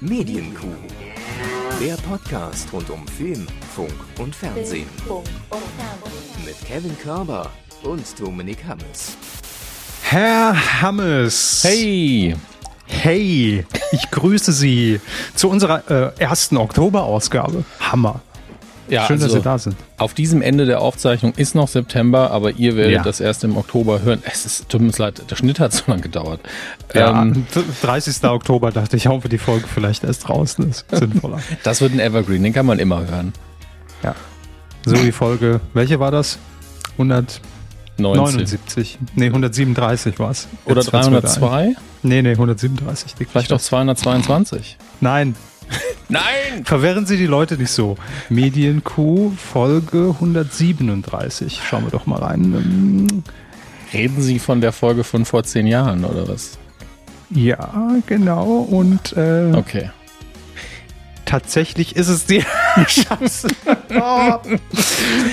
Medienkuh. Der Podcast rund um Film, Funk und Fernsehen. Mit Kevin Körber und Dominik Hammes. Herr Hammes. Hey! Hey, ich grüße Sie zu unserer äh, ersten Oktoberausgabe. Hammer. Ja, Schön, dass also Sie da sind. Auf diesem Ende der Aufzeichnung ist noch September, aber ihr werdet Ja. das erst im Oktober hören. Es ist, tut mir leid, der Schnitt hat so lange gedauert. Ja, Ähm, 30. Oktober dachte ich, wir die Folge vielleicht erst. Das ist sinnvoller. das wird ein Evergreen, den kann man immer hören. ja. So die Folge, welche war das? 19. 179. Nee, 137 war es. Oder 302? Nee, nee, 137. liegt Vielleicht auch 222. Nein, Nein! verwirren Sie die Leute nicht so. Medienkuh Folge 137. Schauen wir doch mal rein. Reden Sie von der Folge von vor zehn Jahren oder was? Ja, genau. Und äh, Okay. Tatsächlich ist es die Scheiße. Oh,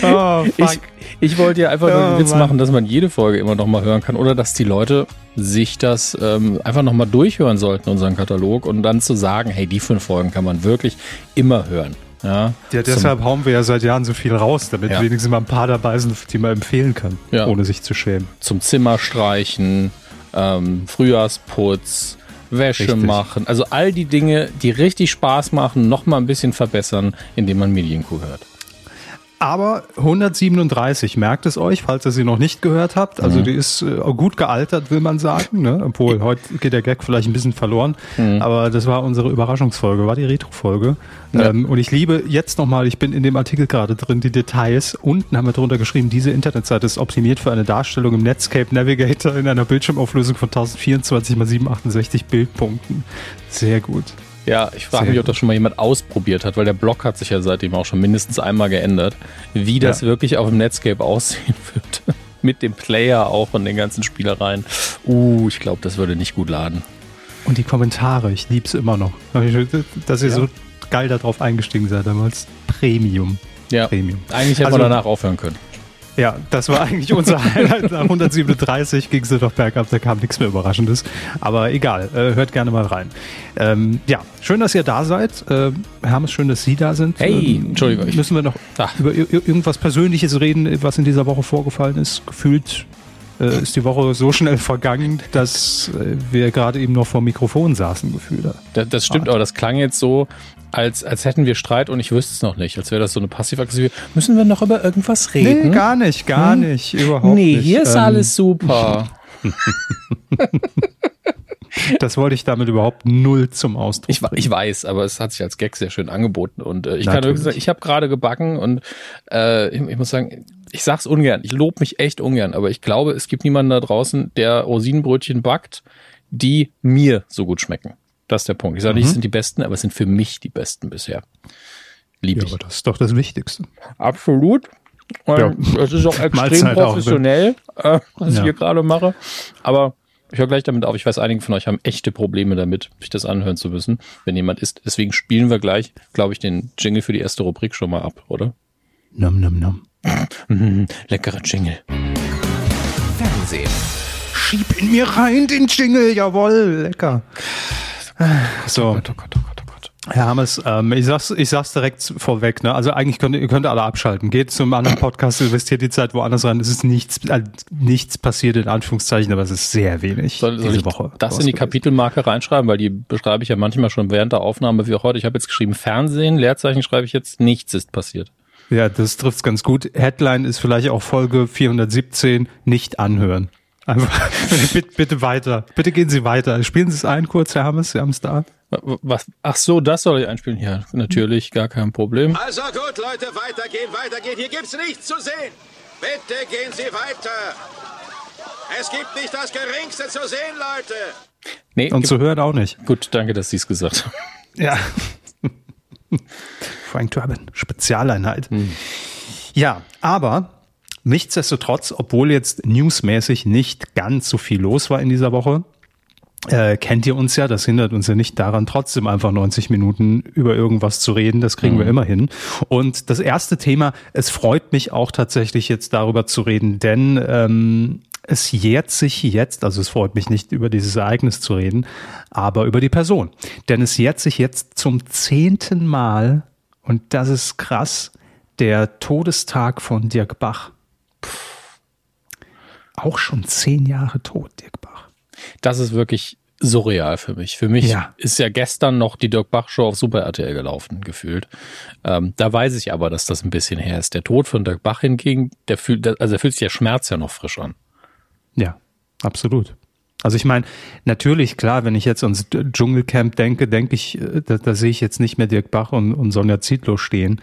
oh Ich, ich wollte ja einfach nur Oh, den Witz Mann. machen, dass man jede Folge immer noch mal hören kann oder dass die Leute sich das ähm, einfach noch mal durchhören sollten, unseren Katalog, und dann zu sagen, hey, die fünf Folgen kann man wirklich immer hören. Ja, Ja, deshalb hauen wir ja seit Jahren so viel raus, damit Ja. wenigstens mal ein paar dabei sind, die man empfehlen kann, Ja. ohne sich zu schämen. zum Zimmerstreichen, ähm, Frühjahrsputz, Wäsche Richtig. machen. Also all die Dinge, die richtig Spaß machen, noch mal ein bisschen verbessern, indem man Medienkuh hört. Aber 137, merkt es euch, falls ihr sie noch nicht gehört habt. Also Mhm. die ist äh, gut gealtert, will man sagen. Ne? Obwohl, heute geht der Gag vielleicht ein bisschen verloren. Mhm. Aber das war unsere Überraschungsfolge, war die Retro-Folge. Ja. Ähm, und ich liebe jetzt nochmal, ich bin in dem Artikel gerade drin, die Details. Unten haben wir drunter geschrieben, diese Internetseite ist optimiert für eine Darstellung im Netscape Navigator in einer Bildschirmauflösung von 1024 x 768 Bildpunkten. Sehr gut. Ja, ich frage mich, ob das schon mal jemand ausprobiert hat, weil der Blog hat sich ja seitdem auch schon mindestens einmal geändert, wie das Ja. wirklich auf dem Netscape aussehen wird. Mit dem Player auch und den ganzen Spielereien. Uh, ich glaube, das würde nicht gut laden. Und die Kommentare, ich lieb's immer noch. Dass ihr Ja. so geil darauf eingestiegen seid damals. Premium. Ja, Premium. eigentlich hätte Also- man danach aufhören können. Ja, das war eigentlich unser Highlight. Nach 137 ging es noch bergab, da kam nichts mehr Überraschendes. Aber egal, äh, hört gerne mal rein. Ähm, ja, schön, dass ihr da seid. Äh, Hermes, schön, dass Sie da sind. Hey, Ähm, Entschuldigung, Müssen wir noch Ah. über ir irgendwas Persönliches reden, was in dieser Woche vorgefallen ist? Gefühlt äh, ist die Woche so schnell vergangen, dass äh, wir gerade eben noch vor Mikrofon saßen, gefühlt. Das, das stimmt, aber das klang jetzt so, als, als hätten wir Streit und ich wüsste es noch nicht. Als wäre das so eine passiv-aggressive. Müssen wir noch über irgendwas reden? Nee, gar nicht, gar nicht, überhaupt Hm? Nee, nicht. hier ist Ähm, alles super. Das wollte ich damit überhaupt null zum Ausdruck Ich, ich weiß, aber es hat sich als Gag sehr schön angeboten. Und äh, ich kann Natürlich. wirklich sagen, ich habe gerade gebacken und äh, ich, ich muss sagen, ich sag's ungern, ich lobe mich echt ungern, aber ich glaube, es gibt niemanden da draußen, der Rosinenbrötchen backt, die mir so gut schmecken. Das ist der Punkt. Ich sage nicht, es sind die besten, aber es sind für mich die besten bisher. Liebe Ja, ich. aber das ist doch das Wichtigste. Absolut. Ja. Ähm, Es ist auch extrem auch, ne? professionell, äh, was ich Ja. hier gerade mache. Aber ich höre gleich damit auf. Ich weiß, einige von euch haben echte Probleme damit, sich das anhören zu müssen, wenn jemand isst. Deswegen spielen wir gleich, glaube ich, den Jingle für die erste Rubrik schon mal ab, oder? Nom, nom, nom. Mhm, leckerer Jingle. Fernsehen. Schieb in mir rein den Jingle, jawohl, lecker. So, Oh Gott, oh Gott, oh Gott, oh Gott. Herr Hammes, ähm, ich, sag's, ich sag's direkt vorweg. Ne? Also eigentlich könnt ihr, ihr könnt alle abschalten. Geht zum anderen Podcast, investiert die Zeit woanders rein. Es ist nichts, äh, nichts passiert in Anführungszeichen, aber es ist sehr wenig Soll, soll diese ich Woche. das in die. Kapitelmarke reinschreiben, weil die beschreibe ich ja manchmal schon während der Aufnahme, wie auch heute. Ich habe jetzt geschrieben Fernsehen, Leerzeichen schreibe ich jetzt, nichts ist passiert. Ja, das trifft's ganz gut. Headline ist vielleicht auch Folge 417, nicht anhören. Einfach, bitte, bitte weiter. Bitte gehen Sie weiter. Spielen Sie es ein kurz, Herr Hammes, Sie haben es da. Was? Ach so, das soll ich einspielen. Ja, natürlich, gar kein Problem. Also gut, Leute, weitergehen, weitergehen. Hier gibt's nichts zu sehen. Bitte gehen Sie weiter. Es gibt nicht das Geringste zu sehen, Leute. Nee, Und zu hören auch nicht. gut, danke, dass Sie es gesagt haben. Ja. Frank Durbin, Spezialeinheit. Ja, aber nichtsdestotrotz, obwohl jetzt newsmäßig nicht ganz so viel los war in dieser Woche, äh, kennt ihr uns ja, das hindert uns ja nicht daran, trotzdem einfach 90 Minuten über irgendwas zu reden. Das kriegen wir immer hin. Und das erste Thema, es freut mich auch tatsächlich jetzt darüber zu reden, denn ähm, es jährt sich jetzt, also es freut mich nicht, über dieses Ereignis zu reden, aber über die Person. Denn es jährt sich jetzt zum zehnten Mal, und das ist krass, der Todestag von Dirk Bach. Auch schon zehn Jahre tot, Dirk Bach. Das ist wirklich surreal für mich. Für mich ja. ist ja gestern noch die Dirk Bach Show auf Super RTL gelaufen, gefühlt. Ähm, da weiß ich aber, dass das ein bisschen her ist. Der Tod von Dirk Bach hingegen, der fühlt, also der fühlt sich der Schmerz ja noch frisch an. Ja, absolut. Also ich meine, natürlich, klar, wenn ich jetzt ans Dschungelcamp denke, denke ich, äh, da, da sehe ich jetzt nicht mehr Dirk Bach und, und Sonja Zietlow stehen.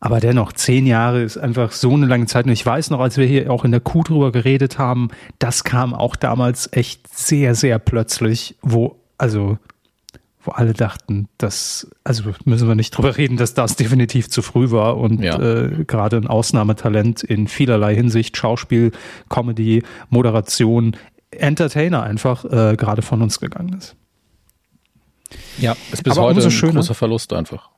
Aber dennoch, zehn Jahre ist einfach so eine lange Zeit. Und ich weiß noch, als wir hier auch in der Kuh drüber geredet haben, das kam auch damals echt sehr, sehr plötzlich, wo, also, wo alle dachten, dass, also müssen wir nicht drüber reden, dass das definitiv zu früh war und ja. äh, gerade ein Ausnahmetalent in vielerlei Hinsicht, Schauspiel, Comedy, Moderation, Entertainer einfach äh, gerade von uns gegangen ist. Ja, ist bis Aber heute ein schöner. großer Verlust einfach.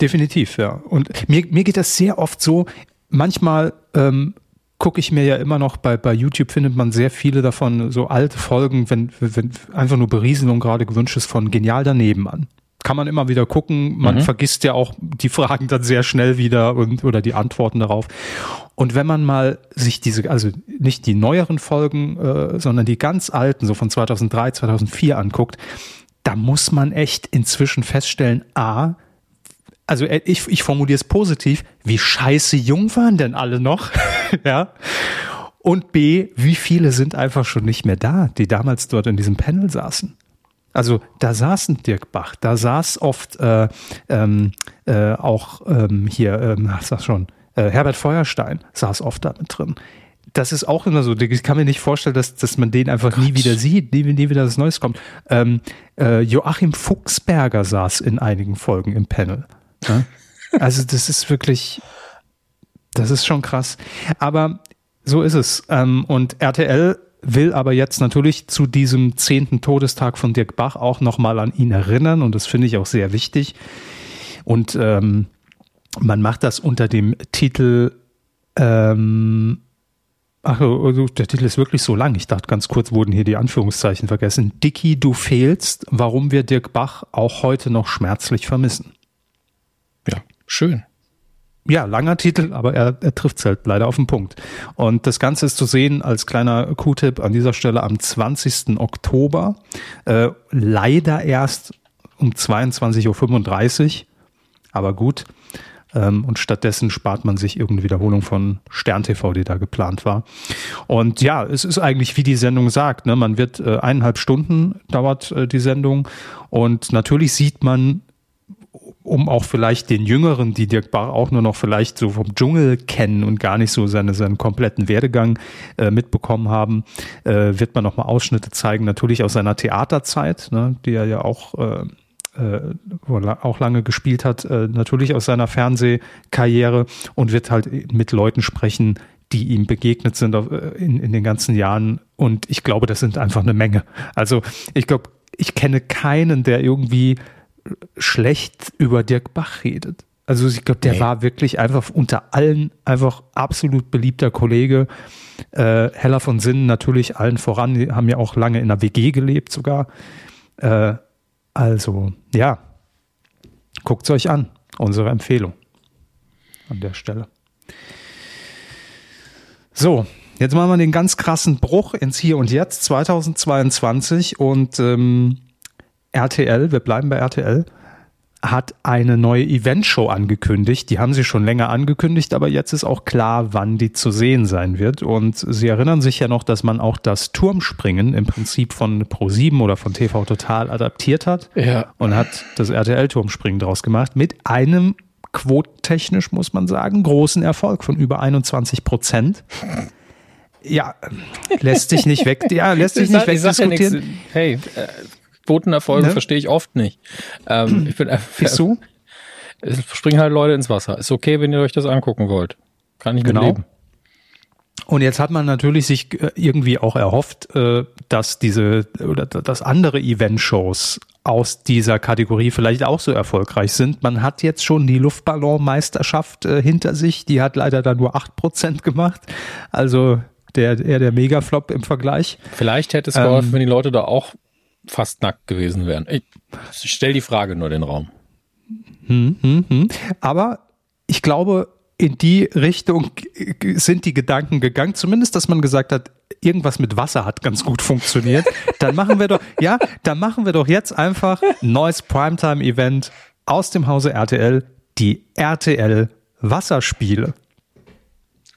Definitiv, ja. Und mir, mir geht das sehr oft so, manchmal ähm, gucke ich mir ja immer noch bei, bei YouTube findet man sehr viele davon, so alte Folgen, wenn, wenn einfach nur Berieselung gerade gewünscht ist, von Genial daneben an. Kann man immer wieder gucken, man mhm. vergisst ja auch die Fragen dann sehr schnell wieder und oder die Antworten darauf. Und wenn man mal sich diese, also nicht die neueren Folgen, äh, sondern die ganz alten, so von 2003, 2004 anguckt, da muss man echt inzwischen feststellen, a, also äh, ich, ich formuliere es positiv, wie scheiße jung waren denn alle noch? ja. Und B, wie viele sind einfach schon nicht mehr da, die damals dort in diesem Panel saßen? Also da saßen Dirk Bach, da saß oft äh, ähm, äh, auch ähm, hier, ähm, sag schon, äh, Herbert Feuerstein saß oft da mit drin. Das ist auch immer so. Ich kann mir nicht vorstellen, dass, dass man den einfach Gott. nie wieder sieht, nie, nie wieder das Neues kommt. Ähm, äh, Joachim Fuchsberger saß in einigen Folgen im Panel. Ja? Also das ist wirklich, das ist schon krass. Aber so ist es. Ähm, und RTL will aber jetzt natürlich zu diesem zehnten Todestag von Dirk Bach auch nochmal an ihn erinnern und das finde ich auch sehr wichtig. Und ähm, man macht das unter dem Titel ähm, Ach, also der Titel ist wirklich so lang. Ich dachte ganz kurz, wurden hier die Anführungszeichen vergessen. Dicky, du fehlst, warum wir Dirk Bach auch heute noch schmerzlich vermissen. Schön. Ja, langer Titel, aber er, er trifft es halt leider auf den Punkt. Und das Ganze ist zu sehen als kleiner Q-Tipp an dieser Stelle am 20. Oktober. Äh, leider erst um 22.35 Uhr. Aber gut. Ähm, und stattdessen spart man sich irgendeine Wiederholung von Stern TV, die da geplant war. Und ja, es ist eigentlich, wie die Sendung sagt, ne? man wird äh, eineinhalb Stunden dauert äh, die Sendung. Und natürlich sieht man um auch vielleicht den Jüngeren, die Dirk Bach auch nur noch vielleicht so vom Dschungel kennen und gar nicht so seine, seinen kompletten Werdegang äh, mitbekommen haben, äh, wird man nochmal Ausschnitte zeigen, natürlich aus seiner Theaterzeit, ne, die er ja auch, äh, äh, wo auch lange gespielt hat, äh, natürlich aus seiner Fernsehkarriere und wird halt mit Leuten sprechen, die ihm begegnet sind äh, in, in den ganzen Jahren. Und ich glaube, das sind einfach eine Menge. Also ich glaube, ich kenne keinen, der irgendwie schlecht über Dirk Bach redet. Also ich glaube, der nee. war wirklich einfach unter allen einfach absolut beliebter Kollege. Äh, Heller von Sinnen natürlich allen voran, die haben ja auch lange in der WG gelebt sogar. Äh, also ja, guckt es euch an. Unsere Empfehlung an der Stelle. So, jetzt machen wir den ganz krassen Bruch ins Hier und Jetzt 2022 und ähm, RTL, wir bleiben bei RTL, hat eine neue Eventshow angekündigt. Die haben sie schon länger angekündigt, aber jetzt ist auch klar, wann die zu sehen sein wird. Und sie erinnern sich ja noch, dass man auch das Turmspringen im Prinzip von Pro7 oder von TV Total adaptiert hat ja. und hat das RTL-Turmspringen draus gemacht mit einem quotentechnisch, muss man sagen, großen Erfolg von über 21 Prozent. Ja, lässt sich nicht weg, ja, lässt sich nicht wegdiskutieren. Ja hey, äh, Quotenerfolge ne? verstehe ich oft nicht. Ähm, ich bin Wieso? Es springen halt Leute ins Wasser. Ist okay, wenn ihr euch das angucken wollt. Kann ich genau. Und jetzt hat man natürlich sich äh, irgendwie auch erhofft, äh, dass diese oder dass andere Event-Shows aus dieser Kategorie vielleicht auch so erfolgreich sind. Man hat jetzt schon die Luftballonmeisterschaft äh, hinter sich. Die hat leider da nur acht Prozent gemacht. Also der, eher der Megaflop im Vergleich. Vielleicht hätte es geholfen, ähm, wenn die Leute da auch fast nackt gewesen wären. Ich, stelle die Frage nur den Raum. Hm, hm, hm. Aber ich glaube, in die Richtung sind die Gedanken gegangen. Zumindest, dass man gesagt hat, irgendwas mit Wasser hat ganz gut funktioniert. Dann machen wir doch, ja, dann machen wir doch jetzt einfach neues Primetime-Event aus dem Hause RTL, die RTL Wasserspiele.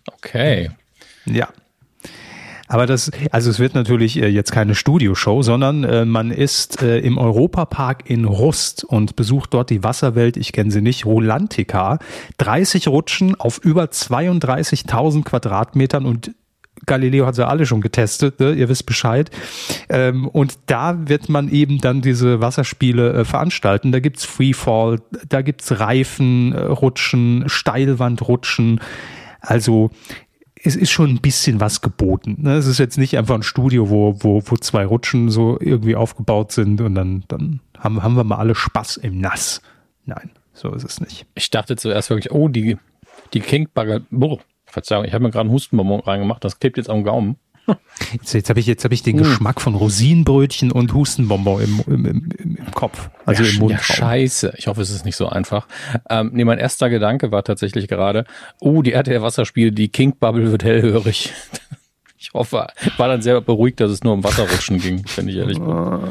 Okay. Ja. Aber das, also es wird natürlich äh, jetzt keine Studioshow, sondern äh, man ist äh, im Europapark in Rust und besucht dort die Wasserwelt, ich kenne sie nicht, Rolantica. 30 Rutschen auf über 32.000 Quadratmetern und Galileo hat sie alle schon getestet, ne? ihr wisst Bescheid. Ähm, und da wird man eben dann diese Wasserspiele äh, veranstalten. Da gibt's Freefall, da gibt's Reifenrutschen, Steilwandrutschen. Also es ist schon ein bisschen was geboten. Ne? Es ist jetzt nicht einfach ein Studio, wo, wo, wo zwei Rutschen so irgendwie aufgebaut sind und dann, dann haben, haben wir mal alle Spaß im Nass. Nein, so ist es nicht. Ich dachte zuerst wirklich, oh, die, die Kinkbagger, boah, Verzeihung, ich habe mir gerade einen Hustenbonbon reingemacht, das klebt jetzt am Gaumen. Jetzt, jetzt habe ich, jetzt hab ich den mm. Geschmack von Rosinenbrötchen und Hustenbonbon im, im, im, im Kopf, also ja, im Mund. Ja, scheiße. Ich hoffe, es ist nicht so einfach. Ähm, nee, mein erster Gedanke war tatsächlich gerade, oh, die RTL-Wasserspiele, die King Bubble wird hellhörig. Ich hoffe, war dann sehr beruhigt, dass es nur um Wasserrutschen ging, wenn ich ehrlich bin.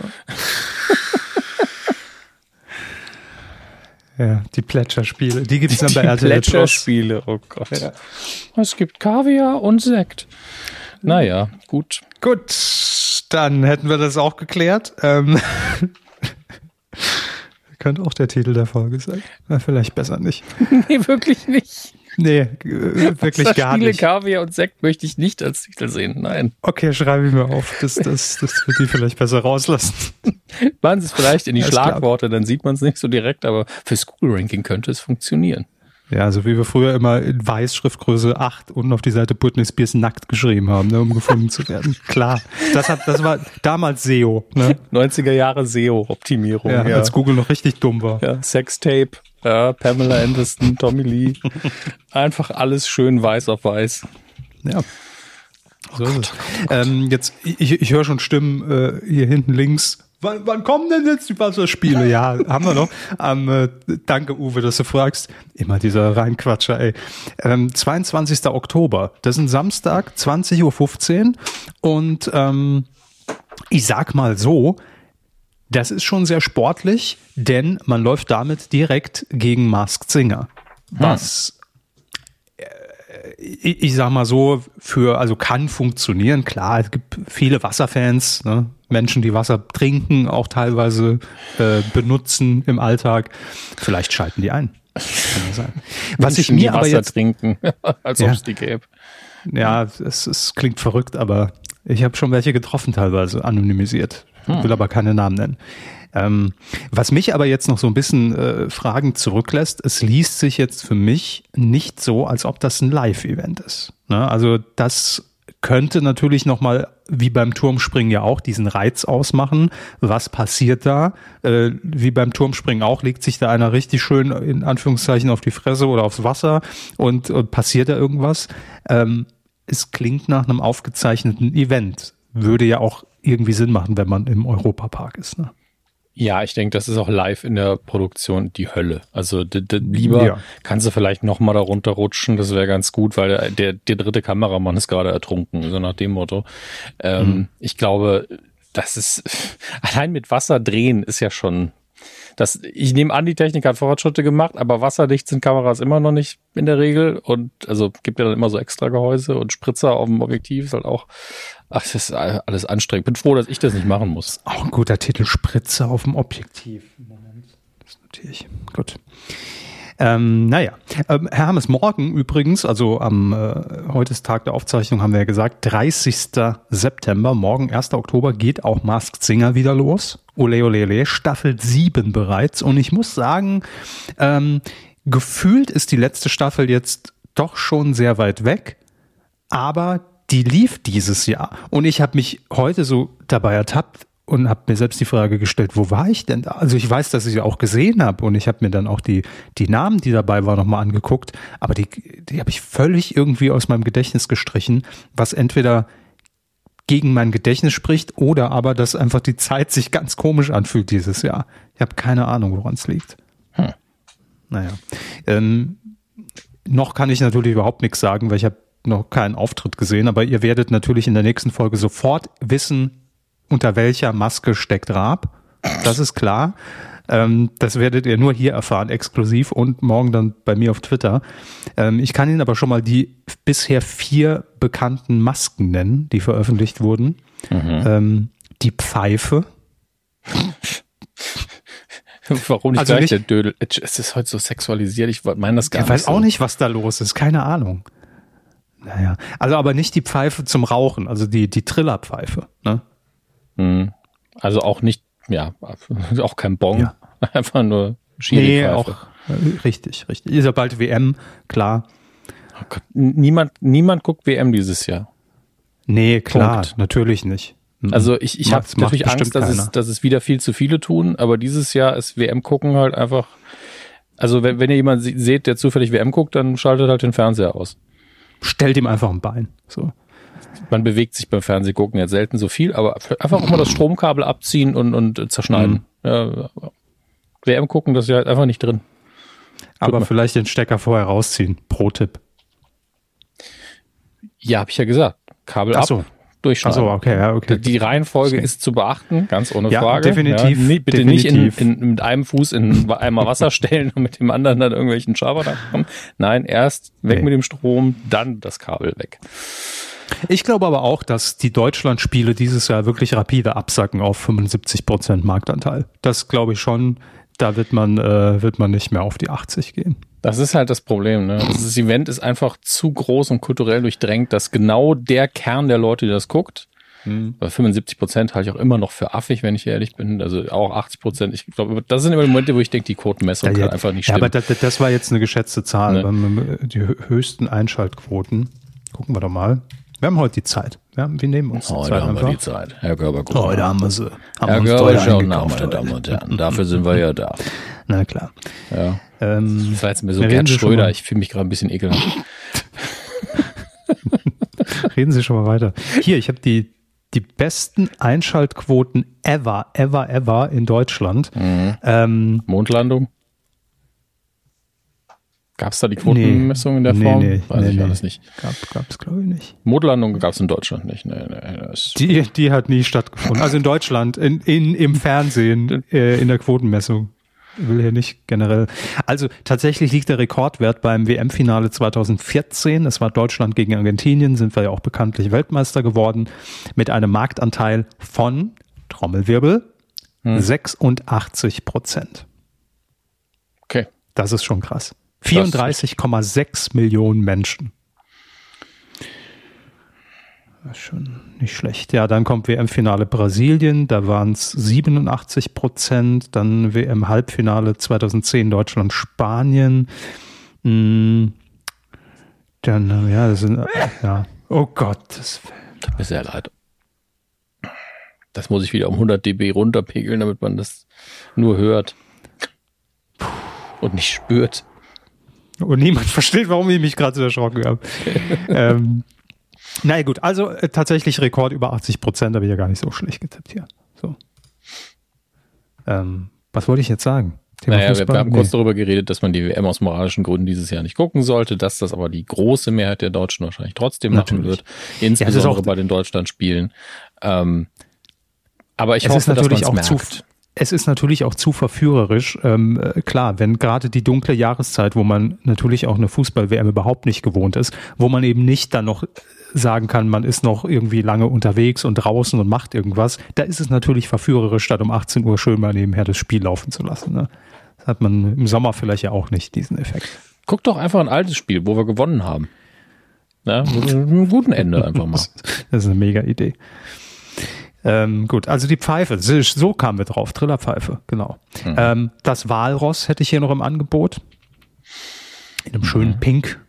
Ja, die Plätscherspiele. Die gibt es dann bei RTL Plätscherspiele, oh Gott. Ja. Es gibt Kaviar und Sekt. Naja, gut. Gut, dann hätten wir das auch geklärt. Ähm, könnte auch der Titel der Folge sein. Na, vielleicht besser nicht. nee, wirklich nicht. Nee, äh, wirklich gar Spiele, nicht. Kaviar und Sekt möchte ich nicht als Titel sehen. Nein. Okay, schreibe ich mir auf, dass, dass, dass wir die vielleicht besser rauslassen. Machen Sie es vielleicht in die Schlagworte, dann sieht man es nicht so direkt, aber fürs Google-Ranking könnte es funktionieren. Ja, so wie wir früher immer in Weißschriftgröße 8 unten auf die Seite Britney Spears nackt geschrieben haben, ne, um gefunden zu werden. Klar. Das hat, das war damals SEO, ne? 90er Jahre SEO-Optimierung. Ja, ja, als Google noch richtig dumm war. Ja, Sextape, ja, Pamela Anderson, Tommy Lee. Einfach alles schön weiß auf weiß. Ja. So oh Gott, oh ähm, jetzt, ich, ich höre schon Stimmen äh, hier hinten links Wann, wann kommen denn jetzt die Wasserspiele? Ja, haben wir noch. Ähm, äh, danke, Uwe, dass du fragst. Immer dieser Reinquatscher, ey. Ähm, 22. Oktober, das ist ein Samstag, 20.15 Uhr. Und ähm, ich sag mal so, das ist schon sehr sportlich, denn man läuft damit direkt gegen Masked Singer. Was ich, ich sag mal so, für, also kann funktionieren. Klar, es gibt viele Wasserfans, ne? Menschen, die Wasser trinken, auch teilweise äh, benutzen im Alltag. Vielleicht schalten die ein. Kann ja sein. Was Menschen, ich mir aber Wasser jetzt trinken, als ob es die gäbe. Ja, es, es klingt verrückt, aber ich habe schon welche getroffen, teilweise anonymisiert. Hm. Will aber keine Namen nennen. Ähm, was mich aber jetzt noch so ein bisschen äh, Fragen zurücklässt, es liest sich jetzt für mich nicht so, als ob das ein Live-Event ist. Ne? Also das könnte natürlich nochmal, wie beim Turmspringen ja auch, diesen Reiz ausmachen. Was passiert da? Äh, wie beim Turmspringen auch, legt sich da einer richtig schön in Anführungszeichen auf die Fresse oder aufs Wasser und, und passiert da irgendwas? Ähm, es klingt nach einem aufgezeichneten Event. Würde ja auch irgendwie Sinn machen, wenn man im Europapark ist. Ne? Ja, ich denke, das ist auch live in der Produktion die Hölle. Also lieber ja. kannst du vielleicht noch mal darunter rutschen, das wäre ganz gut, weil der, der, der dritte Kameramann ist gerade ertrunken, so nach dem Motto. Ähm, mhm. Ich glaube, das ist allein mit Wasser drehen ist ja schon. Das, ich nehme an, die Technik hat Fortschritte gemacht, aber wasserdicht sind Kameras immer noch nicht in der Regel. Und also gibt ja dann immer so extra Gehäuse und Spritzer auf dem Objektiv ist halt auch Ach, das ist alles anstrengend. Bin froh, dass ich das nicht machen muss. Auch ein guter Titel, Spritze auf dem Objektiv. Moment, das notiere ich. Gut. Ähm, naja, ähm, Herr Hammes, morgen übrigens, also am äh, heute ist Tag der Aufzeichnung, haben wir ja gesagt, 30. September, morgen 1. Oktober geht auch Masked Singer wieder los. Ole ole ole, Staffel 7 bereits. Und ich muss sagen, ähm, gefühlt ist die letzte Staffel jetzt doch schon sehr weit weg. Aber die lief dieses Jahr. Und ich habe mich heute so dabei ertappt und habe mir selbst die Frage gestellt, wo war ich denn da? Also ich weiß, dass ich sie auch gesehen habe und ich habe mir dann auch die, die Namen, die dabei waren, nochmal angeguckt, aber die, die habe ich völlig irgendwie aus meinem Gedächtnis gestrichen, was entweder gegen mein Gedächtnis spricht oder aber, dass einfach die Zeit sich ganz komisch anfühlt dieses Jahr. Ich habe keine Ahnung, woran es liegt. Hm. Naja. Ähm, noch kann ich natürlich überhaupt nichts sagen, weil ich habe noch keinen Auftritt gesehen, aber ihr werdet natürlich in der nächsten Folge sofort wissen, unter welcher Maske steckt Raab. Das ist klar. Ähm, das werdet ihr nur hier erfahren, exklusiv und morgen dann bei mir auf Twitter. Ähm, ich kann Ihnen aber schon mal die bisher vier bekannten Masken nennen, die veröffentlicht wurden. Mhm. Ähm, die Pfeife. Warum nicht also gleich nicht, der Dödel? Es ist heute so sexualisiert. Ich meine das gar ich nicht. Ich weiß so. auch nicht, was da los ist. Keine Ahnung. Naja, also aber nicht die Pfeife zum Rauchen, also die, die Trillerpfeife. Ne? Mhm. Also auch nicht, ja, auch kein Bon. Ja. Einfach nur Nee, auch äh, richtig, richtig. Ist ja bald WM, klar. Oh Gott, niemand, niemand guckt WM dieses Jahr. Nee, klar, Punkt. natürlich nicht. Mhm. Also ich, ich habe natürlich Angst, dass es, dass es wieder viel zu viele tun, aber dieses Jahr ist WM gucken halt einfach. Also wenn, wenn ihr jemanden seht, der zufällig WM guckt, dann schaltet halt den Fernseher aus. Stellt ihm einfach ein Bein. So. Man bewegt sich beim Fernsehgucken jetzt selten so viel, aber einfach immer das Stromkabel abziehen und, und zerschneiden. Mhm. Ja, WM gucken, das ist ja halt einfach nicht drin. Aber vielleicht den Stecker vorher rausziehen. Pro-Tipp. Ja, habe ich ja gesagt. Kabel Ach so. ab, durchschneiden. Achso, okay, ja, okay. Die Reihenfolge okay. ist zu beachten, ganz ohne ja, Frage. Definitiv. Ja, bitte definitiv. nicht in, in, mit einem Fuß in einmal Wasser stellen und mit dem anderen dann irgendwelchen Schabernack kommen. Nein, erst weg nee. mit dem Strom, dann das Kabel weg. Ich glaube aber auch, dass die Deutschland-Spiele dieses Jahr wirklich rapide absacken auf 75 Prozent Marktanteil. Das glaube ich schon. Da wird man, äh, wird man nicht mehr auf die 80 gehen. Das ist halt das Problem. Ne? Das Event ist einfach zu groß und kulturell durchdrängt, dass genau der Kern der Leute, die das guckt, hm. 75 Prozent halte ich auch immer noch für affig, wenn ich ehrlich bin. Also auch 80 Prozent. Ich glaube, das sind immer die Momente, wo ich denke, die Quotenmessung ja, kann einfach nicht stimmen. Ja, aber das, das war jetzt eine geschätzte Zahl. Ne? Die höchsten Einschaltquoten. Gucken wir doch mal. Wir haben heute die Zeit. Wir, wir nehmen uns heute die Zeit. Heute haben einfach. wir die Zeit. Herr Körber, gut. Heute haben wir sie. Haben Herr Körber, meine Damen und Herren. Dafür sind wir ja da. Na klar. Ja. Ähm, das war jetzt mir so Gerd Schröder. Ich fühle mich gerade ein bisschen ekelhaft. reden Sie schon mal weiter. Hier, ich habe die, die besten Einschaltquoten ever, ever, ever in Deutschland. Mhm. Ähm, Mondlandung? Gab es da die Quotenmessung nee, in der Form? Nee, Weiß nee, ich alles nicht. Gab es, glaube ich, nicht. Mondlandung gab es in Deutschland nicht. Nee, nee, die, die hat nie stattgefunden. Also in Deutschland, in, in, im Fernsehen, äh, in der Quotenmessung. Will hier nicht generell. Also tatsächlich liegt der Rekordwert beim WM-Finale 2014. Es war Deutschland gegen Argentinien, sind wir ja auch bekanntlich Weltmeister geworden, mit einem Marktanteil von, Trommelwirbel, hm. 86 Prozent. Okay. Das ist schon krass. 34,6 Millionen Menschen. Schon nicht schlecht. Ja, dann kommt WM-Finale Brasilien, da waren es 87 Prozent. Dann WM-Halbfinale 2010 Deutschland, Spanien. Hm. Dann, ja, das sind, ja. Oh Gott, das tut mir sehr leid. Das muss ich wieder um 100 dB runterpegeln, damit man das nur hört und nicht spürt. Und niemand versteht, warum ich mich gerade so erschrocken habe. ähm, naja gut, also äh, tatsächlich Rekord über 80 Prozent, habe ich ja gar nicht so schlecht getippt hier. So. Ähm, was wollte ich jetzt sagen? Thema naja, wir, wir, haben nee. kurz darüber geredet, dass man die WM aus moralischen Gründen dieses Jahr nicht gucken sollte, dass das aber die große Mehrheit der Deutschen wahrscheinlich trotzdem Natürlich. machen wird, insbesondere ja, bei den Deutschlandspielen. Ähm, aber ich es hoffe, dass man es merkt. Zu, es ist natürlich auch zu verführerisch. Ähm, äh, klar, wenn gerade die dunkle Jahreszeit, wo man natürlich auch eine Fußball-WM überhaupt nicht gewohnt ist, wo man eben nicht dann noch sagen kann, man ist noch irgendwie lange unterwegs und draußen und macht irgendwas, da ist es natürlich verführerisch, statt um 18 Uhr schön mal nebenher das Spiel laufen zu lassen. Ne? Das hat man im Sommer vielleicht ja auch nicht, diesen Effekt. Guck doch einfach ein altes Spiel, wo wir gewonnen haben. Ja, mit einem guten Ende einfach mal. Das ist eine mega Idee. Ähm, gut, also die Pfeife, so kamen wir drauf, Trillerpfeife, genau. Mhm. Ähm, das Walross hätte ich hier noch im Angebot. In einem mhm. schönen Pink,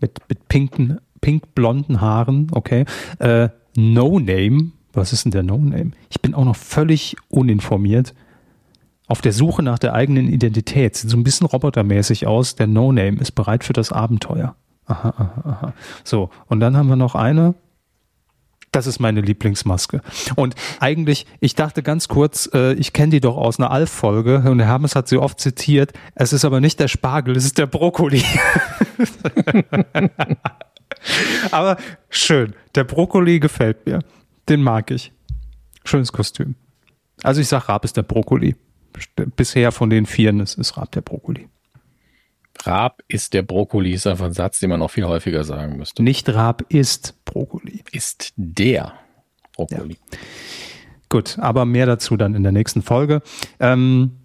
mit, mit pinken, pink-blonden Haaren, okay. Äh, no Name Was ist denn der No-Name? Ich bin auch noch völlig uninformiert. Auf der Suche nach der eigenen Identität. Sieht so ein bisschen robotermäßig aus. Der No-Name ist bereit für das Abenteuer. Aha, aha, aha. So, und dann haben wir noch eine. Das ist meine Lieblingsmaske. Und eigentlich, ich dachte ganz kurz, äh, ich kenne die doch aus einer Alf-Folge und der Hermes hat sie oft zitiert. Es ist aber nicht der Spargel, es ist der Brokkoli. aber schön. Der Brokkoli gefällt mir. Den mag ich. Schönes Kostüm. Also ich sag, Raab ist der Brokkoli. Bisher von den Vieren ist, ist Raab der Brokkoli. Raab ist der Brokkoli, ist einfach ein Satz, den man noch viel häufiger sagen müsste. Nicht Raab ist Brokkoli. Ist der Brokkoli. Ja. Gut, aber mehr dazu dann in der nächsten Folge. Ähm,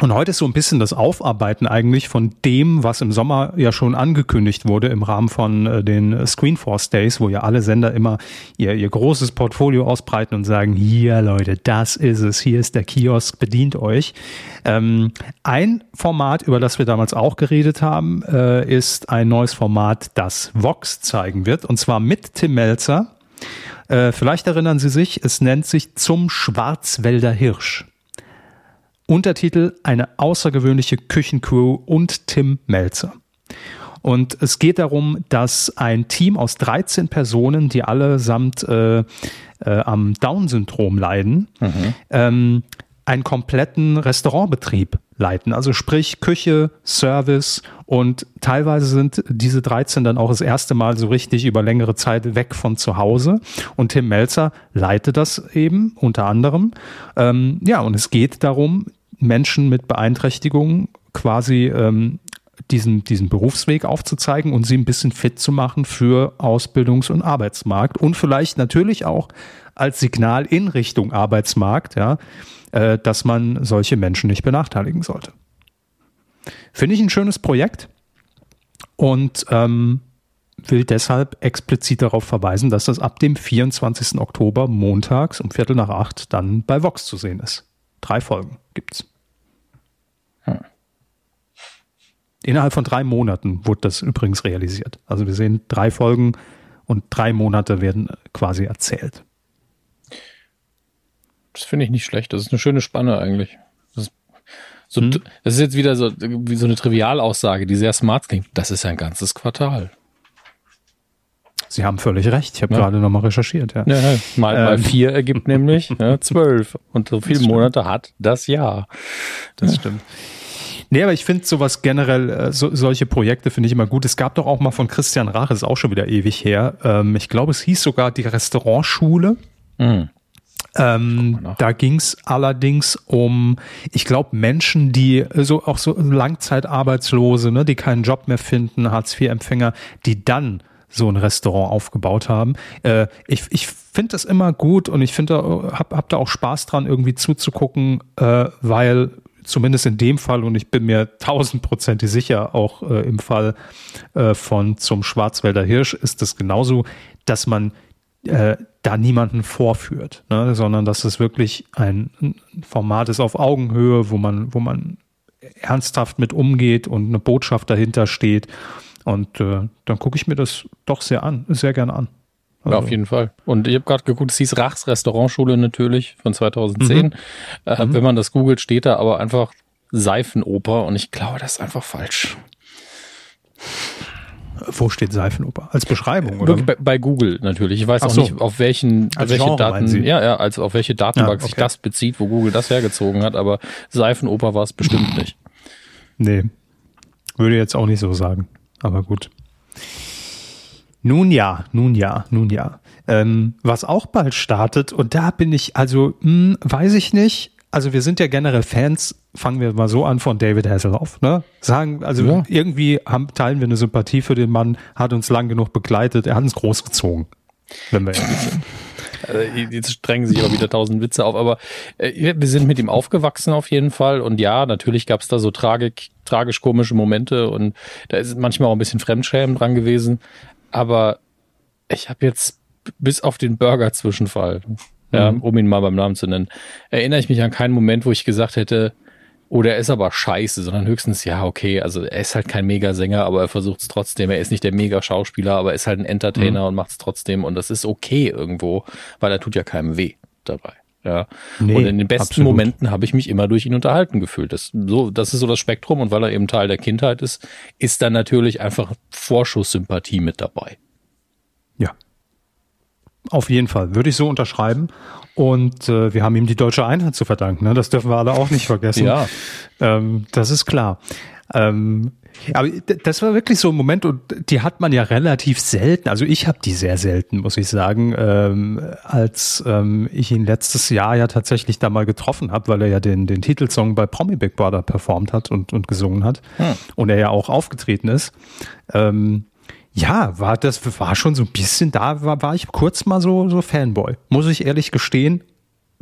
und heute ist so ein bisschen das Aufarbeiten eigentlich von dem, was im Sommer ja schon angekündigt wurde im Rahmen von äh, den Screenforce Days, wo ja alle Sender immer ihr, ihr großes Portfolio ausbreiten und sagen, hier Leute, das ist es, hier ist der Kiosk, bedient euch. Ähm, ein Format, über das wir damals auch geredet haben, äh, ist ein neues Format, das Vox zeigen wird, und zwar mit Tim Melzer. Äh, vielleicht erinnern Sie sich, es nennt sich Zum Schwarzwälder Hirsch. Untertitel Eine außergewöhnliche Küchencrew und Tim Melzer. Und es geht darum, dass ein Team aus 13 Personen, die allesamt äh, äh, am Down-Syndrom leiden, mhm. ähm, einen kompletten Restaurantbetrieb leiten. Also sprich Küche, Service und teilweise sind diese 13 dann auch das erste Mal so richtig über längere Zeit weg von zu Hause. Und Tim Melzer leitet das eben unter anderem. Ähm, ja, und es geht darum, Menschen mit Beeinträchtigungen quasi ähm, diesen, diesen Berufsweg aufzuzeigen und sie ein bisschen fit zu machen für Ausbildungs- und Arbeitsmarkt und vielleicht natürlich auch als Signal in Richtung Arbeitsmarkt, ja, äh, dass man solche Menschen nicht benachteiligen sollte. Finde ich ein schönes Projekt und ähm, will deshalb explizit darauf verweisen, dass das ab dem 24. Oktober montags um Viertel nach acht dann bei Vox zu sehen ist. Drei Folgen gibt's. Hm. Innerhalb von drei Monaten wurde das übrigens realisiert. Also wir sehen drei Folgen und drei Monate werden quasi erzählt. Das finde ich nicht schlecht. Das ist eine schöne Spanne eigentlich. Das ist, so, hm. das ist jetzt wieder so, wie so eine Trivialaussage, die sehr smart klingt. Das ist ein ganzes Quartal. Sie haben völlig recht. Ich habe ja. gerade nochmal recherchiert. Ja. ja mal, ähm. mal vier ergibt nämlich ja, zwölf. Und so viele Monate hat das Jahr. Das stimmt. Nee, aber ich finde sowas generell, äh, so, solche Projekte finde ich immer gut. Es gab doch auch mal von Christian Rach, ist auch schon wieder ewig her. Ähm, ich glaube, es hieß sogar die Restaurantschule. Mhm. Ähm, da ging es allerdings um, ich glaube, Menschen, die so auch so Langzeitarbeitslose, ne, die keinen Job mehr finden, Hartz-IV-Empfänger, die dann so ein Restaurant aufgebaut haben. Äh, ich ich finde das immer gut und ich finde, hab, hab da auch Spaß dran, irgendwie zuzugucken, äh, weil zumindest in dem Fall und ich bin mir tausendprozentig sicher, auch äh, im Fall äh, von zum Schwarzwälder Hirsch ist es genauso, dass man äh, da niemanden vorführt, ne, sondern dass es wirklich ein Format ist auf Augenhöhe, wo man, wo man ernsthaft mit umgeht und eine Botschaft dahinter steht und äh, dann gucke ich mir das doch sehr an, sehr gerne an. Also. Ja, auf jeden Fall. Und ich habe gerade geguckt, es hieß Rachs Restaurantschule natürlich von 2010. Mhm. Äh, mhm. Wenn man das googelt, steht da aber einfach Seifenoper und ich glaube, das ist einfach falsch. Wo steht Seifenoper? Als Beschreibung, oder? Bei, bei Google natürlich. Ich weiß Ach auch so. nicht, auf welchen, Als welche Genre, Daten, ja, ja, also auf welche Datenbank ja, okay. sich das bezieht, wo Google das hergezogen hat, aber Seifenoper war es bestimmt nicht. Nee. Würde jetzt auch nicht so sagen aber gut. Nun ja, nun ja, nun ja. Ähm, was auch bald startet, und da bin ich, also, mh, hm, weiß ich nicht. Also wir sind ja generell Fans, fangen wir mal so an von David Hasselhoff, ne? Sagen, also ja. irgendwie haben, teilen wir eine Sympathie für den Mann, hat uns lang genug begleitet, er hat uns großgezogen, wenn wir ehrlich sind. Also, jetzt drängen sich aber wieder tausend Witze auf, aber äh, wir sind mit ihm aufgewachsen auf jeden Fall und ja, natürlich gab es da so tragik, tragisch komische Momente und da ist manchmal auch ein bisschen Fremdschämen dran gewesen, aber ich habe jetzt bis auf den Burger-Zwischenfall, ja, mhm. um ihn mal beim Namen zu nennen, erinnere ich mich an keinen Moment, wo ich gesagt hätte, oder er ist aber scheiße, sondern höchstens, ja, okay, also er ist halt kein Megasänger, aber er versucht es trotzdem. Er ist nicht der Mega-Schauspieler, aber er ist halt ein Entertainer mhm. und macht es trotzdem und das ist okay irgendwo, weil er tut ja keinem weh dabei. Ja. Nee, und in den besten absolut. Momenten habe ich mich immer durch ihn unterhalten gefühlt. Das, so, das ist so das Spektrum und weil er eben Teil der Kindheit ist, ist dann natürlich einfach Vorschusssympathie mit dabei. Ja. Auf jeden Fall. Würde ich so unterschreiben. Und äh, wir haben ihm die deutsche Einheit zu verdanken. Ne? Das dürfen wir alle auch nicht vergessen. Ja. Ähm, das ist klar. Ähm, aber das war wirklich so ein Moment und die hat man ja relativ selten. Also ich habe die sehr selten, muss ich sagen, ähm, als ähm, ich ihn letztes Jahr ja tatsächlich da mal getroffen habe, weil er ja den, den Titelsong bei Promi Big Brother performt hat und, und gesungen hat hm. und er ja auch aufgetreten ist. Ähm, ja, war das war schon so ein bisschen da, war, war ich kurz mal so, so Fanboy. Muss ich ehrlich gestehen.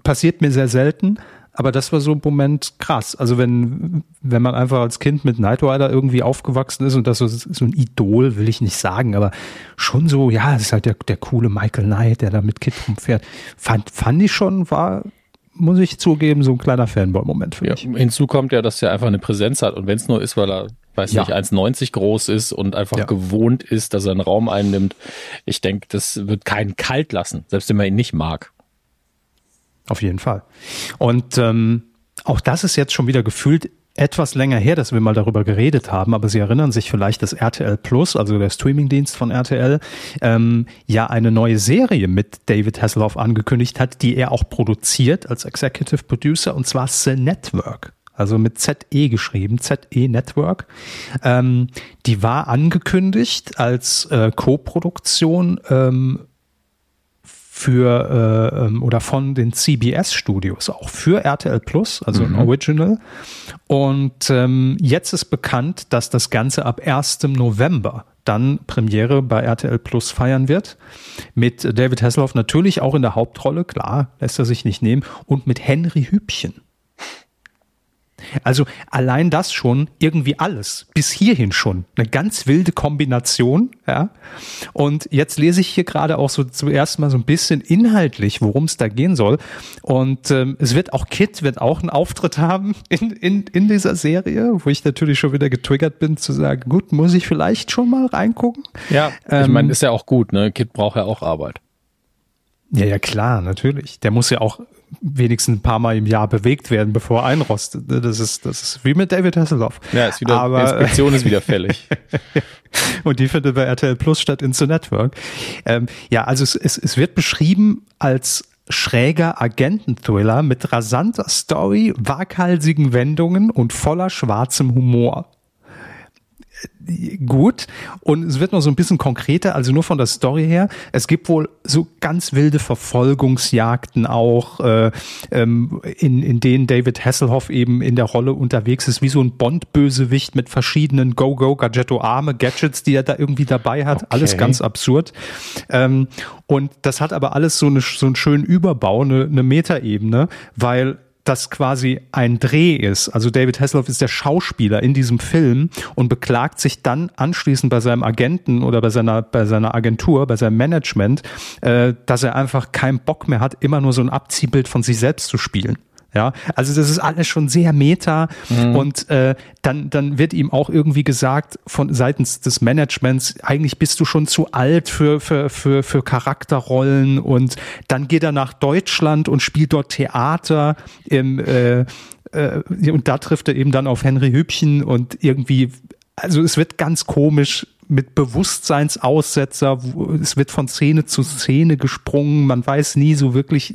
Passiert mir sehr selten, aber das war so ein Moment krass. Also wenn, wenn man einfach als Kind mit Knight Rider irgendwie aufgewachsen ist und das so, so ein Idol, will ich nicht sagen, aber schon so, ja, es ist halt der, der coole Michael Knight, der da mit Kid rumfährt. Fand, fand ich schon, war, muss ich zugeben, so ein kleiner Fanboy-Moment für ja, mich. Hinzu kommt ja, dass er einfach eine Präsenz hat und wenn es nur ist, weil er, weiß ja. nicht, 1,90 groß ist und einfach ja. gewohnt ist, dass er einen Raum einnimmt. Ich denke, das wird keinen kalt lassen, selbst wenn man ihn nicht mag. Auf jeden Fall. Und ähm, auch das ist jetzt schon wieder gefühlt etwas länger her, dass wir mal darüber geredet haben, aber Sie erinnern sich vielleicht, dass RTL Plus, also der Streamingdienst von RTL, ähm, ja eine neue Serie mit David Hasselhoff angekündigt hat, die er auch produziert als Executive Producer, und zwar The Network. Also mit ZE geschrieben, ZE Network. Ähm, die war angekündigt als äh, Co-Produktion ähm, für äh, ähm, oder von den CBS Studios, auch für RTL Plus, also mhm. ein Original. Und ähm, jetzt ist bekannt, dass das Ganze ab 1. November dann Premiere bei RTL Plus feiern wird. Mit David Hasselhoff natürlich auch in der Hauptrolle, klar, lässt er sich nicht nehmen, und mit Henry Hübchen. Also allein das schon, irgendwie alles, bis hierhin schon, eine ganz wilde Kombination, ja. Und jetzt lese ich hier gerade auch so zuerst mal so ein bisschen inhaltlich, worum es da gehen soll. Und ähm, es wird auch Kit wird auch einen Auftritt haben in, in, in dieser Serie, wo ich natürlich schon wieder getriggert bin zu sagen, gut, muss ich vielleicht schon mal reingucken. Ja, ähm, ich meine, ist ja auch gut, ne? Kit braucht ja auch Arbeit. Ja, ja, klar, natürlich. Der muss ja auch wenigstens ein paar Mal im Jahr bewegt werden, bevor er einrostet. Das ist, das ist wie mit David Hasselhoff. Ja, ist wieder, Aber, Inspektion ist wieder fällig. und die findet bei RTL Plus statt in The Network. Ähm, ja, also es, es, es wird beschrieben als schräger Agententhriller mit rasanter Story, waghalsigen Wendungen und voller schwarzem Humor gut. Und es wird noch so ein bisschen konkreter, also nur von der Story her. Es gibt wohl so ganz wilde Verfolgungsjagden auch, äh, ähm, in, in denen David Hasselhoff eben in der Rolle unterwegs ist, wie so ein Bond-Bösewicht mit verschiedenen Go-Go-Gadgetto-Arme, Gadgets, die er da irgendwie dabei hat. Okay. Alles ganz absurd. Ähm, und das hat aber alles so, eine, so einen schönen Überbau, eine, eine Metaebene, weil das quasi ein Dreh ist. Also David Hasselhoff ist der Schauspieler in diesem Film und beklagt sich dann anschließend bei seinem Agenten oder bei seiner, bei seiner Agentur, bei seinem Management, äh, dass er einfach keinen Bock mehr hat, immer nur so ein Abziehbild von sich selbst zu spielen. Ja, also das ist alles schon sehr meta mhm. und äh, dann dann wird ihm auch irgendwie gesagt von seitens des Managements eigentlich bist du schon zu alt für für für für Charakterrollen und dann geht er nach Deutschland und spielt dort Theater im äh, äh, und da trifft er eben dann auf Henry Hübchen und irgendwie also es wird ganz komisch mit Bewusstseinsaussetzer, es wird von Szene zu Szene gesprungen, man weiß nie so wirklich,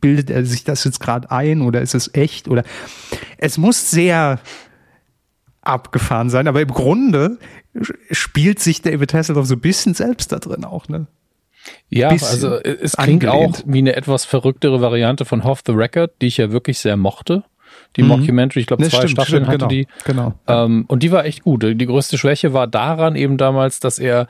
bildet er sich das jetzt gerade ein oder ist es echt oder es muss sehr abgefahren sein, aber im Grunde spielt sich David Hasselhoff so ein bisschen selbst da drin auch, ne? Ja, also es klingt angelehnt. auch wie eine etwas verrücktere Variante von Off the Record, die ich ja wirklich sehr mochte die mhm. Mockumentary. Ich glaube, zwei stimmt, Staffeln stimmt, hatte genau, die. Genau. Ähm, und die war echt gut. Die größte Schwäche war daran eben damals, dass er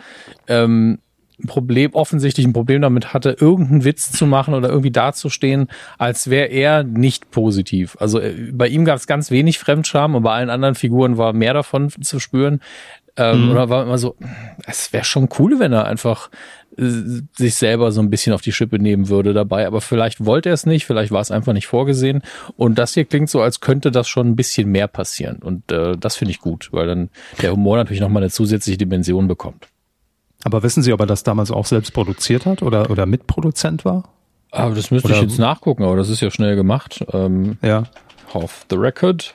ähm, ein Problem, offensichtlich ein Problem damit hatte, irgendeinen Witz zu machen oder irgendwie dazustehen, als wäre er nicht positiv. Also äh, bei ihm gab es ganz wenig Fremdscham und bei allen anderen Figuren war mehr davon zu spüren. Ähm, mhm. Oder war immer so, es wäre schon cool, wenn er einfach äh, sich selber so ein bisschen auf die Schippe nehmen würde dabei. Aber vielleicht wollte er es nicht, vielleicht war es einfach nicht vorgesehen. Und das hier klingt so, als könnte das schon ein bisschen mehr passieren. Und äh, das finde ich gut, weil dann der Humor natürlich nochmal eine zusätzliche Dimension bekommt. Aber wissen Sie, ob er das damals auch selbst produziert hat oder, oder Mitproduzent war? Aber das müsste oder ich jetzt nachgucken, aber das ist ja schnell gemacht. Ähm, ja. Off the record.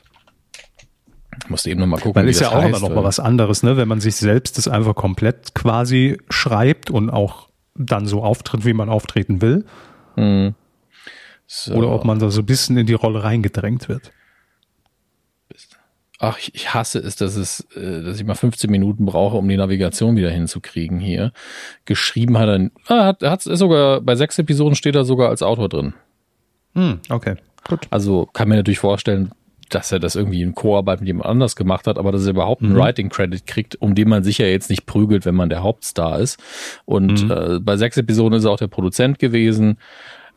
Ich musste eben nochmal gucken. Weil ist ja auch heißt, immer noch mal was anderes, ne? Wenn man sich selbst das einfach komplett quasi schreibt und auch dann so auftritt, wie man auftreten will. Mhm. So. Oder ob man da so ein bisschen in die Rolle reingedrängt wird. Ach, ich, hasse es, dass es, äh, dass ich mal 15 Minuten brauche, um die Navigation wieder hinzukriegen hier. Geschrieben hat er, ah, hat, hat sogar bei sechs Episoden steht er sogar als Autor drin. Hm, okay, gut. Also kann mir natürlich vorstellen, dass er das irgendwie in Co-Arbeit mit jemand anders gemacht hat, aber dass er überhaupt einen mhm. Writing Credit kriegt, um den man sich ja jetzt nicht prügelt, wenn man der Hauptstar ist. Und mhm. äh, bei sechs Episoden ist er auch der Produzent gewesen.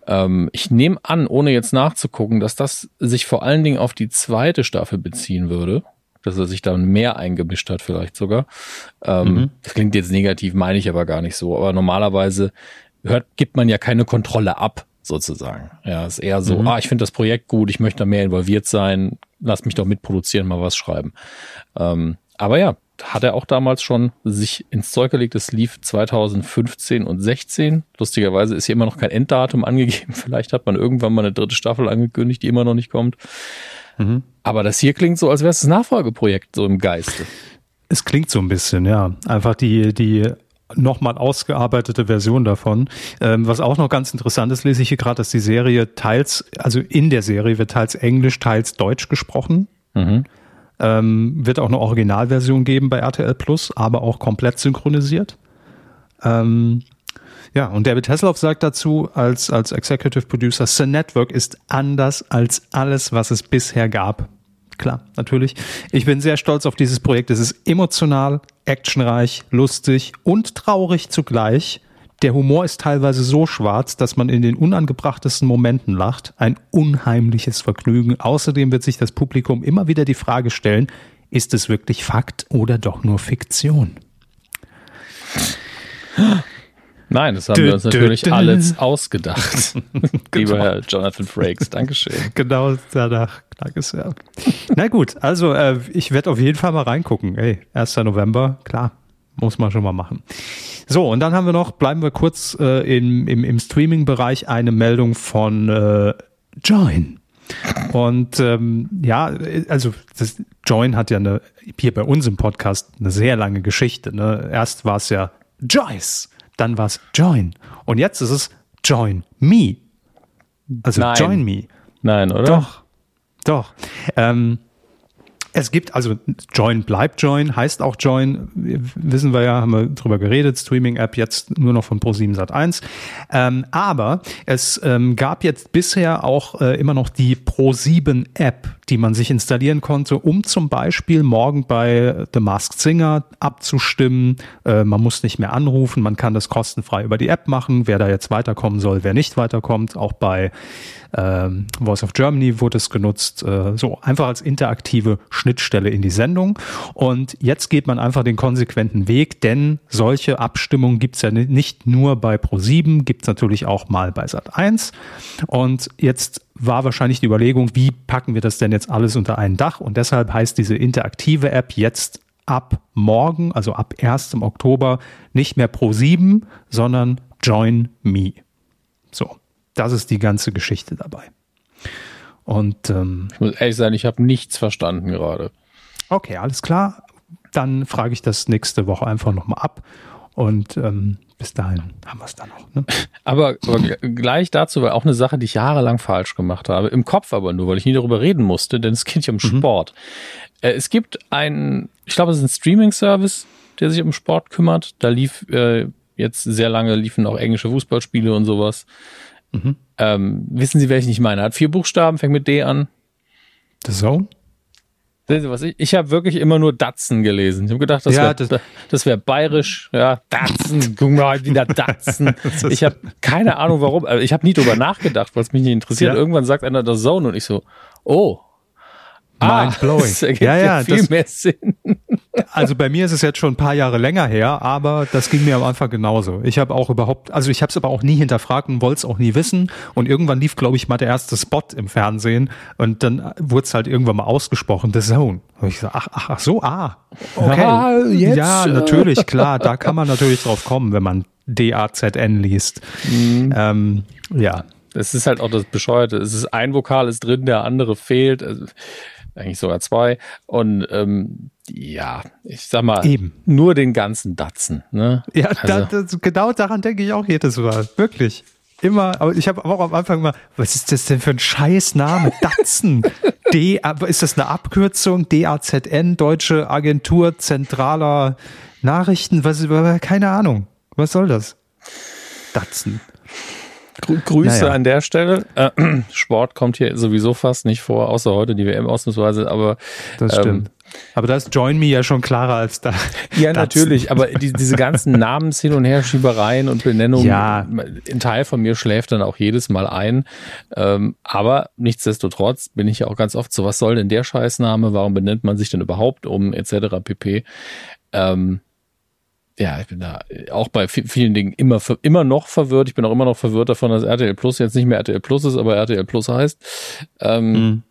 Ähm, ich nehme an, ohne jetzt nachzugucken, dass das sich vor allen Dingen auf die zweite Staffel beziehen würde. Dass er sich dann mehr eingemischt hat, vielleicht sogar. Ähm, mhm. Das klingt jetzt negativ, meine ich aber gar nicht so. Aber normalerweise hört, gibt man ja keine Kontrolle ab sozusagen. Ja, ist eher so, mhm. ah, ich finde das Projekt gut, ich möchte da mehr involviert sein, lass mich doch mitproduzieren, mal was schreiben. Ähm, aber ja, hat er auch damals schon sich ins Zeug gelegt. Es lief 2015 und 16. Lustigerweise ist hier immer noch kein Enddatum angegeben. Vielleicht hat man irgendwann mal eine dritte Staffel angekündigt, die immer noch nicht kommt. Mhm. Aber das hier klingt so, als wäre es das Nachfolgeprojekt, so im Geiste. Es klingt so ein bisschen, ja. Einfach die, die nochmal ausgearbeitete Version davon. Ähm, was auch noch ganz interessant ist, lese ich hier gerade, dass die Serie teils, also in der Serie wird teils Englisch, teils Deutsch gesprochen. Mhm. Ähm, wird auch eine Originalversion geben bei RTL Plus, aber auch komplett synchronisiert. Ähm, ja, und David Hasselhoff sagt dazu als, als Executive Producer, Sun Network ist anders als alles, was es bisher gab klar, natürlich. Ich bin sehr stolz auf dieses Projekt. Es ist emotional, actionreich, lustig und traurig zugleich. Der Humor ist teilweise so schwarz, dass man in den unangebrachtesten Momenten lacht. Ein unheimliches Vergnügen. Außerdem wird sich das Publikum immer wieder die Frage stellen, ist es wirklich Fakt oder doch nur Fiktion? Nein, das haben dö, wir uns natürlich dö, dö. alles ausgedacht. Lieber genau. Herr Jonathan Frakes, Dankeschön. Genau danach, danke sehr. Na gut, also äh, ich werde auf jeden Fall mal reingucken. Ey, 1. November, klar, muss man schon mal machen. So, und dann haben wir noch, bleiben wir kurz äh, im, im, im Streaming-Bereich, eine Meldung von äh, Join. Und ähm, ja, also das, Join hat ja eine, hier bei uns im Podcast eine sehr lange Geschichte. Ne? Erst war es ja Joyce dann war es Join. Und jetzt ist es Join Me. Also Nein. Join Me. Nein, oder? Doch. Doch. Ähm, es gibt, also Join bleibt Join, heißt auch Join, wissen wir ja, haben wir drüber geredet, Streaming-App jetzt nur noch von Pro7 Sat1. Ähm, aber es ähm, gab jetzt bisher auch äh, immer noch die Pro7-App, die man sich installieren konnte, um zum Beispiel morgen bei The Masked Singer abzustimmen. Äh, man muss nicht mehr anrufen, man kann das kostenfrei über die App machen, wer da jetzt weiterkommen soll, wer nicht weiterkommt. Auch bei ähm, Voice of Germany wurde es genutzt, äh, so einfach als interaktive Schnittstelle in die Sendung. Und jetzt geht man einfach den konsequenten Weg, denn solche Abstimmungen gibt es ja nicht nur bei Pro7, gibt es natürlich auch mal bei Sat1. Und jetzt war wahrscheinlich die Überlegung, wie packen wir das denn jetzt alles unter ein Dach? Und deshalb heißt diese interaktive App jetzt ab morgen, also ab 1. Oktober, nicht mehr Pro7, sondern Join Me. So. Das ist die ganze Geschichte dabei. Und ähm, ich muss ehrlich sein, ich habe nichts verstanden gerade. Okay, alles klar. Dann frage ich das nächste Woche einfach nochmal ab. Und ähm, bis dahin haben wir es dann noch. Ne? Aber, aber, gleich dazu war auch eine Sache, die ich jahrelang falsch gemacht habe. Im Kopf aber nur, weil ich nie darüber reden musste, denn es geht ja um mhm. Sport. Äh, es gibt einen, ich glaube, es ist ein Streaming-Service, der sich um Sport kümmert. Da lief äh, jetzt sehr lange, liefen auch englische Fußballspiele und sowas. Mhm. Ähm, wissen Sie, welchen ich meine? Hat vier Buchstaben, fängt mit D an. The Zone? Was ich ich habe wirklich immer nur Datsen gelesen. Ich habe gedacht, das ja, wäre das, das wär bayerisch. Ja, Datsen, guck mal wieder Datsen. ich habe keine Ahnung warum. Also ich habe nie drüber nachgedacht, weil es mich nicht interessiert. Ja. Irgendwann sagt einer The Zone und ich so, oh. Mind ah, blowing. Das ergibt ja, ja, viel das, mehr Sinn. Also bei mir ist es jetzt schon ein paar Jahre länger her, aber das ging mir am Anfang genauso. Ich habe auch überhaupt, also ich habe es aber auch nie hinterfragt und wollte es auch nie wissen. Und irgendwann lief, glaube ich, mal der erste Spot im Fernsehen und dann wurde es halt irgendwann mal ausgesprochen, The Zone. Und ich so, ach, ach, ach so, ah, okay. Ah, jetzt, ja, äh. natürlich, klar, da kann man natürlich drauf kommen, wenn man D-A-Z-N liest. Mhm. Ähm, ja, Es ist halt auch das Bescheuerte. Es ist ein Vokal ist drin, der andere fehlt. Also, eigentlich sogar zwei. Und ähm, ja, ich sag mal, Eben. nur den ganzen Datsen. Ne? Ja, Also- da, das, genau daran denke ich auch jedes Mal. Wirklich. Immer, aber ich habe auch am Anfang mal, was ist das denn für ein Scheißname? Datsen. D, aber ist das eine Abkürzung? DAZN, Deutsche Agentur Zentraler Nachrichten? Was, keine Ahnung. Was soll das? Datsen. Grü Grüße Naja. an der Stelle. Äh, Sport kommt hier sowieso fast nicht vor, außer heute die WM ausnahmsweise, aber Das ähm, stimmt. aber da ist Join Me ja schon klarer als da. Ja, natürlich, aber die, diese ganzen Namens hin und her Schiebereien und Benennungen, Ja. ein Teil von mir schläft dann auch jedes Mal ein. Ähm, aber nichtsdestotrotz bin ich ja auch ganz oft so, was soll denn der Scheißname? Warum benennt man sich denn überhaupt um, etc. pp. Ähm, ja, ich bin da auch bei vi- vielen Dingen immer, immer noch verwirrt. Ich bin auch immer noch verwirrt davon, dass RTL Plus jetzt nicht mehr RTL Plus ist, aber RTL Plus heißt. Ähm, Mhm.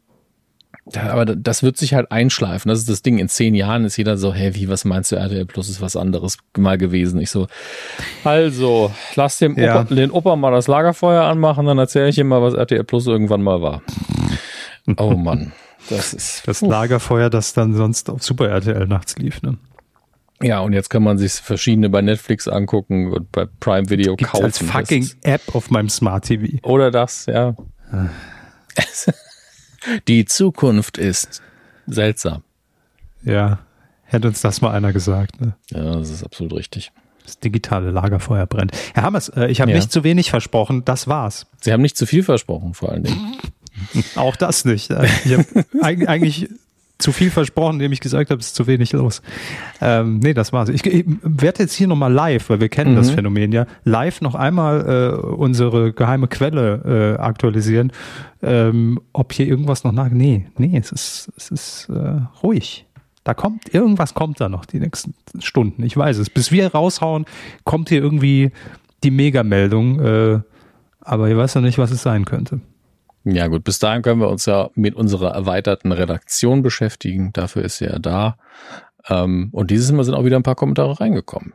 ja, aber das wird sich halt einschleifen. Das ist das Ding. In zehn Jahren ist jeder so, hey, wie, was meinst du, RTL Plus ist was anderes mal gewesen. Ich so, also, lass dem Ja. Opa, den Opa mal das Lagerfeuer anmachen, dann erzähle ich ihm mal, was RTL Plus irgendwann mal war. Oh Mann, das ist. Das Lagerfeuer, das dann sonst auf Super RTL nachts lief, ne? Ja, und jetzt kann man sich verschiedene bei Netflix angucken und bei Prime Video Gibt's kaufen. als fucking Das App auf meinem Smart TV. Oder das, ja. Die Zukunft ist seltsam. Ja, hätte uns das mal einer gesagt, ne? Ja, das ist absolut richtig. Das digitale Lagerfeuer brennt. Herr Hammers, äh, ich habe Ja. nicht zu wenig versprochen, das war's. Sie haben nicht zu viel versprochen, vor allen Dingen. Auch das nicht. Äh, Ich habe eigentlich zu viel versprochen, indem ich gesagt habe, es ist zu wenig los. Ähm, nee, das war's. Ich, ich werde jetzt hier nochmal live, weil wir kennen das Phänomen ja, live noch einmal äh, unsere geheime Quelle äh, aktualisieren. Ähm, ob hier irgendwas noch nach. Nee, nee, es ist, es ist äh, ruhig. Da kommt, irgendwas kommt da noch die nächsten Stunden. Ich weiß es. Bis wir raushauen, kommt hier irgendwie die Megameldung. Äh, aber ich weiß noch nicht, was es sein könnte. Ja gut, bis dahin können wir uns ja mit unserer erweiterten Redaktion beschäftigen. Dafür ist sie ja da. Ähm, und dieses Mal sind auch wieder ein paar Kommentare reingekommen.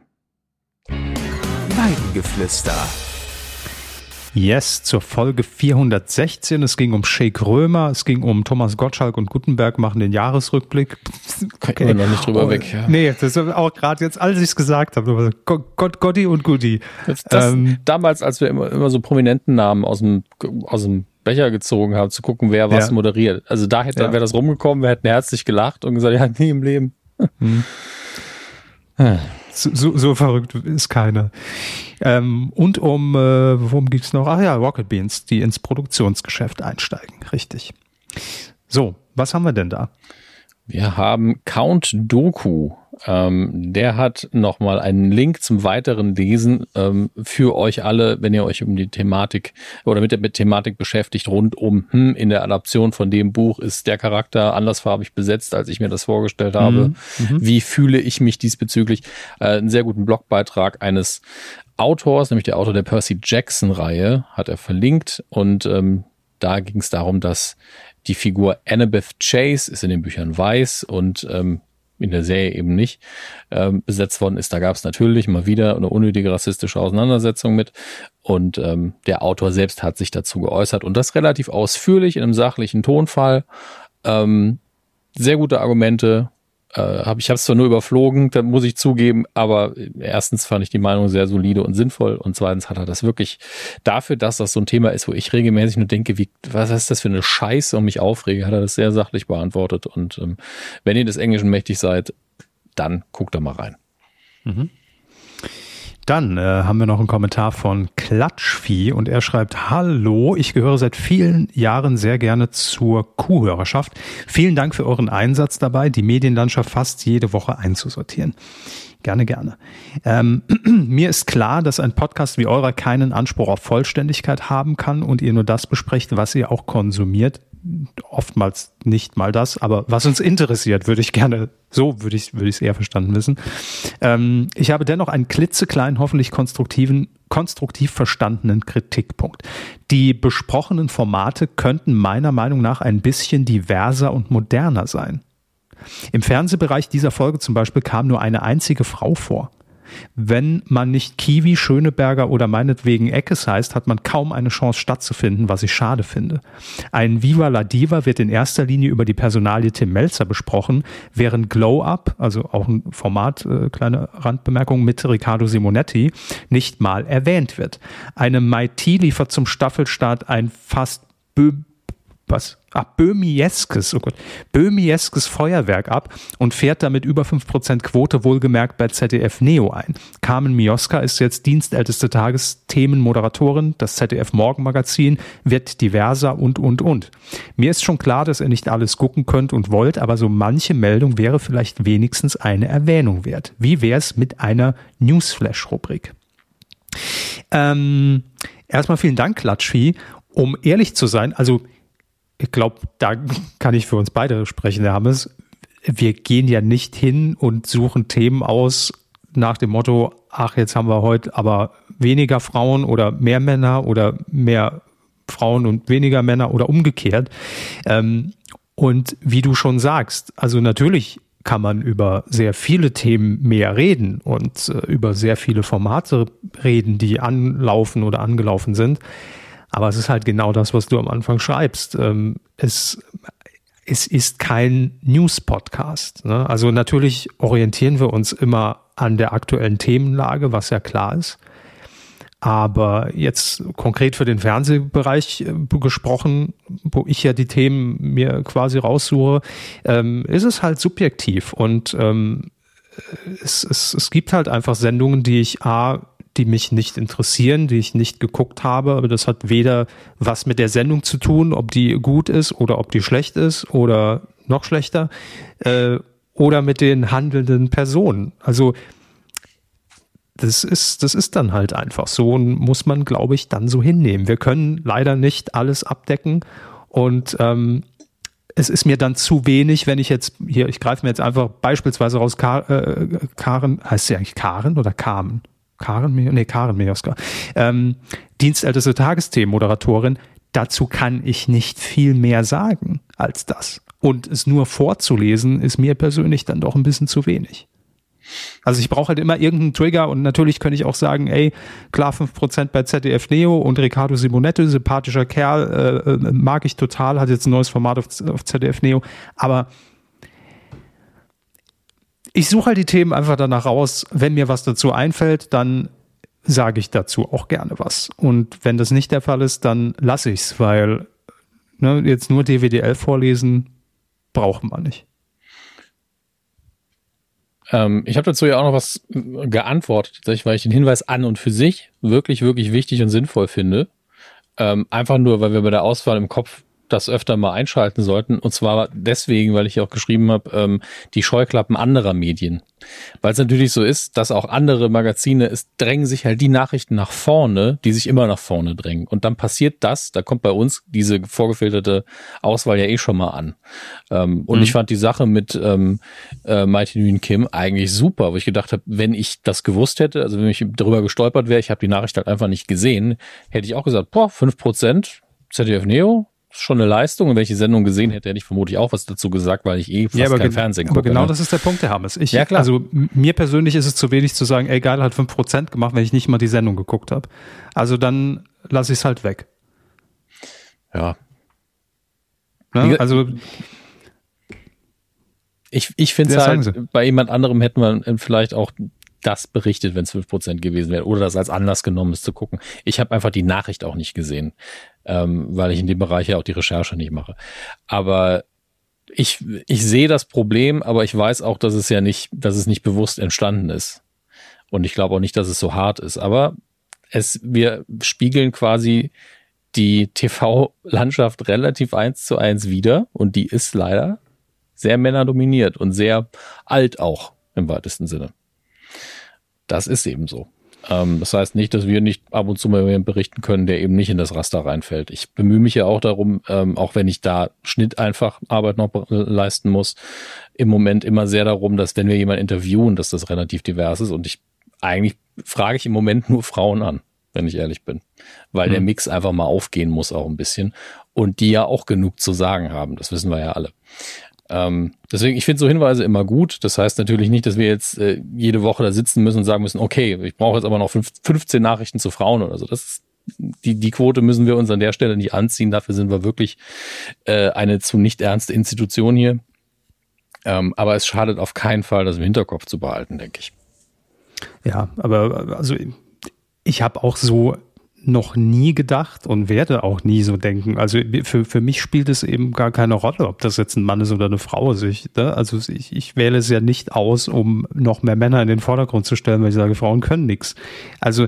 Weidengeflüster. Yes, zur Folge 416. Es ging um Shake Römer, es ging um Thomas Gottschalk und Gutenberg machen den Jahresrückblick. Kommen wir noch nicht drüber weg, ja. Nee, das ist auch gerade jetzt, als ich es gesagt habe, Gott, Gott, Gotti und. Das, das, Ähm, damals, als wir immer, immer so prominenten Namen aus dem, aus dem Becher gezogen haben, zu gucken, wer was Ja. moderiert. Also da hätte, Ja. wäre das rumgekommen, wir hätten herzlich gelacht und gesagt, ja, nie im Leben. So, so, so verrückt ist keiner. Ähm, und um, äh, worum ging's noch? Ach ja, Rocket Beans, die ins Produktionsgeschäft einsteigen. Richtig. So, was haben wir denn da? Wir haben Count Doku. Ähm, der hat nochmal einen Link zum weiteren Lesen ähm, für euch alle, wenn ihr euch um die Thematik oder mit der mit Thematik beschäftigt, rund um, hm, in der Adaption von dem Buch ist der Charakter andersfarbig besetzt, als ich mir das vorgestellt habe. Wie fühle ich mich diesbezüglich? Äh, einen sehr guten Blogbeitrag eines Autors, nämlich der Autor der Percy Jackson-Reihe, hat er verlinkt und ähm, da ging es darum, dass die Figur Annabeth Chase ist in den Büchern weiß und ähm, in der Serie eben nicht ähm, besetzt worden ist. Da gab es natürlich mal wieder eine unnötige rassistische Auseinandersetzung mit. Und ähm, der Autor selbst hat sich dazu geäußert und das relativ ausführlich in einem sachlichen Tonfall. Ähm, sehr gute Argumente. Äh, hab, ich habe es zwar nur überflogen, da muss ich zugeben, aber erstens fand ich die Meinung sehr solide und sinnvoll und zweitens hat er das wirklich dafür, dass das so ein Thema ist, wo ich regelmäßig nur denke, wie, was ist das für eine Scheiße und mich aufrege, hat er das sehr sachlich beantwortet und ähm, wenn ihr des Englischen mächtig seid, dann guckt da mal rein. Dann äh, haben wir noch einen Kommentar von Klatschvieh und er schreibt, Hallo, ich gehöre seit vielen Jahren sehr gerne zur Kuhhörerschaft. Vielen Dank für euren Einsatz dabei, die Medienlandschaft fast jede Woche einzusortieren. Gerne, gerne. Ähm, mir ist klar, dass ein Podcast wie eurer keinen Anspruch auf Vollständigkeit haben kann und ihr nur das besprecht, was ihr auch konsumiert. Oftmals nicht mal das, aber was uns interessiert, würde ich gerne, so würde ich würde es eher verstanden wissen. Ähm, ich habe dennoch einen klitzekleinen, hoffentlich konstruktiven, konstruktiv verstandenen Kritikpunkt. Die besprochenen Formate könnten meiner Meinung nach ein bisschen diverser und moderner sein. Im Fernsehbereich dieser Folge zum Beispiel kam nur eine einzige Frau vor. Wenn man nicht Kiwi, Schöneberger oder meinetwegen Eckes heißt, hat man kaum eine Chance stattzufinden, was ich schade finde. Ein Viva la Diva wird in erster Linie über die Personalie Tim Melzer besprochen, während Glow Up, also auch ein Format, äh, kleine Randbemerkung, mit Riccardo Simonetti, nicht mal erwähnt wird. Eine Maiti liefert zum Staffelstart ein fast was? Ah, Böhmieskes, oh Gott, Böhmieskes Feuerwerk ab und fährt damit über 5% Quote wohlgemerkt bei ZDF Neo ein. Carmen Mioska ist jetzt dienstälteste Tagesthemenmoderatorin. Das ZDF Morgenmagazin wird diverser und, und, und. Mir ist schon klar, dass ihr nicht alles gucken könnt und wollt, aber so manche Meldung wäre vielleicht wenigstens eine Erwähnung wert. Wie wäre es mit einer Newsflash-Rubrik? Ähm, erstmal vielen Dank, Latschi. Um ehrlich zu sein, also ich glaube, da kann ich für uns beide sprechen, Herr Hammes. Wir gehen ja nicht hin und suchen Themen aus nach dem Motto, ach, jetzt haben wir heute aber weniger Frauen oder mehr Männer oder mehr Frauen und weniger Männer oder umgekehrt. Ähm, und wie du schon sagst, also natürlich kann man über sehr viele Themen mehr reden und äh, über sehr viele Formate reden, die anlaufen oder angelaufen sind. Aber es ist halt genau das, was du am Anfang schreibst. Ähm, es, es ist kein News-Podcast. Ne? Also natürlich orientieren wir uns immer an der aktuellen Themenlage, was ja klar ist. Aber jetzt konkret für den Fernsehbereich äh, gesprochen, wo ich ja die Themen mir quasi raussuche, ähm, ist es halt subjektiv. Und ähm, es, es, es gibt halt einfach Sendungen, die ich A, die mich nicht interessieren, die ich nicht geguckt habe. Aber das hat weder was mit der Sendung zu tun, ob die gut ist oder ob die schlecht ist oder noch schlechter, äh, oder mit den handelnden Personen. Also das ist, das ist dann halt einfach so und muss man, glaube ich, dann so hinnehmen. Wir können leider nicht alles abdecken und ähm, es ist mir dann zu wenig, wenn ich jetzt hier, ich greife mir jetzt einfach beispielsweise raus, Kar, äh, Karen, heißt sie eigentlich Karen oder Carmen? Karen, nee, Karen Mioska, ähm, dienstälteste Tagesthemenmoderatorin. Dazu kann ich nicht viel mehr sagen als das. Und es nur vorzulesen, ist mir persönlich dann doch ein bisschen zu wenig. Also ich brauche halt immer irgendeinen Trigger und natürlich könnte ich auch sagen, ey, klar 5% bei ZDF Neo und Riccardo Simonetti, sympathischer Kerl, äh, äh, mag ich total, hat jetzt ein neues Format auf, auf ZDF Neo, aber ich suche halt die Themen einfach danach raus. Wenn mir was dazu einfällt, dann sage ich dazu auch gerne was. Und wenn das nicht der Fall ist, dann lasse ich es, weil ne, jetzt nur DWDL vorlesen braucht man nicht. Ähm, ich habe dazu ja auch noch was geantwortet, weil ich den Hinweis an und für sich wirklich, wirklich wichtig und sinnvoll finde. Ähm, einfach nur, weil wir bei der Auswahl im Kopf das öfter mal einschalten sollten. Und zwar deswegen, weil ich auch geschrieben habe, ähm, die Scheuklappen anderer Medien. Weil es natürlich so ist, dass auch andere Magazine, es drängen sich halt die Nachrichten nach vorne, die sich immer nach vorne drängen. Und dann passiert das, da kommt bei uns diese vorgefilterte Auswahl ja eh schon mal an. Ähm, und mhm. ich fand die Sache mit ähm, äh, Mighty Nguyen Kim eigentlich super, wo ich gedacht habe, wenn ich das gewusst hätte, also wenn ich darüber gestolpert wäre, ich habe die Nachricht halt einfach nicht gesehen, hätte ich auch gesagt, boah, fünf Prozent ZDF Neo, schon eine Leistung. Und wenn ich die Sendung gesehen hätte, hätte ich vermutlich auch was dazu gesagt, weil ich eh fast ja, kein Fernsehen gucke. Aber genau ne? das ist der Punkt, Herr Hammes. Ich, ja, klar. Also mir persönlich ist es zu wenig zu sagen, ey, geil, hat 5% gemacht, wenn ich nicht mal die Sendung geguckt habe. Also dann lasse ich es halt weg. Ja. Ne? Also ich, ich finde es halt, bei jemand anderem hätten wir vielleicht auch das berichtet, wenn es 5% gewesen wäre oder das als Anlass genommen ist zu gucken. Ich habe einfach die Nachricht auch nicht gesehen ähm, weil ich in dem Bereich ja auch die Recherche nicht mache. Aber ich, ich sehe das Problem, aber ich weiß auch, dass es ja nicht, dass es nicht bewusst entstanden ist. Und ich glaube auch nicht, dass es so hart ist. Aber es, wir spiegeln quasi die TV-Landschaft relativ eins zu eins wieder. Und die ist leider sehr männerdominiert und sehr alt auch im weitesten Sinne. Das ist eben so. Ähm, das heißt nicht, dass wir nicht ab und zu mal jemanden berichten können, der eben nicht in das Raster reinfällt. Ich bemühe mich ja auch darum, ähm, auch wenn ich da Schnitt einfach Arbeit noch leisten muss, im Moment immer sehr darum, dass wenn wir jemanden interviewen, dass das relativ divers ist. Und ich eigentlich frage ich im Moment nur Frauen an, wenn ich ehrlich bin. Weil mhm. der Mix einfach mal aufgehen muss auch ein bisschen. Und die ja auch genug zu sagen haben. Das wissen wir ja alle. Ähm, deswegen, ich finde so Hinweise immer gut. Das heißt natürlich nicht, dass wir jetzt äh, jede Woche da sitzen müssen und sagen müssen, okay, ich brauche jetzt aber noch fünf, 15 Nachrichten zu Frauen oder so. Das ist, die, die Quote müssen wir uns an der Stelle nicht anziehen. Dafür sind wir wirklich äh, eine zu nicht ernste Institution hier. Ähm, aber es schadet auf keinen Fall, das im Hinterkopf zu behalten, denke ich. Ja, aber also ich habe auch so noch nie gedacht und werde auch nie so denken. Also für, für mich spielt es eben gar keine Rolle, ob das jetzt ein Mann ist oder eine Frau ist. Ich, ne? Also ich, ich wähle es ja nicht aus, um noch mehr Männer in den Vordergrund zu stellen, weil ich sage, Frauen können nichts. Also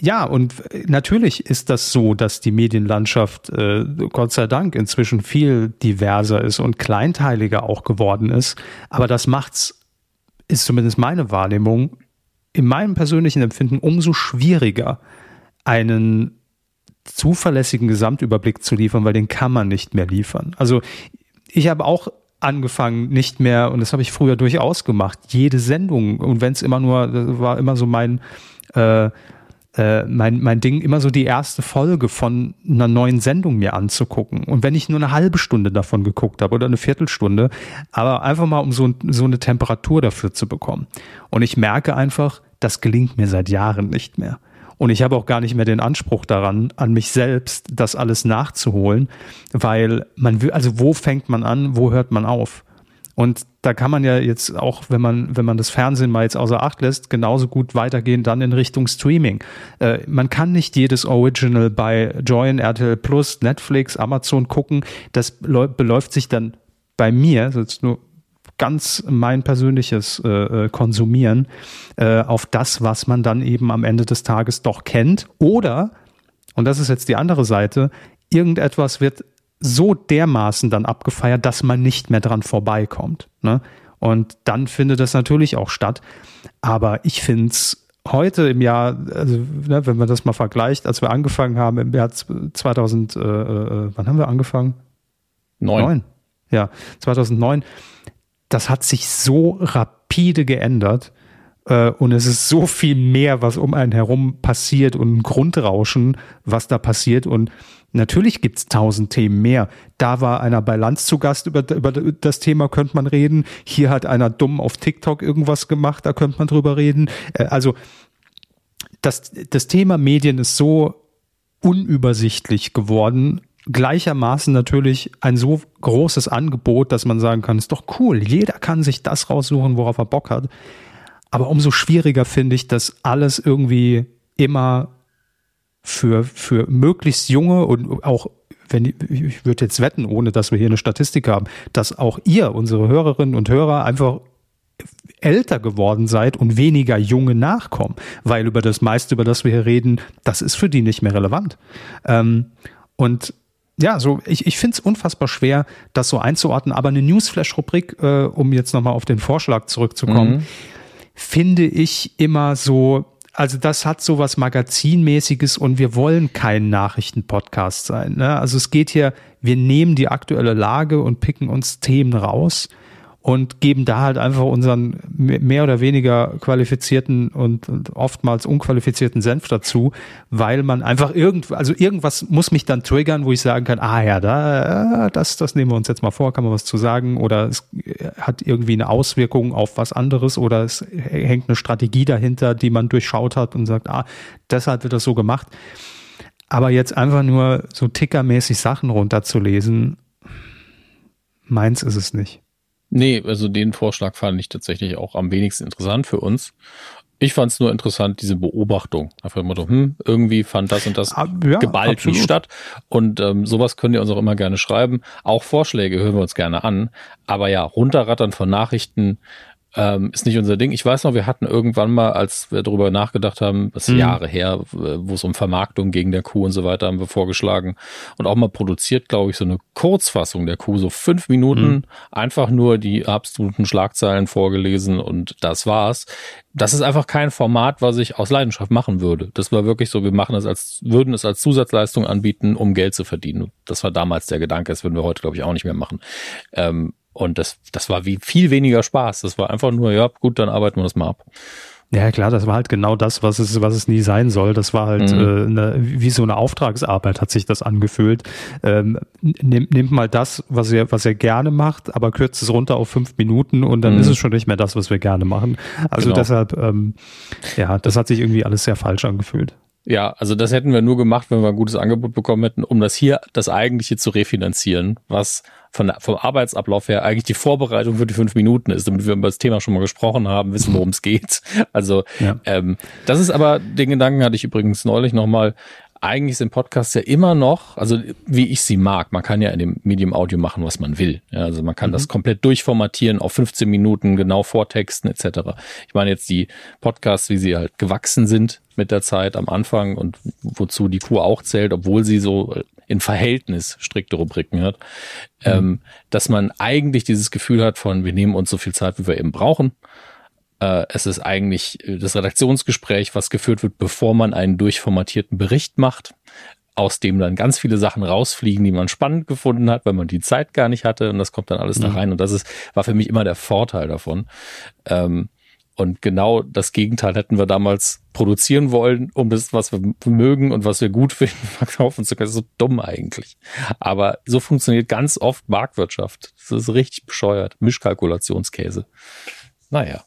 ja, und natürlich ist das so, dass die Medienlandschaft, äh, Gott sei Dank, inzwischen viel diverser ist und kleinteiliger auch geworden ist. Aber das macht's, ist zumindest meine Wahrnehmung, in meinem persönlichen Empfinden umso schwieriger, einen zuverlässigen Gesamtüberblick zu liefern, weil den kann man nicht mehr liefern. Also ich habe auch angefangen, nicht mehr, und das habe ich früher durchaus gemacht, jede Sendung, und wenn es immer nur, das war immer so mein, äh, äh, mein, mein Ding, immer so die erste Folge von einer neuen Sendung mir anzugucken. Und wenn ich nur eine halbe Stunde davon geguckt habe oder eine Viertelstunde, aber einfach mal um so, so eine Temperatur dafür zu bekommen. Und ich merke einfach, das gelingt mir seit Jahren nicht mehr. Und ich habe auch gar nicht mehr den Anspruch daran, an mich selbst, das alles nachzuholen, weil man will, also wo fängt man an, wo hört man auf? Und da kann man ja jetzt auch, wenn man, wenn man das Fernsehen mal jetzt außer Acht lässt, genauso gut weitergehen dann in Richtung Streaming. Äh, man kann nicht jedes Original bei Join, RTL Plus, Netflix, Amazon gucken. Das beläuft sich dann bei mir, das ist nur ganz mein persönliches äh, äh, Konsumieren äh, auf das, was man dann eben am Ende des Tages doch kennt. Oder, und das ist jetzt die andere Seite, irgendetwas wird so dermaßen dann abgefeiert, dass man nicht mehr dran vorbeikommt. Ne? Und dann findet das natürlich auch statt. Aber ich finde es heute im Jahr, also ne, wenn man das mal vergleicht, als wir angefangen haben im Jahr 2000, äh, äh, wann haben wir angefangen? Neun. Neun. Ja, 2009 das hat sich so rapide geändert äh, und es ist so viel mehr, was um einen herum passiert und ein Grundrauschen, was da passiert und Natürlich gibt's tausend Themen mehr. Da war einer bei Lanz zu Gast, über, über das Thema könnte man reden. Hier hat einer dumm auf TikTok irgendwas gemacht, da könnte man drüber reden. Äh, also das, das Thema Medien ist so unübersichtlich geworden, gleichermaßen natürlich ein so großes Angebot, dass man sagen kann, ist doch cool, jeder kann sich das raussuchen, worauf er Bock hat. Aber umso schwieriger finde ich, dass alles irgendwie immer für, für möglichst junge und auch wenn ich würde jetzt wetten, ohne dass wir hier eine Statistik haben, dass auch ihr, unsere Hörerinnen und Hörer, einfach älter geworden seid und weniger junge nachkommen, weil über das meiste, über das wir hier reden, das ist für die nicht mehr relevant. Ähm, und ja, so ich, ich finde es unfassbar schwer, das so einzuordnen, aber eine Newsflash-Rubrik, äh, um jetzt nochmal auf den Vorschlag zurückzukommen, mhm. finde ich immer so, also das hat so was Magazinmäßiges und wir wollen kein Nachrichtenpodcast sein. Ne? Also es geht hier, wir nehmen die aktuelle Lage und picken uns Themen raus und geben da halt einfach unseren mehr oder weniger qualifizierten und, oftmals unqualifizierten Senf dazu, weil man einfach irgend, also irgendwas muss mich dann triggern, wo ich sagen kann, ah ja, da, das, das nehmen wir uns jetzt mal vor, kann man was zu sagen oder es hat irgendwie eine Auswirkung auf was anderes oder es hängt eine Strategie dahinter, die man durchschaut hat und sagt, ah, deshalb wird das so gemacht. Aber jetzt einfach nur so tickermäßig Sachen runterzulesen, meins ist es nicht. Nee, also den Vorschlag fand ich tatsächlich auch am wenigsten interessant für uns. Ich fand es nur interessant, diese Beobachtung. Einfach immer so, hm, irgendwie fand das und das ah, ja, geballt absolut. nicht statt. Und ähm, sowas könnt ihr uns auch immer gerne schreiben. Auch Vorschläge hören wir uns gerne an. Aber ja, runterrattern von Nachrichten Ähm, ist nicht unser Ding. Ich weiß noch, wir hatten irgendwann mal, als wir darüber nachgedacht haben, das ist mhm. Jahre her, wo es um Vermarktung gegen der Kuh und so weiter haben wir vorgeschlagen und auch mal produziert, glaube ich, so eine Kurzfassung der Kuh, so fünf Minuten, mhm. einfach nur die absoluten Schlagzeilen vorgelesen und das war's. Das ist einfach kein Format, was ich aus Leidenschaft machen würde. Das war wirklich so, wir machen es als, würden es als Zusatzleistung anbieten, um Geld zu verdienen. Das war damals der Gedanke, das würden wir heute, glaube ich, auch nicht mehr machen. Ähm, und das, das war wie viel weniger Spaß. Das war einfach nur, ja, gut, dann arbeiten wir das mal ab. Ja, klar, das war halt genau das, was es, was es nie sein soll. Das war halt mhm. äh, eine, wie so eine Auftragsarbeit, hat sich das angefühlt. Ähm, nehmt, nehmt mal das, was ihr, was ihr gerne macht, aber kürzt es runter auf fünf Minuten und dann mhm. ist es schon nicht mehr das, was wir gerne machen. Also genau. deshalb, ähm, ja, das hat sich irgendwie alles sehr falsch angefühlt. Ja, also das hätten wir nur gemacht, wenn wir ein gutes Angebot bekommen hätten, um das hier, das eigentliche zu refinanzieren, was von, vom Arbeitsablauf her eigentlich die Vorbereitung für die fünf Minuten ist, damit wir über das Thema schon mal gesprochen haben, wissen, worum es geht. Also ja. ähm, das ist aber, den Gedanken hatte ich übrigens neulich nochmal, eigentlich sind Podcasts ja immer noch, also wie ich sie mag, man kann ja in dem Medium Audio machen, was man will. Ja, also man kann mhm. das komplett durchformatieren auf 15 Minuten, genau vortexten etc. Ich meine jetzt die Podcasts, wie sie halt gewachsen sind mit der Zeit am Anfang und wozu die Kuh auch zählt, obwohl sie so in Verhältnis strikte Rubriken hat, mhm. ähm, dass man eigentlich dieses Gefühl hat von, wir nehmen uns so viel Zeit, wie wir eben brauchen äh, es ist eigentlich äh, das Redaktionsgespräch, was geführt wird, bevor man einen durchformatierten Bericht macht, aus dem dann ganz viele Sachen rausfliegen, die man spannend gefunden hat, weil man die Zeit gar nicht hatte und das kommt dann alles mhm. da rein und das ist, war für mich immer der Vorteil davon. Ähm, und genau das Gegenteil hätten wir damals produzieren wollen, um das, was wir mögen und was wir gut finden, verkaufen zu können. Das ist so dumm eigentlich. Aber so funktioniert ganz oft Marktwirtschaft. Das ist richtig bescheuert. Mischkalkulationskäse. Naja.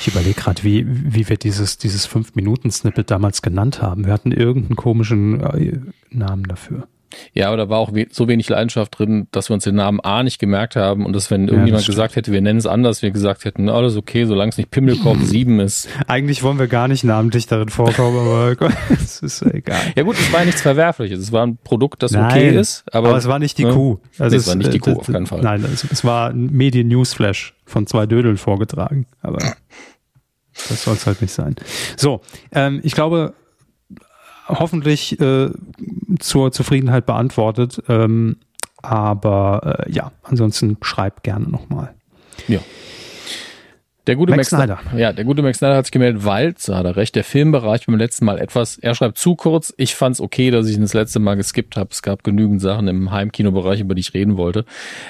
Ich überlege gerade, wie, wie wir dieses, dieses 5-Minuten-Snippet damals genannt haben. Wir hatten irgendeinen komischen äh, Namen dafür. Ja, aber da war auch so wenig Leidenschaft drin, dass wir uns den Namen A nicht gemerkt haben und dass wenn irgendjemand ja, das gesagt hätte, wir nennen es anders, wir gesagt hätten, alles okay, solange es nicht Pimmelkorb 7 ist. Eigentlich wollen wir gar nicht namentlich darin vorkommen, aber es ist egal. Ja gut, es war nichts Verwerfliches. Es war ein Produkt, das Nein, okay ist, aber, aber es war nicht die ne? Kuh. Also nee, es, es war nicht die Kuh, auf keinen Fall. Nein, es, es war ein Medien-Newsflash von zwei Dödeln vorgetragen, aber das soll es halt nicht sein. So, ähm, ich glaube, hoffentlich äh, zur Zufriedenheit beantwortet. Ähm, aber äh, ja, ansonsten schreibt gerne nochmal. Ja. Der gute Max, Max Snyder. Ja, der gute Max Snyder hat sich gemeldet, weil, so hat er recht, der Filmbereich beim letzten Mal etwas, er schreibt zu kurz. Ich fand's okay, dass ich ihn das letzte Mal geskippt habe. Es gab genügend Sachen im Heimkinobereich, über die ich reden wollte.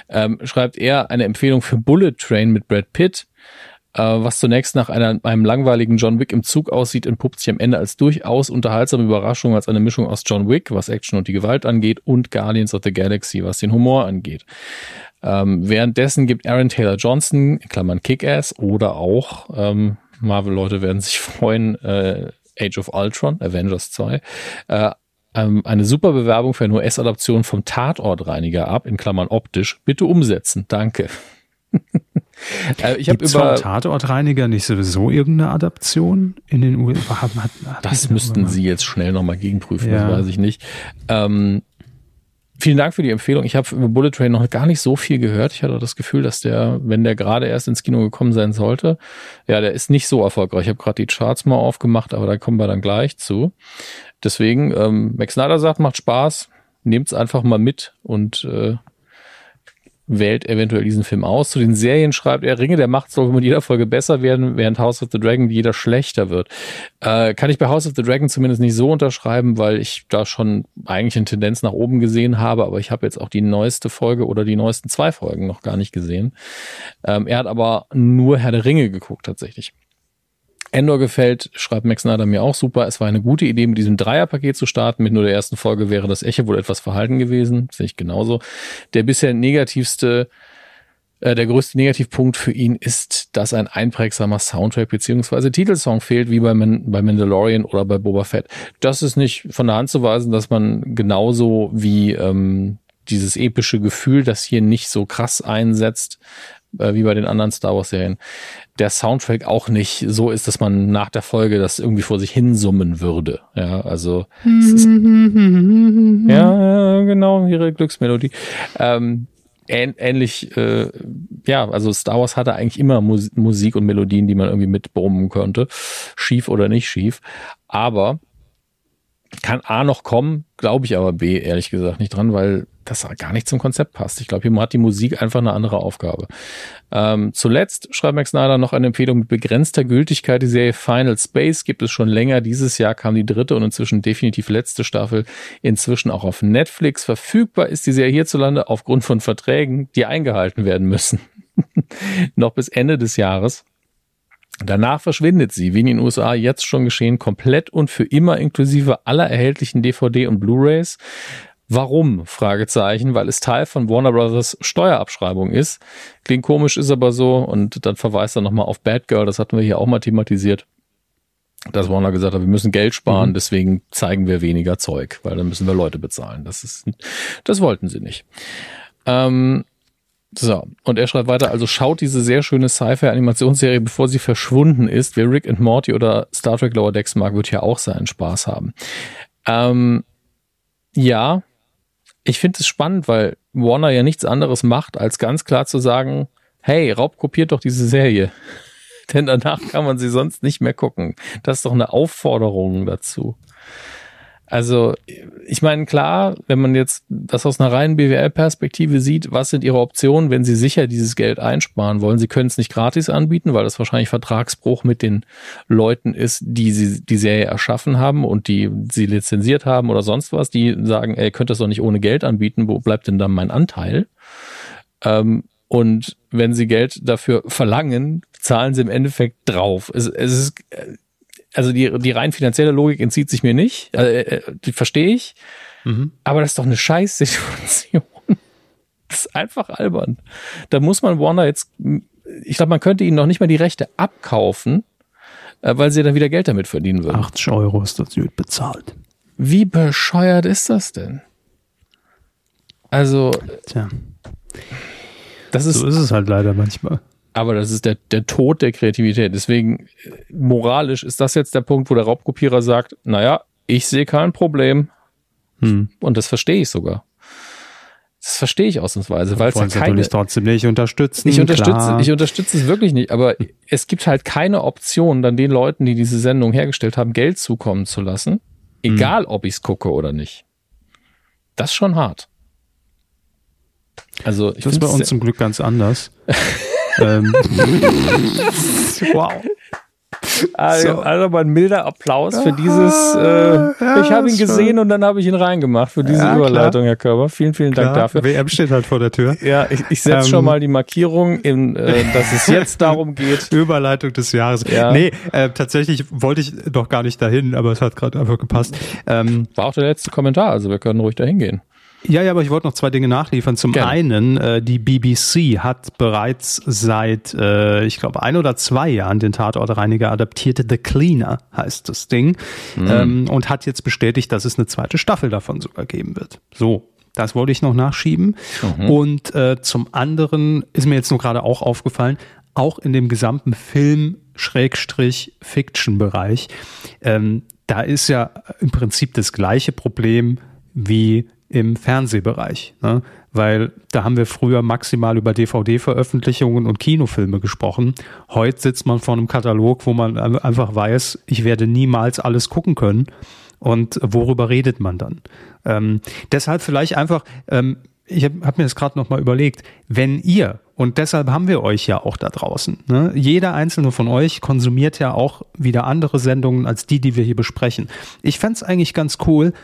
Ähm, schreibt er eine Empfehlung für Bullet Train mit Brad Pitt. Äh, was zunächst nach einer, einem langweiligen John Wick im Zug aussieht, entpuppt sich am Ende als durchaus unterhaltsame Überraschung, als eine Mischung aus John Wick, was Action und die Gewalt angeht, und Guardians of the Galaxy, was den Humor angeht. Ähm, währenddessen gibt Aaron Taylor Johnson, Klammern Kick-Ass, oder auch, ähm, Marvel-Leute werden sich freuen, äh, Age of Ultron, Avengers 2, äh, ähm, eine super Bewerbung für eine US-Adaption vom Tatortreiniger ab, in Klammern optisch. Bitte umsetzen. Danke. Äh, ich habe über Tatortreiniger nicht sowieso irgendeine Adaption in den USA. Hat, hat, das müssten Sie jetzt schnell nochmal gegenprüfen, ja. das weiß ich nicht. Ähm, vielen Dank für die Empfehlung. Ich habe über Bullet Train noch gar nicht so viel gehört. Ich hatte das Gefühl, dass der, wenn der gerade erst ins Kino gekommen sein sollte, ja, der ist nicht so erfolgreich. Ich habe gerade die Charts mal aufgemacht, aber da kommen wir dann gleich zu. Deswegen, ähm, Max Snyder sagt, macht Spaß, nehmt's einfach mal mit und äh, wählt eventuell diesen Film aus. Zu den Serien schreibt er, Ringe der Macht soll mit jeder Folge besser werden, während House of the Dragon jeder schlechter wird. Äh, kann ich bei House of the Dragon zumindest nicht so unterschreiben, weil ich da schon eigentlich eine Tendenz nach oben gesehen habe, aber ich habe jetzt auch die neueste Folge oder die neuesten zwei Folgen noch gar nicht gesehen. Ähm, er hat aber nur Herr der Ringe geguckt tatsächlich. Endor gefällt, schreibt Max Snyder mir auch super. Es war eine gute Idee, mit diesem Dreierpaket zu starten. Mit nur der ersten Folge wäre das Echo wohl etwas verhalten gewesen. Sehe ich genauso. Der bisher negativste, äh, der größte Negativpunkt für ihn ist, dass ein einprägsamer Soundtrack beziehungsweise Titelsong fehlt, wie bei, Man bei Mandalorian oder bei Boba Fett. Das ist nicht von der Hand zu weisen, dass man genauso wie ähm, dieses epische Gefühl, das hier nicht so krass einsetzt, äh, wie bei den anderen Star Wars Serien, der Soundtrack auch nicht so ist, dass man nach der Folge das irgendwie vor sich hinsummen würde. Ja, also ist, ja, genau, ihre Glücksmelodie. Ähm, ähnlich, äh, ja, also Star Wars hatte eigentlich immer Mus Musik und Melodien, die man irgendwie mitbrummen könnte, schief oder nicht schief. Aber kann A noch kommen, glaube ich aber B ehrlich gesagt nicht dran, weil das gar nicht zum Konzept passt. Ich glaube, hier hat die Musik einfach eine andere Aufgabe. Ähm, zuletzt schreibt Max Snyder noch eine Empfehlung mit begrenzter Gültigkeit. Die Serie Final Space gibt es schon länger. Dieses Jahr kam die dritte und inzwischen definitiv letzte Staffel inzwischen auch auf Netflix. Verfügbar ist die Serie hierzulande aufgrund von Verträgen, die eingehalten werden müssen. noch bis Ende des Jahres. Danach verschwindet sie, wie in den USA jetzt schon geschehen, komplett und für immer inklusive aller erhältlichen DVD und Blu-rays. Warum? Fragezeichen, weil es Teil von Warner Brothers Steuerabschreibung ist. Klingt komisch, ist aber so. Und dann verweist er nochmal auf Bad Girl, das hatten wir hier auch mal thematisiert. Dass Warner gesagt hat, wir müssen Geld sparen, mhm. deswegen zeigen wir weniger Zeug, weil dann müssen wir Leute bezahlen. Das ist, das wollten sie nicht. Ähm, so, und er schreibt weiter, also schaut diese sehr schöne Sci-Fi-Animationsserie, bevor sie verschwunden ist. Wer Rick and Morty oder Star Trek Lower Decks mag, wird ja auch seinen Spaß haben. Ähm, ja, ich finde es spannend, weil Warner ja nichts anderes macht, als ganz klar zu sagen, hey, Raub kopiert doch diese Serie. Denn danach kann man sie sonst nicht mehr gucken. Das ist doch eine Aufforderung dazu. Also, ich meine, klar, wenn man jetzt das aus einer reinen BWL-Perspektive sieht, was sind ihre Optionen, wenn sie sicher dieses Geld einsparen wollen? Sie können es nicht gratis anbieten, weil das wahrscheinlich Vertragsbruch mit den Leuten ist, die sie die Serie erschaffen haben und die sie lizenziert haben oder sonst was. Die sagen, ey, könnt das doch nicht ohne Geld anbieten, wo bleibt denn dann mein Anteil? Ähm, und wenn sie Geld dafür verlangen, zahlen sie im Endeffekt drauf. Es, es ist also die, die rein finanzielle Logik entzieht sich mir nicht, äh, äh, die verstehe ich, mhm. aber das ist doch eine Scheißsituation. Das ist einfach albern. Da muss man Warner jetzt, ich glaube, man könnte ihnen noch nicht mal die Rechte abkaufen, äh, weil sie dann wieder Geld damit verdienen würden. 80 Euro ist das wird bezahlt. Wie bescheuert ist das denn? Also, Tja. das ist, so ist es halt leider manchmal. Aber das ist der, der Tod der Kreativität. Deswegen, moralisch ist das jetzt der Punkt, wo der Raubkopierer sagt, naja, ich sehe kein Problem. Hm. Und das verstehe ich sogar. Das verstehe ich ausnahmsweise, weil es ja keine, natürlich trotzdem nicht unterstützen. Ich unterstütze, ich unterstütze es wirklich nicht, aber es gibt halt keine Option, dann den Leuten, die diese Sendung hergestellt haben, Geld zukommen zu lassen, egal hm. ob ich es gucke oder nicht. Das ist schon hart. Also ich das ist bei uns zum Glück ganz anders. ähm. wow. Also, so. also mal ein milder Applaus für dieses. Äh, ja, ich habe ihn gesehen schon. und dann habe ich ihn reingemacht für diese ja, Überleitung, Herr Körber. Vielen, vielen Dank klar. dafür. WM steht halt vor der Tür. Ja, ich, ich setze ähm, schon mal die Markierung, in, äh, dass es jetzt darum geht. Überleitung des Jahres. Ja. Nee, äh, tatsächlich wollte ich doch gar nicht dahin, aber es hat gerade einfach gepasst. Ähm, War auch der letzte Kommentar, also wir können ruhig dahin gehen. Ja, ja, aber ich wollte noch zwei Dinge nachliefern. Zum Gerne. einen, äh, die BBC hat bereits seit, äh, ich glaube, ein oder zwei Jahren den Tatortreiniger adaptiert. The Cleaner heißt das Ding. Mhm. Ähm, und hat jetzt bestätigt, dass es eine zweite Staffel davon sogar geben wird. So. Das wollte ich noch nachschieben. Mhm. Und äh, zum anderen ist mir jetzt nur gerade auch aufgefallen, auch in dem gesamten Film Schrägstrich Fiction-Bereich, ähm, da ist ja im Prinzip das gleiche Problem wie im Fernsehbereich, ne? weil da haben wir früher maximal über DVD-Veröffentlichungen und Kinofilme gesprochen. Heute sitzt man vor einem Katalog, wo man einfach weiß, ich werde niemals alles gucken können. Und worüber redet man dann? Ähm, deshalb vielleicht einfach, ähm, ich habe hab mir das gerade nochmal überlegt, wenn ihr, und deshalb haben wir euch ja auch da draußen, ne? jeder einzelne von euch konsumiert ja auch wieder andere Sendungen als die, die wir hier besprechen. Ich fände es eigentlich ganz cool,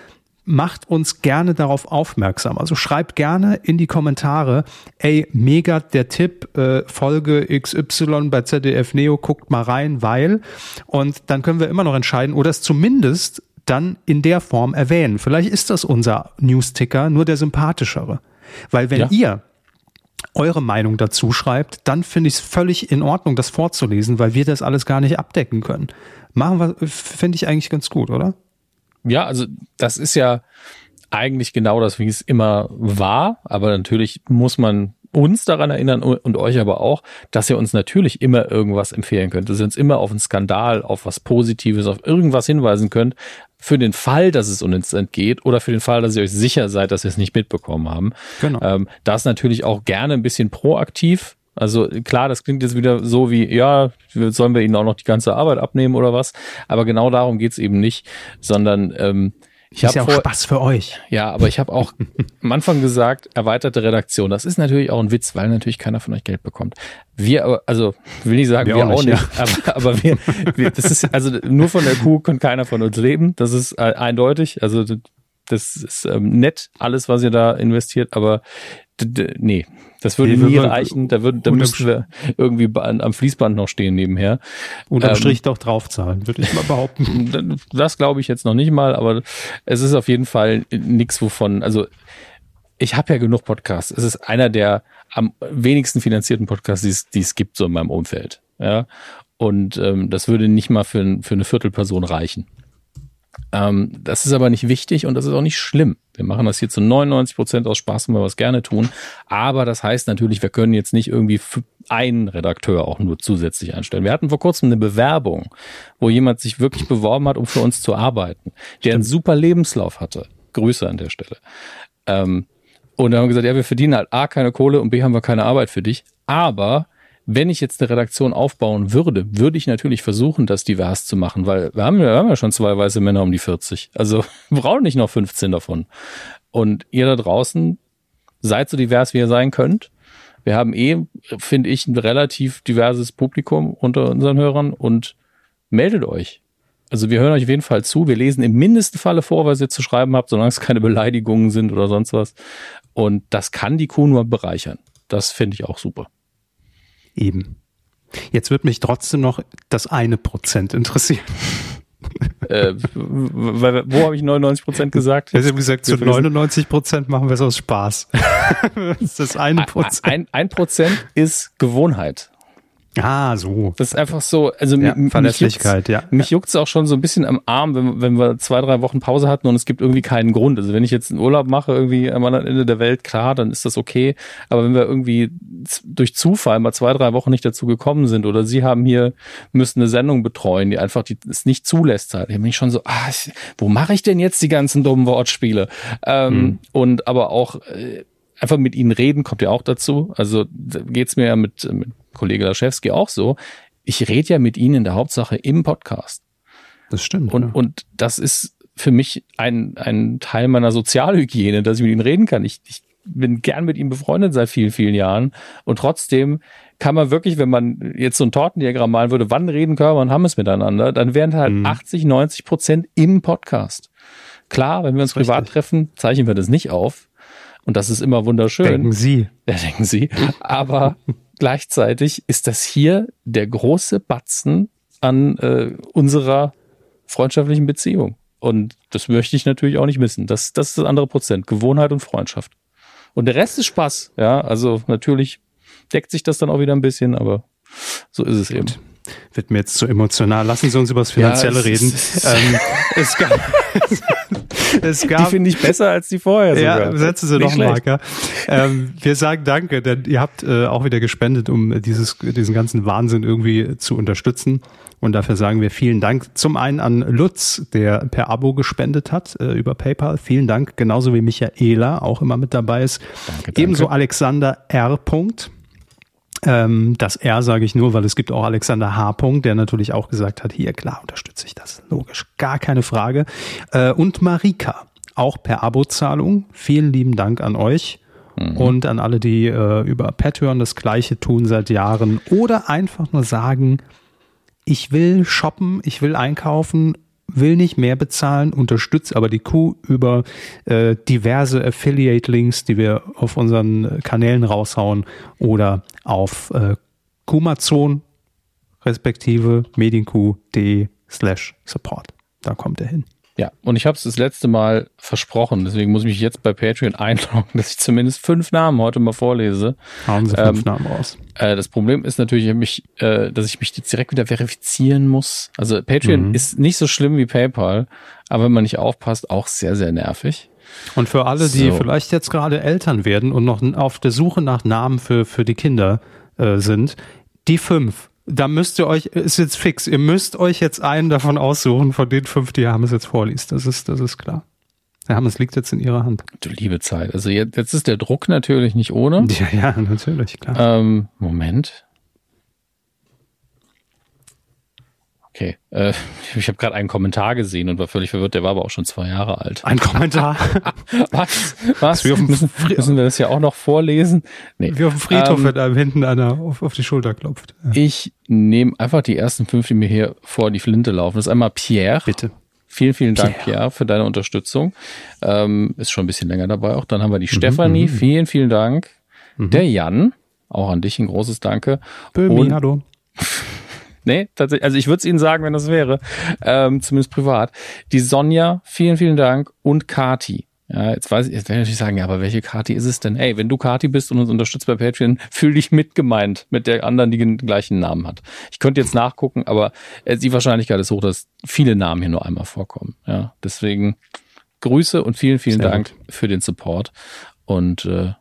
macht uns gerne darauf aufmerksam. Also schreibt gerne in die Kommentare, ey, mega der Tipp, äh, Folge XY bei ZDF Neo, guckt mal rein, weil. Und dann können wir immer noch entscheiden oder es zumindest dann in der Form erwähnen. Vielleicht ist das unser Newsticker, nur der sympathischere. Weil wenn ja. ihr eure Meinung dazu schreibt, dann finde ich es völlig in Ordnung, das vorzulesen, weil wir das alles gar nicht abdecken können. Machen wir, finde ich eigentlich ganz gut, oder? Ja, also das ist ja eigentlich genau das, wie es immer war. Aber natürlich muss man uns daran erinnern und euch aber auch, dass ihr uns natürlich immer irgendwas empfehlen könnt, dass ihr uns immer auf einen Skandal, auf was Positives, auf irgendwas hinweisen könnt. für den Fall, dass es uns entgeht oder für den Fall, dass ihr euch sicher seid, dass wir es nicht mitbekommen haben. Genau. Ähm, das natürlich auch gerne ein bisschen proaktiv. Also klar, das klingt jetzt wieder so wie, ja, sollen wir ihnen auch noch die ganze Arbeit abnehmen oder was? Aber genau darum geht's eben nicht, sondern ähm, ich ist ja auch vor, Spaß für euch. Ja, aber ich habe auch am Anfang gesagt, erweiterte Redaktion. Das ist natürlich auch ein Witz, weil natürlich keiner von euch Geld bekommt. Wir, also will ich sagen, wir, wir auch, auch, nicht. nicht ja. aber, aber wir, wir, das ist also nur von der Kuh kann keiner von uns leben. Das ist äh, eindeutig. Also das ist ähm, nett, alles, was ihr da investiert, aber nee, das würde nee, nie reichen. Da, würden, da müssten wir irgendwie am Fließband noch stehen nebenher. Unterm ähm, Strich doch draufzahlen, würde ich mal behaupten. Das glaube ich jetzt noch nicht mal, aber es ist auf jeden Fall nichts, wovon, also ich habe ja genug Podcasts. Es ist einer der am wenigsten finanzierten Podcasts, die es gibt so in meinem Umfeld. Ja. Und ähm, das würde nicht mal für, für eine Viertelperson reichen. Ähm, das ist aber nicht wichtig und das ist auch nicht schlimm. Wir machen das hier zu 99 Prozent aus Spaß, wenn wir was gerne tun. Aber das heißt natürlich, wir können jetzt nicht irgendwie einen Redakteur auch nur zusätzlich einstellen. Wir hatten vor kurzem eine Bewerbung, wo jemand sich wirklich beworben hat, um für uns zu arbeiten, der einen super Lebenslauf hatte. Grüße an der Stelle. Ähm, und dann haben wir gesagt, ja, wir verdienen halt A, keine Kohle und B, haben wir keine Arbeit für dich. Aber wenn ich jetzt eine Redaktion aufbauen würde, würde ich natürlich versuchen, das divers zu machen, weil wir haben, wir haben ja schon zwei weiße Männer um die 40. Also brauchen nicht noch 15 davon. Und ihr da draußen seid so divers, wie ihr sein könnt. Wir haben eh, finde ich, ein relativ diverses Publikum unter unseren Hörern und meldet euch. Also wir hören euch auf jeden Fall zu. Wir lesen im mindesten Falle vor, was ihr zu schreiben habt, solange es keine Beleidigungen sind oder sonst was. Und das kann die Kuh nur bereichern. Das finde ich auch super. Eben. Jetzt wird mich trotzdem noch das eine Prozent interessieren. äh, wo habe ich 99 Prozent gesagt? Ich habe gesagt, zu 99 Prozent machen wir es aus Spaß. das ist das eine Prozent. Ein, ein Prozent ist Gewohnheit. Ah, so. Das ist einfach so, also ja, Verlässlichkeit, mich ja. Mich juckt's auch schon so ein bisschen am Arm, wenn, wenn wir zwei, drei Wochen Pause hatten und es gibt irgendwie keinen Grund. Also wenn ich jetzt einen Urlaub mache, irgendwie am anderen Ende der Welt, klar, dann ist das okay. Aber wenn wir irgendwie durch Zufall mal zwei, drei Wochen nicht dazu gekommen sind oder Sie haben hier, müssen eine Sendung betreuen, die einfach die es nicht zulässt halt. Da bin ich schon so, ah, wo mache ich denn jetzt die ganzen dummen Wortspiele? Ähm, hm. Und aber auch äh, einfach mit ihnen reden kommt ja auch dazu. Also geht's mir ja mit, mit Kollege Laschewski auch so. Ich rede ja mit Ihnen in der Hauptsache im Podcast. Das stimmt. Und, ja. und das ist für mich ein, ein Teil meiner Sozialhygiene, dass ich mit Ihnen reden kann. Ich, ich bin gern mit Ihnen befreundet seit vielen, vielen Jahren. Und trotzdem kann man wirklich, wenn man jetzt so ein Tortendiagramm malen würde, wann reden Körper und haben es miteinander, dann wären halt mhm. 80, 90 Prozent im Podcast. Klar, wenn wir uns privat treffen, zeichnen wir das nicht auf. Und das ist immer wunderschön. Denken Sie. Ja, denken Sie. Aber gleichzeitig ist das hier der große Batzen an äh, unserer freundschaftlichen Beziehung. Und das möchte ich natürlich auch nicht missen. Das, das ist das andere Prozent. Gewohnheit und Freundschaft. Und der Rest ist Spaß. Ja, also natürlich deckt sich das dann auch wieder ein bisschen, aber so ist es Gut. eben wird mir jetzt zu emotional. Lassen Sie uns über das Finanzielle ja, reden. Es, ähm, es gab, es gab, die finde ich besser als die vorher. Sogar. Ja, setzen Sie noch Marker. Ähm, wir sagen Danke, denn ihr habt äh, auch wieder gespendet, um dieses, diesen ganzen Wahnsinn irgendwie zu unterstützen. Und dafür sagen wir vielen Dank zum einen an Lutz, der per Abo gespendet hat äh, über PayPal. Vielen Dank, genauso wie Michaela auch immer mit dabei ist. Danke, danke. Ebenso Alexander R. Ähm, das R sage ich nur, weil es gibt auch Alexander H. der natürlich auch gesagt hat, hier klar unterstütze ich das, logisch, gar keine Frage. Äh, und Marika, auch per Abozahlung. Vielen lieben Dank an euch. Mhm. Und an alle, die äh, über Patreon das gleiche tun seit Jahren oder einfach nur sagen, ich will shoppen, ich will einkaufen will nicht mehr bezahlen, unterstützt aber die Kuh über äh, diverse Affiliate-Links, die wir auf unseren Kanälen raushauen oder auf äh, Kumazon respektive medienkuh.de slash support. Da kommt er hin. Ja, und ich habe es das letzte Mal versprochen, deswegen muss ich mich jetzt bei Patreon einloggen, dass ich zumindest fünf Namen heute mal vorlese. Haben Sie fünf ähm, Namen raus. Äh, das Problem ist natürlich, mich, äh, dass ich mich jetzt direkt wieder verifizieren muss. Also Patreon mhm. ist nicht so schlimm wie PayPal, aber wenn man nicht aufpasst, auch sehr, sehr nervig. Und für alle, die so. vielleicht jetzt gerade Eltern werden und noch auf der Suche nach Namen für, für die Kinder äh, sind, die fünf da müsst ihr euch, ist jetzt fix, ihr müsst euch jetzt einen davon aussuchen, von den fünf, die Herr Hammes jetzt vorliest. Das ist, das ist klar. Herr Hammes liegt jetzt in Ihrer Hand. Du liebe Zeit. Also jetzt, jetzt ist der Druck natürlich nicht ohne. Ja, ja, natürlich, klar. Ähm, Moment. Okay, äh, ich habe gerade einen Kommentar gesehen und war völlig verwirrt. Der war aber auch schon zwei Jahre alt. Ein Kommentar. Was? Was? Wir müssen, müssen wir das ja auch noch vorlesen? Nee. Wie auf dem Friedhof, ähm, wenn einem hinten einer auf, auf die Schulter klopft. Ja. Ich nehme einfach die ersten fünf, die mir hier vor die Flinte laufen. Das ist einmal Pierre. Bitte. Vielen, vielen Dank, Pierre, Pierre für deine Unterstützung. Ähm, ist schon ein bisschen länger dabei auch. Dann haben wir die mhm, Stefanie. Mhm. Vielen, vielen Dank. Mhm. Der Jan. Auch an dich ein großes Danke. Bömi, hallo. Nee, tatsächlich. Also ich würde es Ihnen sagen, wenn das wäre. Ähm, zumindest privat. Die Sonja, vielen, vielen Dank. Und Kati. Ja, jetzt weiß ich, jetzt werde ich natürlich sagen, ja, aber welche Kati ist es denn? Ey, wenn du Kati bist und uns unterstützt bei Patreon, fühl dich mitgemeint mit der anderen, die den gleichen Namen hat. Ich könnte jetzt nachgucken, aber die Wahrscheinlichkeit ist hoch, dass viele Namen hier nur einmal vorkommen. Ja, deswegen Grüße und vielen, vielen Sehr Dank gut. für den Support. Und äh,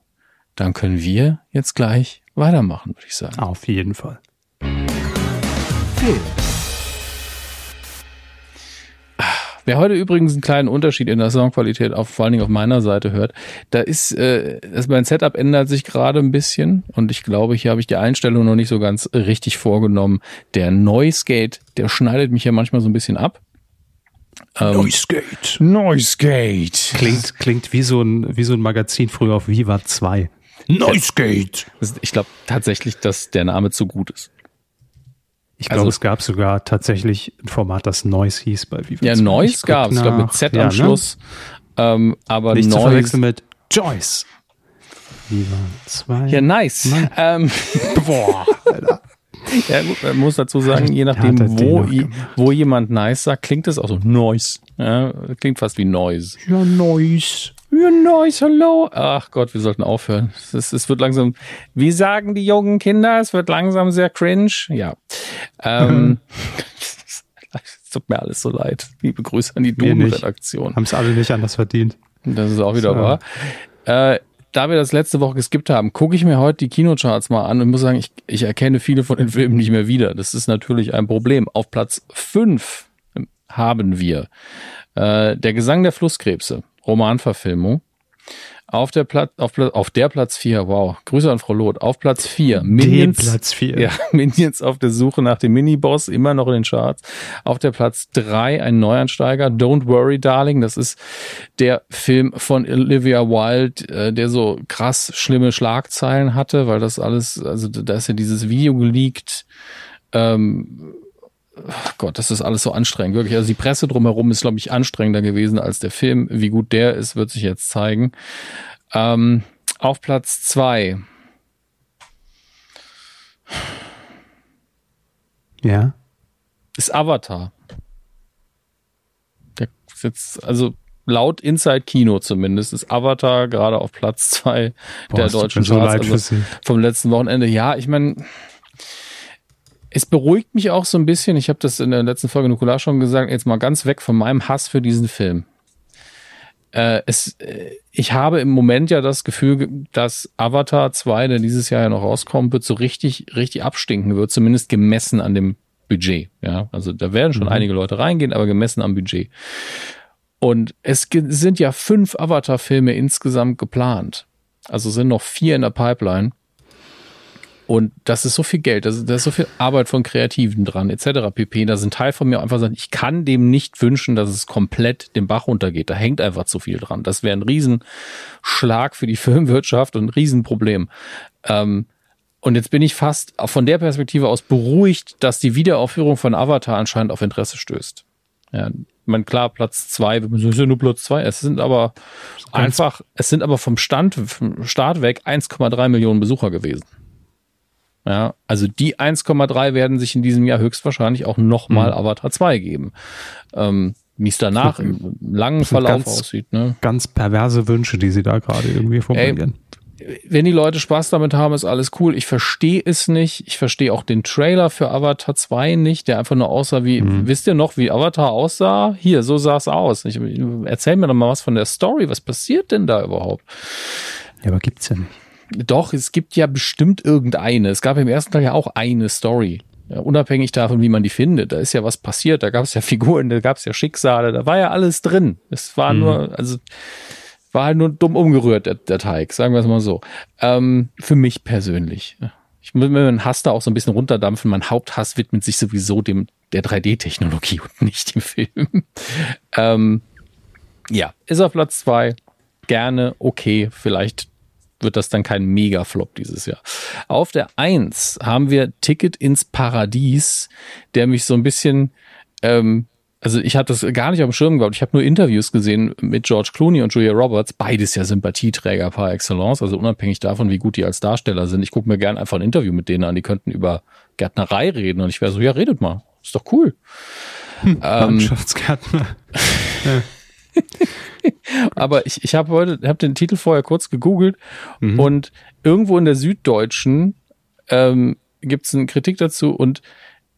dann können wir jetzt gleich weitermachen, würde ich sagen. Auf jeden Fall. Film. Wer heute übrigens einen kleinen Unterschied in der Soundqualität auf, vor allen Dingen auf meiner Seite hört, da ist, äh, das mein Setup ändert sich gerade ein bisschen und ich glaube, hier habe ich die Einstellung noch nicht so ganz richtig vorgenommen. Der Noise Gate, der schneidet mich ja manchmal so ein bisschen ab. Ähm, Noise Gate. Noise Gate. Klingt, klingt wie so ein, wie so ein Magazin früher auf Viva 2. Noise Gate. Ich glaube tatsächlich, dass der Name zu gut ist. Ich glaube, also, es gab sogar tatsächlich ein Format, das Noise hieß bei Viva. Ja, Noise gab es, ich glaube mit Z ja, am ne? Schluss. Ähm, aber Nicht Noise. zu verwechseln mit Joyce. Viva 2. Ja, nice. Ähm, Boah, Alter. Ja, gut, man muss dazu sagen, je nachdem, wo, wo jemand nice sagt, klingt es auch so Noise. Ja, klingt fast wie Noise. Ja, Noise. Nice, hallo. Ach Gott, wir sollten aufhören. Es, es wird langsam, wie sagen die jungen Kinder, es wird langsam sehr cringe. Ja. Ähm, es tut mir alles so leid. Liebe Grüße an die Duden-Redaktion. Haben es alle nicht anders verdient. Das ist auch wieder so. wahr. Äh, da wir das letzte Woche geskippt haben, gucke ich mir heute die Kinocharts mal an und muss sagen, ich, ich erkenne viele von den Filmen nicht mehr wieder. Das ist natürlich ein Problem. Auf Platz 5 haben wir äh, Der Gesang der Flusskrebse. Romanverfilmung. Auf der Platz, auf, auf der Platz 4, wow. Grüße an Frau Loth. Auf Platz 4, Minions. Den Platz 4. Ja, Minions auf der Suche nach dem Miniboss, immer noch in den Charts. Auf der Platz 3 ein Neuansteiger, Don't Worry Darling. Das ist der Film von Olivia Wilde, äh, der so krass schlimme Schlagzeilen hatte, weil das alles, also da ist ja dieses Video geleakt, ähm, Gott, das ist alles so anstrengend, wirklich. Also die Presse drumherum ist, glaube ich, anstrengender gewesen als der Film. Wie gut der ist, wird sich jetzt zeigen. Ähm, auf Platz zwei. Ja. Ist Avatar. Der ist jetzt, also laut Inside Kino zumindest, ist Avatar gerade auf Platz zwei Boah, der deutschen Charts. So also vom letzten Wochenende. Ja, ich meine, es beruhigt mich auch so ein bisschen. Ich habe das in der letzten Folge Nukular schon gesagt. Jetzt mal ganz weg von meinem Hass für diesen Film. Äh, es, äh, ich habe im Moment ja das Gefühl, dass Avatar 2, der dieses Jahr ja noch rauskommen wird, so richtig, richtig abstinken wird, zumindest gemessen an dem Budget. Ja, also da werden schon mhm. einige Leute reingehen, aber gemessen am Budget. Und es sind ja fünf Avatar-Filme insgesamt geplant. Also sind noch vier in der Pipeline. Und das ist so viel Geld, da ist so viel Arbeit von Kreativen dran, etc. pp. Da sind Teil von mir einfach sagen, ich kann dem nicht wünschen, dass es komplett den Bach runtergeht. Da hängt einfach zu viel dran. Das wäre ein Riesenschlag für die Filmwirtschaft und ein Riesenproblem. Ähm, und jetzt bin ich fast von der Perspektive aus beruhigt, dass die Wiederaufführung von Avatar anscheinend auf Interesse stößt. Ja, man klar, Platz zwei, es ist ja nur Platz zwei. Es sind aber einfach, es sind aber vom Stand, vom Start weg 1,3 Millionen Besucher gewesen. Ja, also die 1,3 werden sich in diesem Jahr höchstwahrscheinlich auch nochmal mhm. Avatar 2 geben. Ähm, wie es danach im langen Verlauf ganz, aussieht. Ne? Ganz perverse Wünsche, die sie da gerade irgendwie formulieren. wenn die Leute Spaß damit haben, ist alles cool. Ich verstehe es nicht. Ich verstehe auch den Trailer für Avatar 2 nicht, der einfach nur aussah wie, mhm. wisst ihr noch, wie Avatar aussah? Hier, so sah es aus. Ich, erzähl mir doch mal was von der Story. Was passiert denn da überhaupt? Ja, aber gibt's ja nicht. Doch, es gibt ja bestimmt irgendeine. Es gab im ersten Teil ja auch eine Story. Ja, unabhängig davon, wie man die findet, da ist ja was passiert, da gab es ja Figuren, da gab es ja Schicksale, da war ja alles drin. Es war mhm. nur, also war halt nur dumm umgerührt, der, der Teig, sagen wir es mal so. Ähm, für mich persönlich. Ich muss mir meinen Hass da auch so ein bisschen runterdampfen. Mein Haupthass widmet sich sowieso dem der 3D-Technologie und nicht dem Film. ähm, ja, ist auf Platz zwei Gerne, okay, vielleicht wird das dann kein Mega-Flop dieses Jahr. Auf der Eins haben wir Ticket ins Paradies, der mich so ein bisschen, ähm, also ich hatte das gar nicht auf dem Schirm gehabt. Ich habe nur Interviews gesehen mit George Clooney und Julia Roberts, beides ja Sympathieträger par excellence, also unabhängig davon, wie gut die als Darsteller sind. Ich gucke mir gerne einfach ein Interview mit denen an, die könnten über Gärtnerei reden und ich wäre so, ja, redet mal, ist doch cool. Hm, Landschaftsgärtner. Aber ich, ich habe heute, habe den Titel vorher kurz gegoogelt mhm. und irgendwo in der Süddeutschen ähm, gibt es eine Kritik dazu und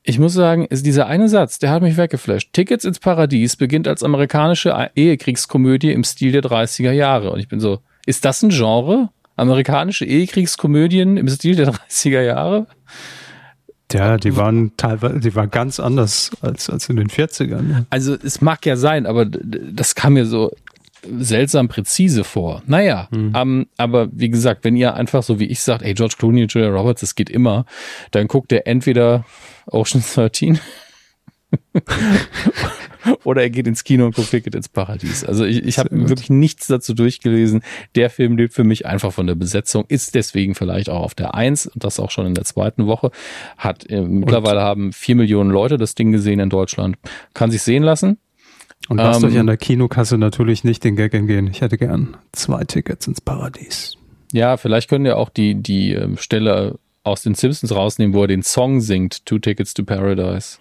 ich muss sagen, ist dieser eine Satz, der hat mich weggeflasht. Tickets ins Paradies beginnt als amerikanische Ehekriegskomödie im Stil der 30er Jahre. Und ich bin so, ist das ein Genre? Amerikanische Ehekriegskomödien im Stil der 30er Jahre? Ja, die waren teilweise, die waren ganz anders als, als in den 40ern. Also es mag ja sein, aber das kam mir so seltsam präzise vor. Naja, mhm. um, aber wie gesagt, wenn ihr einfach so wie ich sagt, ey, George Clooney und Julia Roberts, das geht immer, dann guckt ihr entweder Ocean 13 oder er geht ins Kino und guckt Ticket ins Paradies. Also ich, ich habe wirklich nichts dazu durchgelesen. Der Film lebt für mich einfach von der Besetzung, ist deswegen vielleicht auch auf der Eins und das auch schon in der zweiten Woche. Hat äh, mittlerweile haben vier Millionen Leute das Ding gesehen in Deutschland. Kann sich sehen lassen. Und lasst ähm, euch an der Kinokasse natürlich nicht den Gag entgehen. Ich hätte gern zwei Tickets ins Paradies. Ja, vielleicht könnt ihr auch die, die ähm, Stelle aus den Simpsons rausnehmen, wo er den Song singt, Two Tickets to Paradise.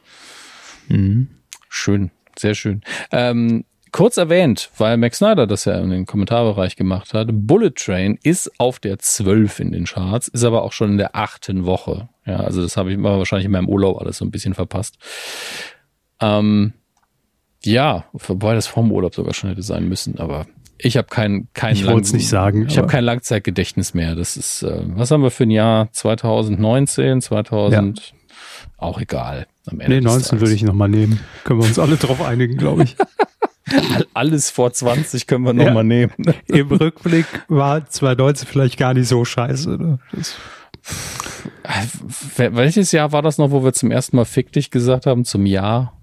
Mhm. Schön, sehr schön. Ähm, kurz erwähnt, weil Max Snyder das ja in den Kommentarbereich gemacht hat, Bullet Train ist auf der 12 in den Charts, ist aber auch schon in der achten Woche. Ja, also das habe ich mal wahrscheinlich in meinem Urlaub alles so ein bisschen verpasst. Ähm, ja, wobei das vorm Urlaub sogar schon hätte sein müssen, aber ich habe kein kein Ich wollte es nicht sagen. Ich habe kein Langzeitgedächtnis mehr. Das ist äh, was haben wir für ein Jahr 2019, 2000 ja. auch egal. Am Ende nee, 19 würde ich nochmal nehmen. Können wir uns alle drauf einigen, glaube ich. Alles vor 20 können wir nochmal ja. nehmen. Im Rückblick war 2019 vielleicht gar nicht so scheiße. Ne? Welches Jahr war das noch, wo wir zum ersten Mal Fick dich gesagt haben, zum Jahr?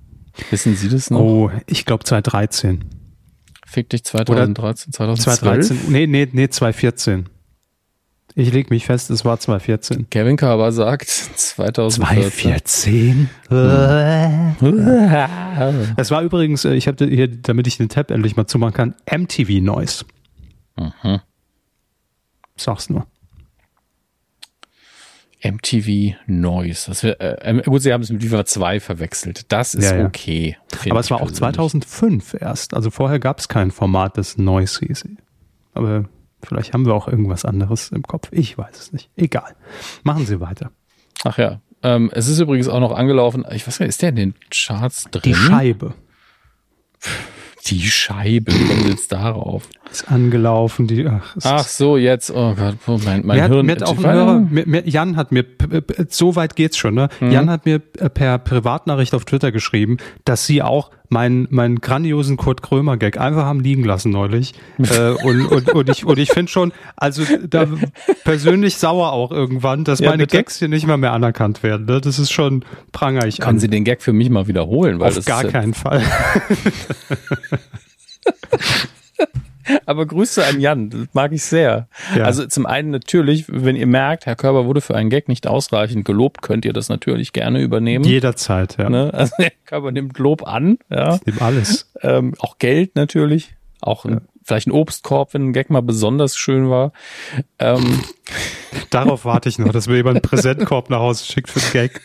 Wissen Sie das noch? Oh, ich glaube 2013. Fick dich 2013, 2012? 2013, nee, nee, nee, 2014. Ich leg mich fest, es war 2014. Kevin Carver sagt 2014. 2014. es war übrigens, äh, ich habe hier, damit ich den Tab endlich mal zumachen kann, MTV Noise. Mhm. Sag's nur. MTV Noise. Das wär, äh, gut, sie haben es mit Viva 2 verwechselt. Das ist ja, ja. okay. Aber es war auch 2005 erst. Also vorher gab es kein Format, das Noise hieß. Aber vielleicht haben wir auch irgendwas anderes im Kopf. Ich weiß es nicht. Egal. Machen Sie weiter. Ach ja. Ähm, es ist übrigens auch noch angelaufen. Ich weiß gar nicht, ist der in den Charts drin? Die Scheibe. Die Scheibe, Sie jetzt darauf? Ist angelaufen, die, ach, ach so, jetzt, oh Gott, mein, mein mir Hirn. Hat, mir hat auch Hörer, mir, Jan hat mir, so weit geht's schon, ne? Mhm. Jan hat mir per Privatnachricht auf Twitter geschrieben, dass sie auch meinen meinen grandiosen Kurt Krömer Gag einfach haben liegen lassen neulich äh, und, und, und ich und ich finde schon also da persönlich sauer auch irgendwann dass ja, meine bitte? Gags hier nicht mehr mehr anerkannt werden ne? das ist schon pranger ich Können an. Sie den Gag für mich mal wiederholen weil auf gar keinen Fall Aber Grüße an Jan, das mag ich sehr. Ja. Also zum einen natürlich, wenn ihr merkt, Herr Körber wurde für einen Gag nicht ausreichend gelobt, könnt ihr das natürlich gerne übernehmen. Jederzeit, ja. Ne? Also Herr Körber nimmt Lob an. Ja. Ich nehme alles. Ähm, auch Geld natürlich. Auch ein, ja. vielleicht ein Obstkorb, wenn ein Gag mal besonders schön war. Ähm, Darauf warte ich noch, dass mir jemand einen Präsentkorb nach Hause schickt für einen Gag.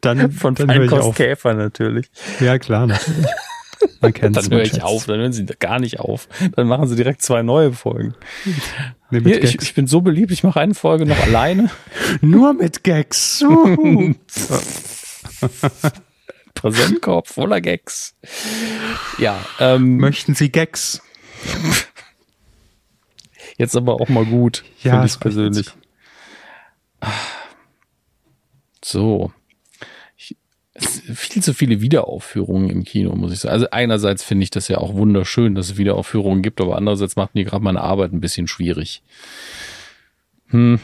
Dann, Von dann Feinkostkäfer natürlich. Ja, klar, natürlich. Man kennt Dann höre ich auf, dann hören sie gar nicht auf. Dann machen sie direkt zwei neue Folgen. Nee, Hier, ich, ich, bin so beliebt, ich mache eine Folge noch alleine. Nur mit Gags. Präsentkorb voller Gags. Ja. Ähm, Möchten Sie Gags? Jetzt aber auch mal gut, ja, finde ich persönlich. So. Viel zu viele Wiederaufführungen im Kino, muss ich sagen. Also einerseits finde ich das ja auch wunderschön, dass es Wiederaufführungen gibt, aber andererseits macht mir gerade meine Arbeit ein bisschen schwierig. Hm.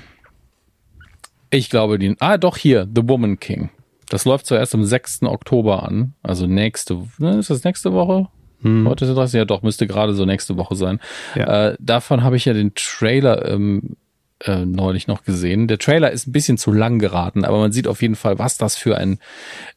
Ich glaube, den, ah, doch hier, The Woman King. Das läuft zuerst am 6. Oktober an, also nächste, ne, ist das nächste Woche? Hm. Heute ist es 30, ja doch, müsste gerade so nächste Woche sein. Ja. Äh, davon habe ich ja den Trailer ähm, äh, neulich noch gesehen. Der Trailer ist ein bisschen zu lang geraten, aber man sieht auf jeden Fall, was das für ein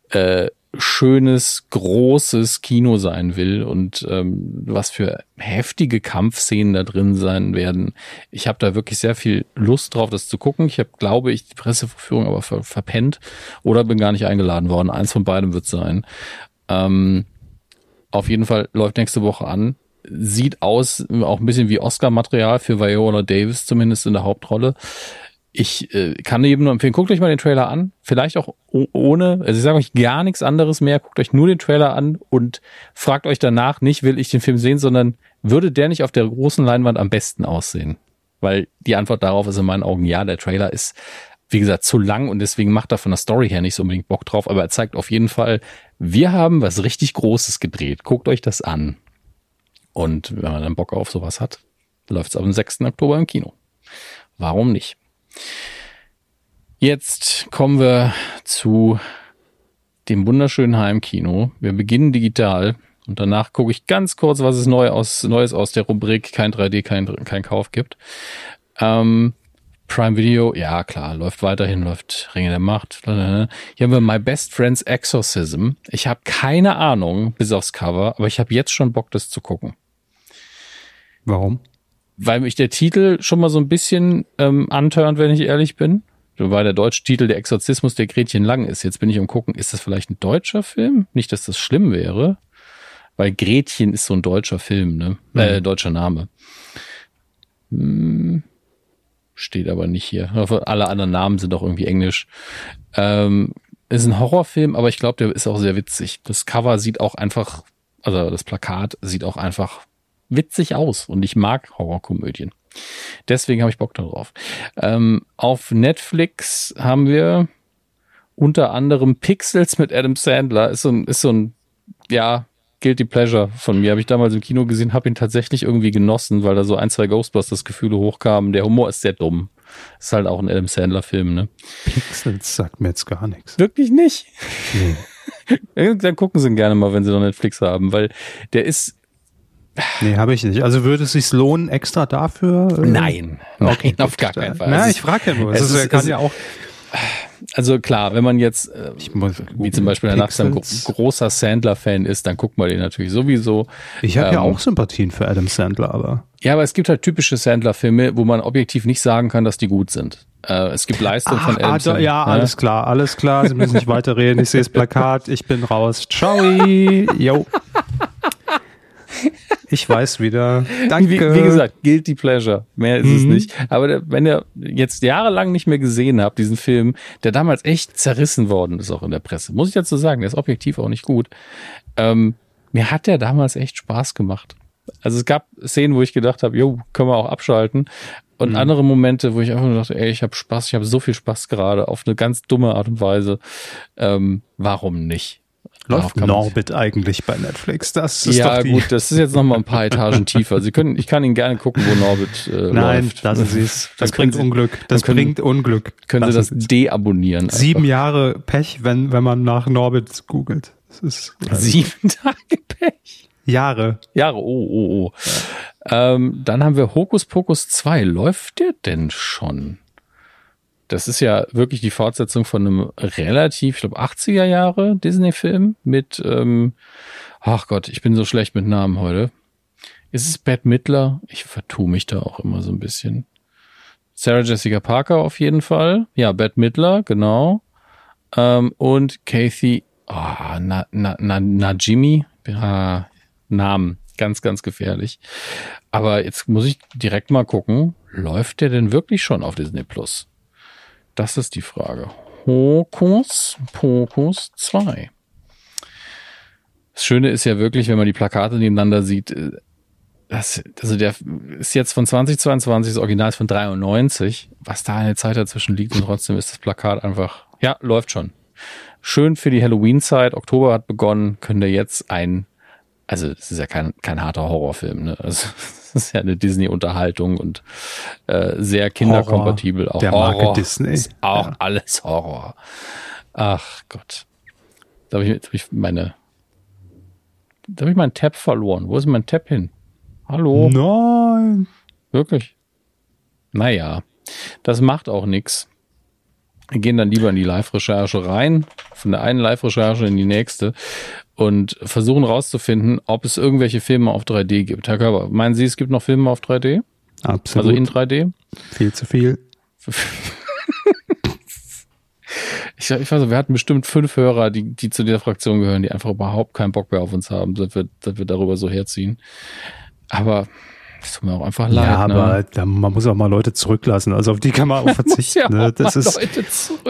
äh, schönes, großes Kino sein will und ähm, was für heftige Kampfszenen da drin sein werden. Ich habe da wirklich sehr viel Lust drauf, das zu gucken. Ich habe, glaube ich, die Presseverführung aber ver verpennt oder bin gar nicht eingeladen worden. Eins von beidem wird sein. Ähm, auf jeden Fall läuft nächste Woche an. Sieht aus, auch ein bisschen wie Oscar-Material für Viola Davis, zumindest in der Hauptrolle. Ich äh, kann eben nur empfehlen, guckt euch mal den Trailer an. Vielleicht auch ohne, also ich sage euch gar nichts anderes mehr. Guckt euch nur den Trailer an und fragt euch danach nicht, will ich den Film sehen, sondern würde der nicht auf der großen Leinwand am besten aussehen? Weil die Antwort darauf ist in meinen Augen ja. Der Trailer ist, wie gesagt, zu lang und deswegen macht er von der Story her nicht so unbedingt Bock drauf. Aber er zeigt auf jeden Fall, wir haben was richtig Großes gedreht. Guckt euch das an. Und wenn man dann Bock auf sowas hat, läuft es am 6. Oktober im Kino. Warum nicht? Jetzt kommen wir zu dem wunderschönen Heimkino. Wir beginnen digital und danach gucke ich ganz kurz, was es neu aus, Neues aus der Rubrik kein 3D, kein, kein Kauf gibt. Ähm, Prime Video, ja klar, läuft weiterhin, läuft Ringe der Macht. Hier haben wir My Best Friend's Exorcism. Ich habe keine Ahnung, bis aufs Cover, aber ich habe jetzt schon Bock, das zu gucken. Warum? Weil mich der Titel schon mal so ein bisschen ähm, antörnt, wenn ich ehrlich bin. Weil der deutsche Titel Der Exorzismus der Gretchen Lang ist. Jetzt bin ich am gucken, ist das vielleicht ein deutscher Film? Nicht, dass das schlimm wäre. Weil Gretchen ist so ein deutscher Film, ne? Mhm. Äh, deutscher Name. Hm, steht aber nicht hier. Alle anderen Namen sind auch irgendwie englisch. Ähm, ist ein Horrorfilm, aber ich glaube, der ist auch sehr witzig. Das Cover sieht auch einfach, also das Plakat sieht auch einfach witzig aus und ich mag Horrorkomödien. Deswegen habe ich Bock darauf. Ähm, auf Netflix haben wir unter anderem Pixels mit Adam Sandler. Ist so ein, ist so ein ja, Guilty Pleasure von mir. Habe ich damals im Kino gesehen, habe ihn tatsächlich irgendwie genossen, weil da so ein, zwei Ghostbusters-Gefühle hochkamen. Der Humor ist sehr dumm. Ist halt auch ein Adam Sandler-Film, ne? Pixels sagt mir jetzt gar nichts. Wirklich nicht? Nee. Dann gucken sie ihn gerne mal, wenn sie noch Netflix haben, weil der ist Nee, habe ich nicht. Also würde es sich lohnen, extra dafür? Äh? Nein, okay, nein, auf gar keinen Fall. Na, ich frage ja nur. Es, es ist, kann ja auch. Also klar, wenn man jetzt, äh, wie zum Beispiel der Nachsam großer Sandler-Fan ist, dann guckt man den natürlich sowieso. Ich habe ähm, ja auch Sympathien für Adam Sandler, aber. Ja, aber es gibt halt typische Sandler-Filme, wo man objektiv nicht sagen kann, dass die gut sind. Äh, es gibt Leistungen von Adam ah, Sandler. Ja, ne? alles klar, alles klar. Sie müssen nicht weiterreden. Ich sehe das Plakat. Ich bin raus. Ciao. Yo. Ich weiß wieder. Danke. Wie, wie gesagt, Guilty Pleasure. Mehr ist mhm. es nicht. Aber wenn ihr jetzt jahrelang nicht mehr gesehen habt, diesen Film, der damals echt zerrissen worden ist, auch in der Presse, muss ich dazu sagen, der ist objektiv auch nicht gut. Ähm, mir hat der damals echt Spaß gemacht. Also es gab Szenen, wo ich gedacht habe, jo, können wir auch abschalten. Und mhm. andere Momente, wo ich einfach nur dachte, ey, ich habe Spaß, ich habe so viel Spaß gerade auf eine ganz dumme Art und Weise. Ähm, warum nicht? Läuft Norbit eigentlich bei Netflix? Das ist ja, doch die gut, das ist jetzt noch mal ein paar Etagen tiefer. Sie können, ich kann Ihnen gerne gucken, wo Norbit äh, Nein, läuft. lassen Sie es. Das bringt Sie, Unglück. Das können, bringt Unglück. Können lassen Sie das deabonnieren? Sieben Jahre Pech, wenn, wenn man nach Norbit googelt. Das ist Sieben Tage Pech. Jahre. Jahre, oh, oh, oh. Ja. Ähm, dann haben wir Hokus Pokus 2. Läuft der denn schon? Das ist ja wirklich die Fortsetzung von einem relativ, ich glaube, 80er Jahre Disney-Film mit, ähm, ach Gott, ich bin so schlecht mit Namen heute. Ist es Bette Midler? Ich vertue mich da auch immer so ein bisschen. Sarah Jessica Parker auf jeden Fall. Ja, Bette Midler, genau. Ähm, und Kathy, oh, na, na, na, Najimi, ja, Namen, ganz, ganz gefährlich. Aber jetzt muss ich direkt mal gucken, läuft der denn wirklich schon auf Disney Plus? Das ist die Frage. Hokus Pokus 2. Das Schöne ist ja wirklich, wenn man die Plakate nebeneinander sieht, äh, das, also der ist jetzt von 2022, das Original ist von 93. Was da eine Zeit dazwischen liegt und trotzdem ist das Plakat einfach, ja, läuft schon. schön für die Halloween-Zeit. Oktober hat begonnen, könnt ihr jetzt ein, also es ist ja kein, kein harter Horrorfilm, ne? Also, ist ja eine Disney-Unterhaltung und äh, sehr kinderkompatibel. Auch Der Horror Marke Disney. Ist auch ja. alles Horror. Ach Gott. Da habe ich, hab ich meine, da habe ich meinen Tab verloren. Wo ist mein Tab hin? Hallo? Nein. Wirklich? Naja, das macht auch nichts. Wir gehen dann lieber in die Live-Recherche rein, von der einen Live-Recherche in die nächste und versuchen rauszufinden, ob es irgendwelche Filme auf 3D gibt. Herr Körber, meinen Sie, es gibt noch Filme auf 3D? Absolut. Also in 3D? Viel zu viel. ich, ich weiß nicht, wir hatten bestimmt fünf Hörer, die, die zu der Fraktion gehören, die einfach überhaupt keinen Bock mehr auf uns haben, dass wir, dass wir darüber so herziehen. Aber das tut mir auch einfach leid. Ja, aber ne? man muss auch mal Leute zurücklassen. Also auf die kann man auch verzichten. ja ne? Das ist,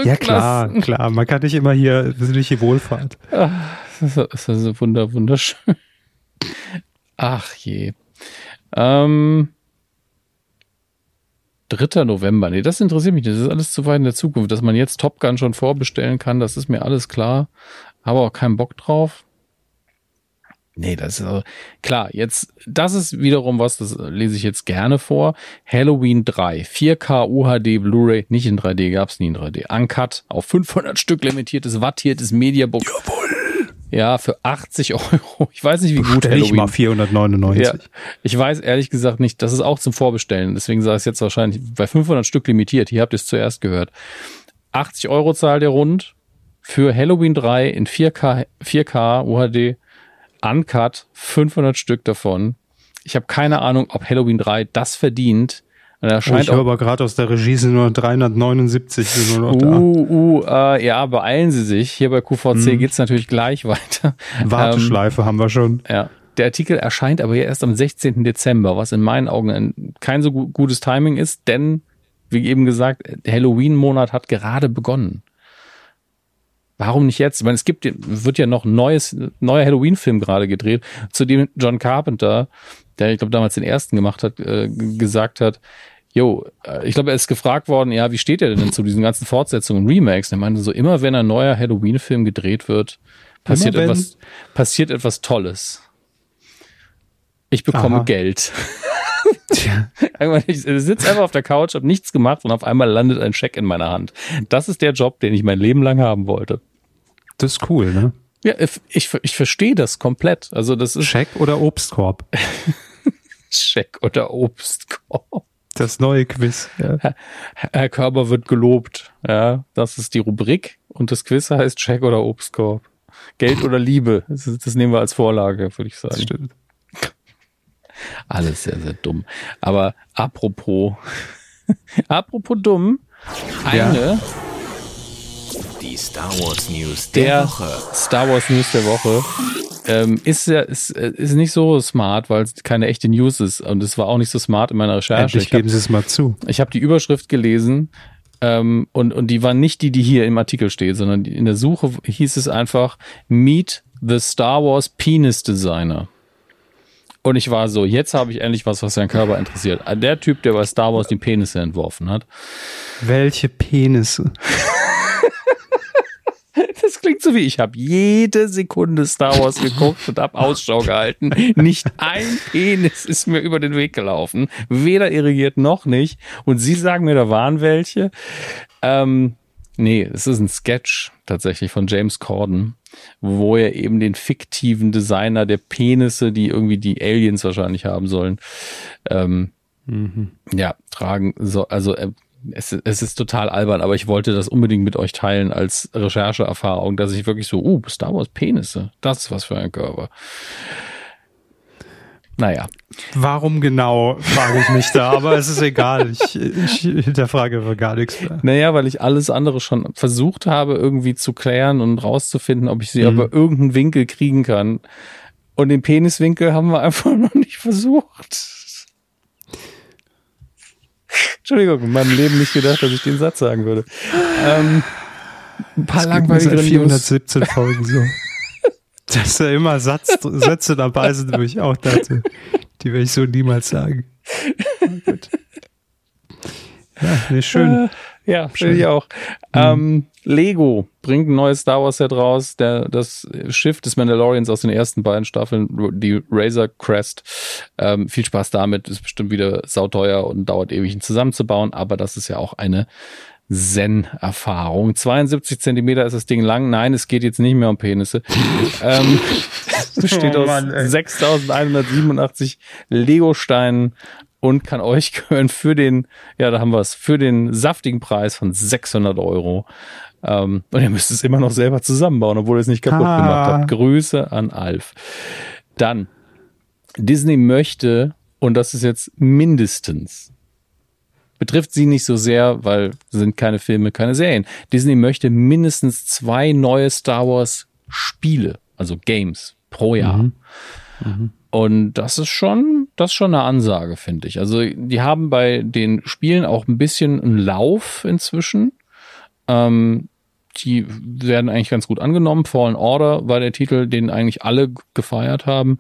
ja klar, klar. Man kann nicht immer hier, wir sind nicht hier Wohlfahrt. Das ist also wunder, wunderschön. Ach je. Ähm, 3. November. Nee, das interessiert mich nicht. Das ist alles zu weit in der Zukunft. Dass man jetzt Top Gun schon vorbestellen kann, das ist mir alles klar. Habe auch keinen Bock drauf. Nee, das ist also, klar. Jetzt, das ist wiederum was, das lese ich jetzt gerne vor. Halloween 3, 4K UHD Blu-ray, nicht in 3D, gab's nie in 3D. Uncut, auf 500 Stück limitiertes, wattiertes Mediabook. Jawohl. Ja, für 80 Euro. Ich weiß nicht, wie gut Halloween. ich mal 499. Ja, ich weiß ehrlich gesagt nicht, das ist auch zum Vorbestellen. Deswegen sage ich es jetzt wahrscheinlich bei 500 Stück limitiert. Hier habt ihr es zuerst gehört. 80 Euro zahlt ihr rund für Halloween 3 in 4K, 4K UHD Uncut, 500 Stück davon. Ich habe keine Ahnung, ob Halloween 3 das verdient. Scheint oh, ich höre aber gerade aus der Regie sind nur 379 sind nur noch da. Uh, uh, äh, ja, beeilen Sie sich. Hier bei QVC hm. geht's natürlich gleich weiter. Warteschleife ähm, haben wir schon. Ja. Der Artikel erscheint aber erst am 16. Dezember, was in meinen Augen ein, kein so gutes Timing ist, denn, wie eben gesagt, der Halloween-Monat hat gerade begonnen. Warum nicht jetzt? Ich meine, es gibt, wird ja noch ein neues, neuer Halloween-Film gerade gedreht, zu dem John Carpenter, der ich glaube damals den ersten gemacht hat, äh, gesagt hat, Jo, äh, ich glaube, er ist gefragt worden, ja, wie steht er denn zu diesen ganzen Fortsetzungen und Remakes? er meinte so, immer wenn ein neuer Halloween-Film gedreht wird, passiert etwas, passiert etwas Tolles. Ich bekomme Aha. Geld. Tja. ich sitze einfach auf der Couch, habe nichts gemacht und auf einmal landet ein Scheck in meiner Hand. Das ist der Job, den ich mein Leben lang haben wollte. Das ist cool, ne? Ja, ich, ich verstehe das komplett. Also das ist Scheck oder Obstkorb. Scheck oder Obstkorb. Das neue Quiz. Ja. Herr, Körber wird gelobt. Ja, das ist die Rubrik und das Quiz heißt Scheck oder Obstkorb. Geld oder Liebe. Das, das nehmen wir als Vorlage, würde ich sagen. Das stimmt. Alles sehr, sehr dumm. Aber apropos, apropos dumm, eine. Ja. Die Star Wars News der, der Woche. Star Wars News der Woche ähm, ist ja ist, ist nicht so smart, weil es keine echte News ist und es war auch nicht so smart in meiner Recherche. Endlich geben Sie es mal zu. Ich habe die Überschrift gelesen ähm, und und die war nicht die, die hier im Artikel steht, sondern in der Suche hieß es einfach Meet the Star Wars Penis Designer. Und ich war so, jetzt habe ich endlich was, was seinen Körper interessiert. Der Typ, der bei Star Wars die Penisse entworfen hat. Welche Penisse? Das klingt so wie ich habe jede Sekunde Star Wars geguckt und habe Ausschau gehalten. Nicht ein Penis ist mir über den Weg gelaufen. Weder irrigiert noch nicht. Und Sie sagen mir, da waren welche. Ähm, nee, es ist ein Sketch tatsächlich von James Corden wo er eben den fiktiven Designer der Penisse, die irgendwie die Aliens wahrscheinlich haben sollen, ähm, mhm. ja, tragen so, also äh, es, es ist total albern, aber ich wollte das unbedingt mit euch teilen als Rechercheerfahrung, dass ich wirklich so, uh, Star Wars Penisse, das ist was für ein Körper. Naja. Warum genau, frage ich mich da, aber es ist egal. Ich, ich hinterfrage gar nichts mehr. Naja, weil ich alles andere schon versucht habe, irgendwie zu klären und rauszufinden, ob ich sie mhm. aber irgendeinen Winkel kriegen kann. Und den Peniswinkel haben wir einfach noch nicht versucht. Entschuldigung, in meinem Leben nicht gedacht, dass ich den Satz sagen würde. Ähm, ein paar langweilige 417 Folgen so. Dass da immer Satz, Sätze dabei sind, wo ich auch dachte, die werde ich so niemals sagen. Oh. Ja, nee, schön. Ja, finde ich auch. Mhm. Ähm, Lego bringt ein neues Star Wars Set raus. Der, das Schiff des Mandalorians aus den ersten beiden Staffeln, die Razor Crest. Ähm, viel Spaß damit. Ist bestimmt wieder sauteuer und dauert ewig ihn zusammenzubauen. Aber das ist ja auch eine Zen-Erfahrung. 72 Zentimeter ist das Ding lang. Nein, es geht jetzt nicht mehr um Penisse. ähm, besteht oh Mann, aus 6187 Lego-Steinen und kann euch gehören für den, ja, da haben wir es, für den saftigen Preis von 600 Euro. Ähm, und ihr müsst es immer noch selber zusammenbauen, obwohl ihr es nicht kaputt ah. gemacht habt. Grüße an Alf. Dann, Disney möchte, und das ist jetzt mindestens, betrifft sie nicht so sehr, weil sind keine Filme, keine Serien. Disney möchte mindestens zwei neue Star Wars Spiele, also Games pro Jahr. Mhm. Mhm. Und das ist schon, das ist schon eine Ansage, finde ich. Also die haben bei den Spielen auch ein bisschen einen Lauf inzwischen. Ähm, die werden eigentlich ganz gut angenommen. Fallen Order war der Titel, den eigentlich alle gefeiert haben.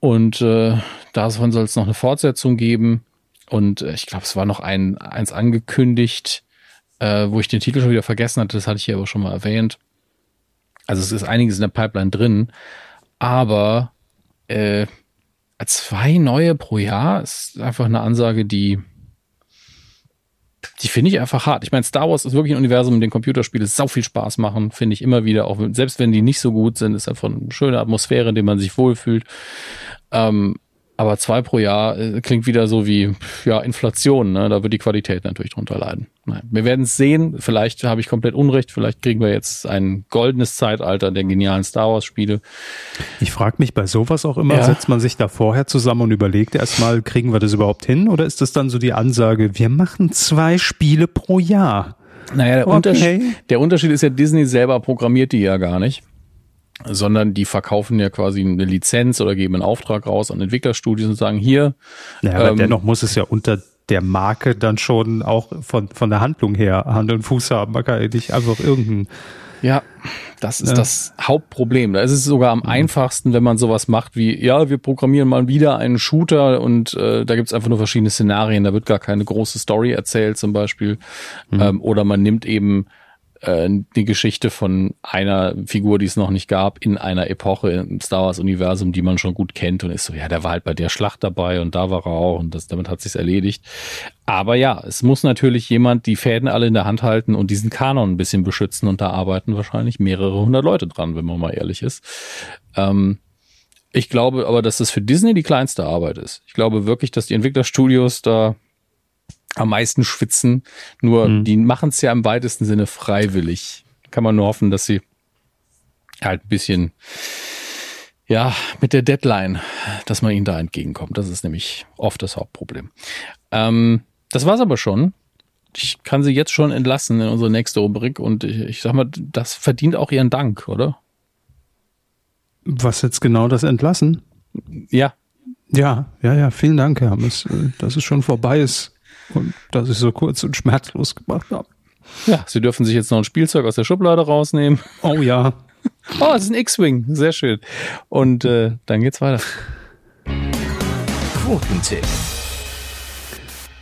Und äh, davon soll es noch eine Fortsetzung geben. Und äh, ich glaube, es war noch ein, eins angekündigt, äh, wo ich den Titel schon wieder vergessen hatte. Das hatte ich hier aber schon mal erwähnt. Also es ist einiges in der Pipeline drin. Aber äh, zwei neue pro Jahr ist einfach eine Ansage, die die finde ich einfach hart. Ich meine, Star Wars ist wirklich ein Universum, in dem Computerspiele sau viel Spaß machen, finde ich immer wieder. Auch selbst wenn die nicht so gut sind, ist einfach eine schöne Atmosphäre, in der man sich wohlfühlt. Ähm, aber zwei pro Jahr äh, klingt wieder so wie ja Inflation. Ne? Da wird die Qualität natürlich drunter leiden. Nein, wir werden es sehen. Vielleicht habe ich komplett Unrecht. Vielleicht kriegen wir jetzt ein goldenes Zeitalter der genialen Star Wars Spiele. Ich frage mich bei sowas auch immer, ja. setzt man sich da vorher zusammen und überlegt erstmal, kriegen wir das überhaupt hin? Oder ist das dann so die Ansage, wir machen zwei Spiele pro Jahr? Naja, der, okay. Unterschied, der Unterschied ist ja, Disney selber programmiert die ja gar nicht sondern die verkaufen ja quasi eine Lizenz oder geben einen Auftrag raus an Entwicklerstudios und sagen hier. Ja, aber ähm, dennoch muss es ja unter der Marke dann schon auch von, von der Handlung her Hand und Fuß haben. Man kann ja nicht einfach irgendeinen ja, das ist ja. das Hauptproblem. Da ist es sogar am mhm. einfachsten, wenn man sowas macht wie, ja, wir programmieren mal wieder einen Shooter und äh, da gibt's einfach nur verschiedene Szenarien, da wird gar keine große Story erzählt zum Beispiel. Mhm. Ähm, oder man nimmt eben äh, die Geschichte von einer Figur, die es noch nicht gab, in einer Epoche im Star Wars-Universum, die man schon gut kennt und ist so, ja, der war halt bei der Schlacht dabei und da war er auch und das, damit hat sich's erledigt. Aber ja, es muss natürlich jemand die Fäden alle in der Hand halten und diesen Kanon ein bisschen beschützen und da arbeiten wahrscheinlich mehrere hundert Leute dran, wenn man mal ehrlich ist. Ähm, ich glaube aber, dass das für Disney die kleinste Arbeit ist. Ich glaube wirklich, dass die Entwicklerstudios da am meisten schwitzen. Nur mhm. die machen es ja im weitesten Sinne freiwillig. Kann man nur hoffen, dass sie halt ein bisschen ja, mit der Deadline, dass man ihnen da entgegenkommt. Das ist nämlich oft das Hauptproblem. Ähm, das war's aber schon. Ich kann sie jetzt schon entlassen in unsere nächste Rubrik und ich, ich sag mal, das verdient auch ihren Dank, oder? Was jetzt genau das Entlassen? Ja. Ja, ja, ja, vielen Dank, Herr Hammes, dass es schon vorbei ist und dass ich so kurz und schmerzlos gemacht habe. Ja, Sie dürfen sich jetzt noch ein Spielzeug aus der Schublade rausnehmen. Oh ja. Oh, es ist ein X-Wing. Sehr schön. Und äh, dann geht's weiter. Quotentipp.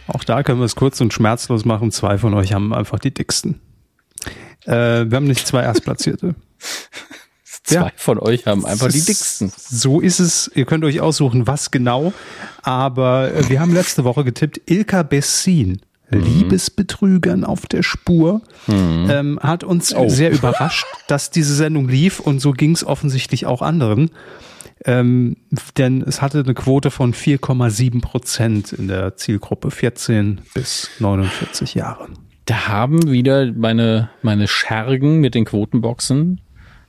Auch da können wir es kurz und schmerzlos machen. Zwei von euch haben einfach die dicksten. Äh, wir haben nicht zwei Erstplatzierte. Zwei ja. von euch haben einfach die dicksten. So ist es. Ihr könnt euch aussuchen, was genau. Aber äh, wir haben letzte Woche getippt, Ilka Bessin. Mhm. Liebesbetrügern auf der Spur, mhm. ähm, hat uns oh. sehr überrascht, dass diese Sendung lief und so ging es offensichtlich auch anderen. Ähm, denn es hatte eine Quote von 4,7 Prozent in der Zielgruppe 14 bis 49 Jahre. Da haben wieder meine, meine Schergen mit den Quotenboxen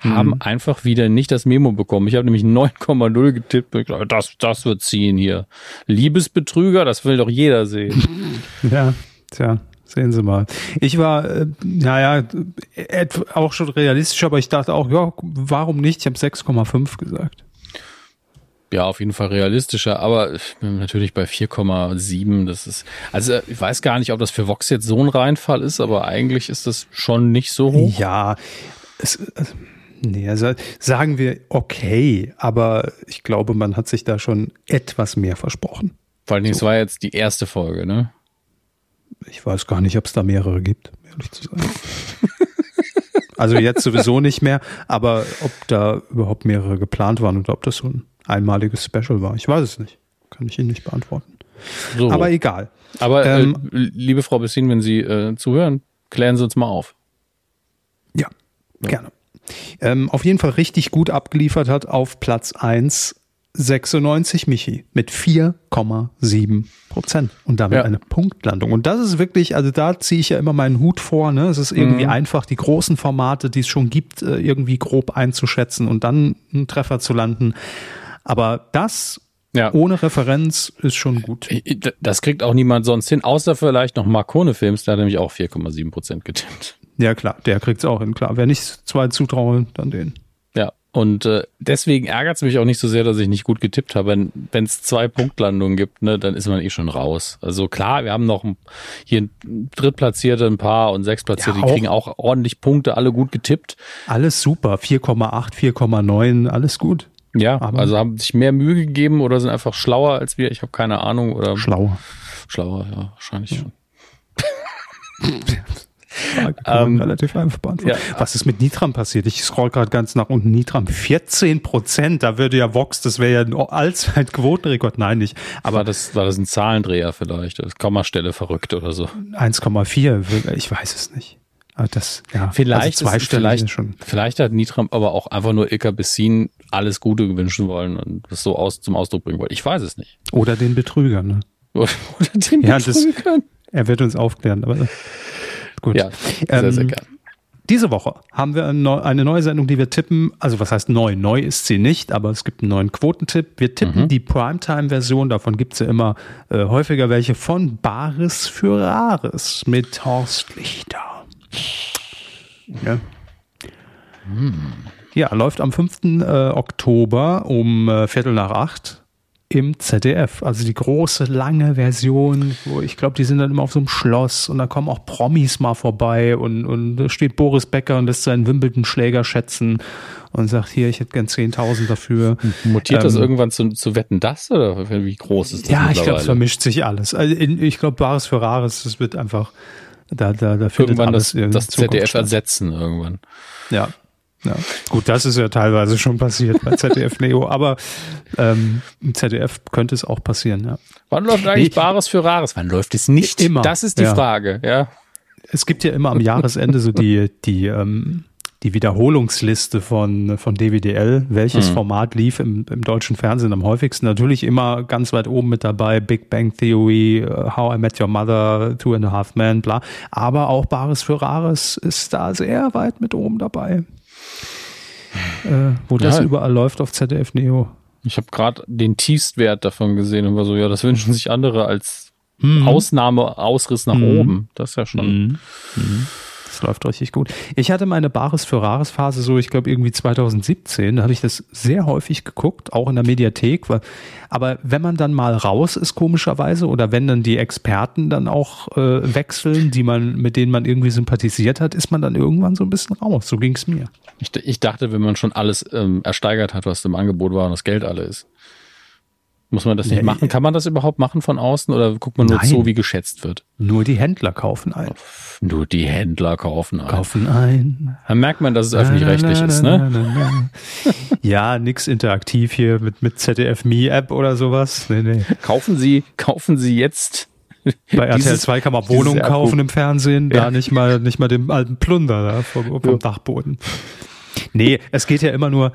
haben mhm. einfach wieder nicht das Memo bekommen. Ich habe nämlich 9,0 getippt. Ich Dachte, das, das wird ziehen hier. Liebesbetrüger, das will doch jeder sehen. Ja, tja. Sehen Sie mal. Ich war, äh, naja, auch schon realistisch, aber ich dachte auch, ja, warum nicht? Ich habe 6,5 gesagt. Ja, auf jeden Fall realistischer, aber ich bin natürlich bei 4,7. Das ist, also ich weiß gar nicht, ob das für Vox jetzt so ein Reinfall ist, aber eigentlich ist das schon nicht so hoch. Ja, es, Nee, also sagen wir okay, aber ich glaube, man hat sich da schon etwas mehr versprochen. Vor allen Dingen, so. es war jetzt die erste Folge, ne? Ich weiß gar nicht, ob es da mehrere gibt, ehrlich zu sein. also jetzt sowieso nicht mehr, aber ob da überhaupt mehrere geplant waren oder ob das so ein einmaliges Special war, ich weiß es nicht. Kann ich Ihnen nicht beantworten. So. Aber egal. Aber äh, ähm, äh, liebe Frau Bessin, wenn Sie äh, zuhören, klären Sie uns mal auf. Ja, ja. gerne. Ähm, auf jeden Fall richtig gut abgeliefert hat auf Platz 1 96 Michi mit 4,7 Prozent und damit ja. eine Punktlandung. Und das ist wirklich, also da ziehe ich ja immer meinen Hut vor. Ne? Es ist irgendwie mhm. einfach, die großen Formate, die es schon gibt, äh, irgendwie grob einzuschätzen und dann einen Treffer zu landen. Aber das ja. ohne Referenz ist schon gut. Das kriegt auch niemand sonst hin, außer vielleicht noch Marcone Films, der hat nämlich auch 4,7 Prozent getippt. Ja klar, der kriegt es auch hin, klar. Wer nicht zwei zutraue, dann den. Und äh, deswegen ärgert es mich auch nicht so sehr, dass ich nicht gut getippt habe. Wenn es zwei Punktlandungen gibt, ne, dann ist man eh schon raus. Also klar, wir haben noch hier Drittplatzierte ein paar und Sechstplatzierte, ja, die kriegen auch ordentlich Punkte, alle gut getippt. Alles super, 4,8, 4,9, alles gut. Ja, Aber also haben sich mehr Mühe gegeben oder sind einfach schlauer als wir. Ich habe keine Ahnung. Oder schlauer. Schlauer, ja, wahrscheinlich ja. schon. Ähm, relativ einfach beantworten. Ja. Was ist mit Nitram passiert? Ich scroll gerade ganz nach unten. Nitram 14 Prozent. Da würde ja Vox, das wäre ja ein Allzeit-Quotenrekord. Nein, nicht. Aber war das war das ein Zahlendreher vielleicht? Das Kommastelle verrückt oder so? 1,4. Ich weiß es nicht. Aber das, ja, vielleicht, also ist, vielleicht, schon. vielleicht hat Nitram aber auch einfach nur Ilka Bessin alles Gute gewünschen wollen und das so aus, zum Ausdruck bringen wollen. Ich weiß es nicht. Oder den Betrügern, ne? Oder, den ja, Betrügern. Das, er wird uns aufklären, aber Gut. Ja, sehr, ähm, sehr gern. Diese Woche haben wir eine neue Sendung, die wir tippen. Also was heißt neu? Neu ist sie nicht, aber es gibt einen neuen Quotentipp. Wir tippen mhm. die Primetime-Version, davon gibt es ja immer äh, häufiger welche, von Bares für Rares mit Horst Lichter. Ja. Mhm. Ja, läuft am 5. Äh, Oktober um äh, Viertel nach acht im ZDF. Also die große, lange Version, wo ich glaube, die sind dann immer auf so einem Schloss und da kommen auch Promis mal vorbei und, und da steht Boris Becker und lässt seinen Wimbledon-Schläger schätzen und sagt, hier, ich hätte gern 10.000 dafür. Mutiert ähm, das irgendwann zu, zu Wetten das oder wie groß ist das Ja, ich glaube, es vermischt sich alles. Also ich glaube, Bares für Rares, das wird einfach, da, da, da findet irgendwann alles das, das ZDF ersetzen irgendwann. Ja, ja, gut, das ist ja teilweise schon passiert bei ZDF Neo, aber ähm, im ZDF könnte es auch passieren, ja. Wann läuft eigentlich nee, Bares für Rares? Wann läuft es nicht? Immer. Das ist die ja. Frage, ja. Es gibt ja immer am Jahresende so die, die, ähm, die Wiederholungsliste von, von DWDL, welches mhm. Format lief im, im deutschen Fernsehen am häufigsten. Natürlich immer ganz weit oben mit dabei, Big Bang Theory, How I Met Your Mother, Two and a Half Men, bla. Aber auch Bares für Rares ist da sehr weit mit oben dabei äh, wo das ja. überall läuft auf ZDF Neo. Ich habe gerade den Tiefstwert davon gesehen und war so, ja, das wünschen sich andere als mhm. Ausnahme, Ausriss nach mhm. oben. Das ist ja schon. Mhm. Das läuft richtig gut. Ich hatte meine Bares für Rares Phase so, ich glaube irgendwie 2017, da habe ich das sehr häufig geguckt, auch in der Mediathek. Aber wenn man dann mal raus ist, komischerweise, oder wenn dann die Experten dann auch äh, wechseln, die man, mit denen man irgendwie sympathisiert hat, ist man dann irgendwann so ein bisschen raus. So ging es mir. Ich, ich, dachte, wenn man schon alles ähm, ersteigert hat, was im Angebot war und das Geld alle ist. Muss man das nicht nee, machen? Kann man das überhaupt machen von außen oder guckt man nur nein. zu, wie geschätzt wird? Nur die Händler kaufen ein. Nur die Händler kaufen ein. Kaufen ein. Dann merkt man, dass es öffentlich-rechtlich ist, ne? ja, nix interaktiv hier mit, mit ZDF Me App oder sowas. Nee, nee. Kaufen Sie, kaufen Sie jetzt bei RTL 2 kann man Wohnungen kaufen im Fernsehen, ja. da nicht mal, nicht mal den alten Plunder da vom, vom ja. Dachboden. Nee, es geht ja immer nur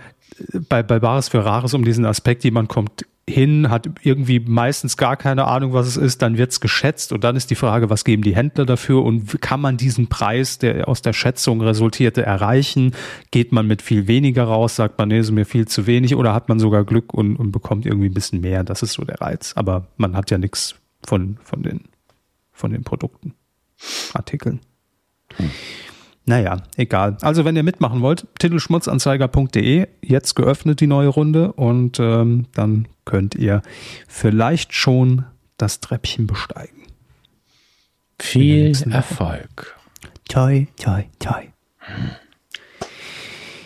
bei, bei Bares für Rares um diesen Aspekt, jemand kommt hin, hat irgendwie meistens gar keine Ahnung, was es ist, dann wird's geschätzt und dann ist die Frage, was geben die Händler dafür und kann man diesen Preis, der aus der Schätzung resultierte, erreichen? Geht man mit viel weniger raus, sagt man, nee, ist mir viel zu wenig oder hat man sogar Glück und, und bekommt irgendwie ein bisschen mehr? Das ist so der Reiz. Aber man hat ja nichts von, von, den, von den Produkten, Artikeln. Hm. Naja, egal. Also wenn ihr mitmachen wollt, titelschmutzanzeiger.de, jetzt geöffnet die neue Runde und ähm, dann könnt ihr vielleicht schon das Treppchen besteigen. Viel Erfolg. Toi, toi, toi.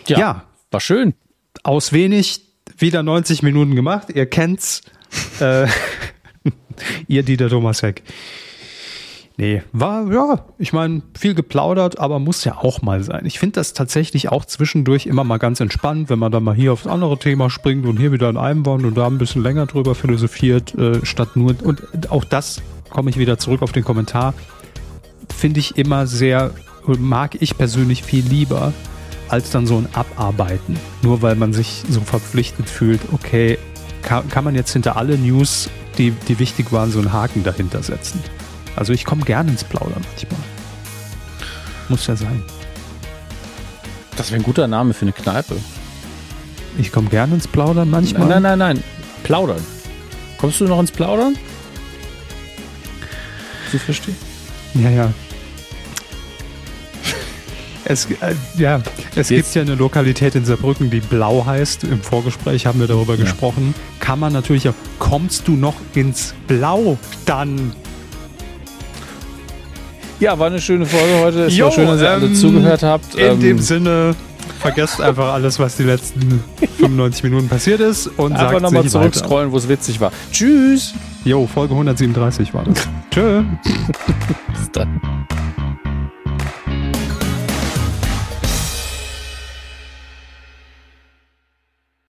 Ja, ja, war schön. Aus wenig wieder 90 Minuten gemacht. Ihr kennt's. äh, ihr Dieter Thomas Heck. Nee, war, ja, ich meine, viel geplaudert, aber muss ja auch mal sein. Ich finde das tatsächlich auch zwischendurch immer mal ganz entspannt, wenn man dann mal hier aufs andere Thema springt und hier wieder in einem war und da ein bisschen länger drüber philosophiert, äh, statt nur, und auch das komme ich wieder zurück auf den Kommentar, finde ich immer sehr, mag ich persönlich viel lieber, als dann so ein Abarbeiten. Nur weil man sich so verpflichtet fühlt, okay, kann, kann man jetzt hinter alle News, die, die wichtig waren, so einen Haken dahinter setzen. Also ich komme gerne ins Plaudern manchmal. Muss ja sein. Das wäre ein guter Name für eine Kneipe. Ich komme gerne ins Plaudern manchmal. Nein, nein, nein, nein. Plaudern. Kommst du noch ins Plaudern? Du verstehst? Ja, ja. Es, äh, ja, es gibt ja eine Lokalität in Saarbrücken, die Blau heißt. Im Vorgespräch haben wir darüber ja. gesprochen. Kann man natürlich auch. Kommst du noch ins Blau? Dann ja, war eine schöne Folge heute. Es jo, war schön, dass ihr ähm, alle zugehört habt. In ähm, dem Sinne, vergesst einfach alles, was die letzten 95 Minuten passiert ist und einfach nochmal zurückscrollen, wo es witzig war. Tschüss. Jo, Folge 137 war das. Tschö. Bis dann.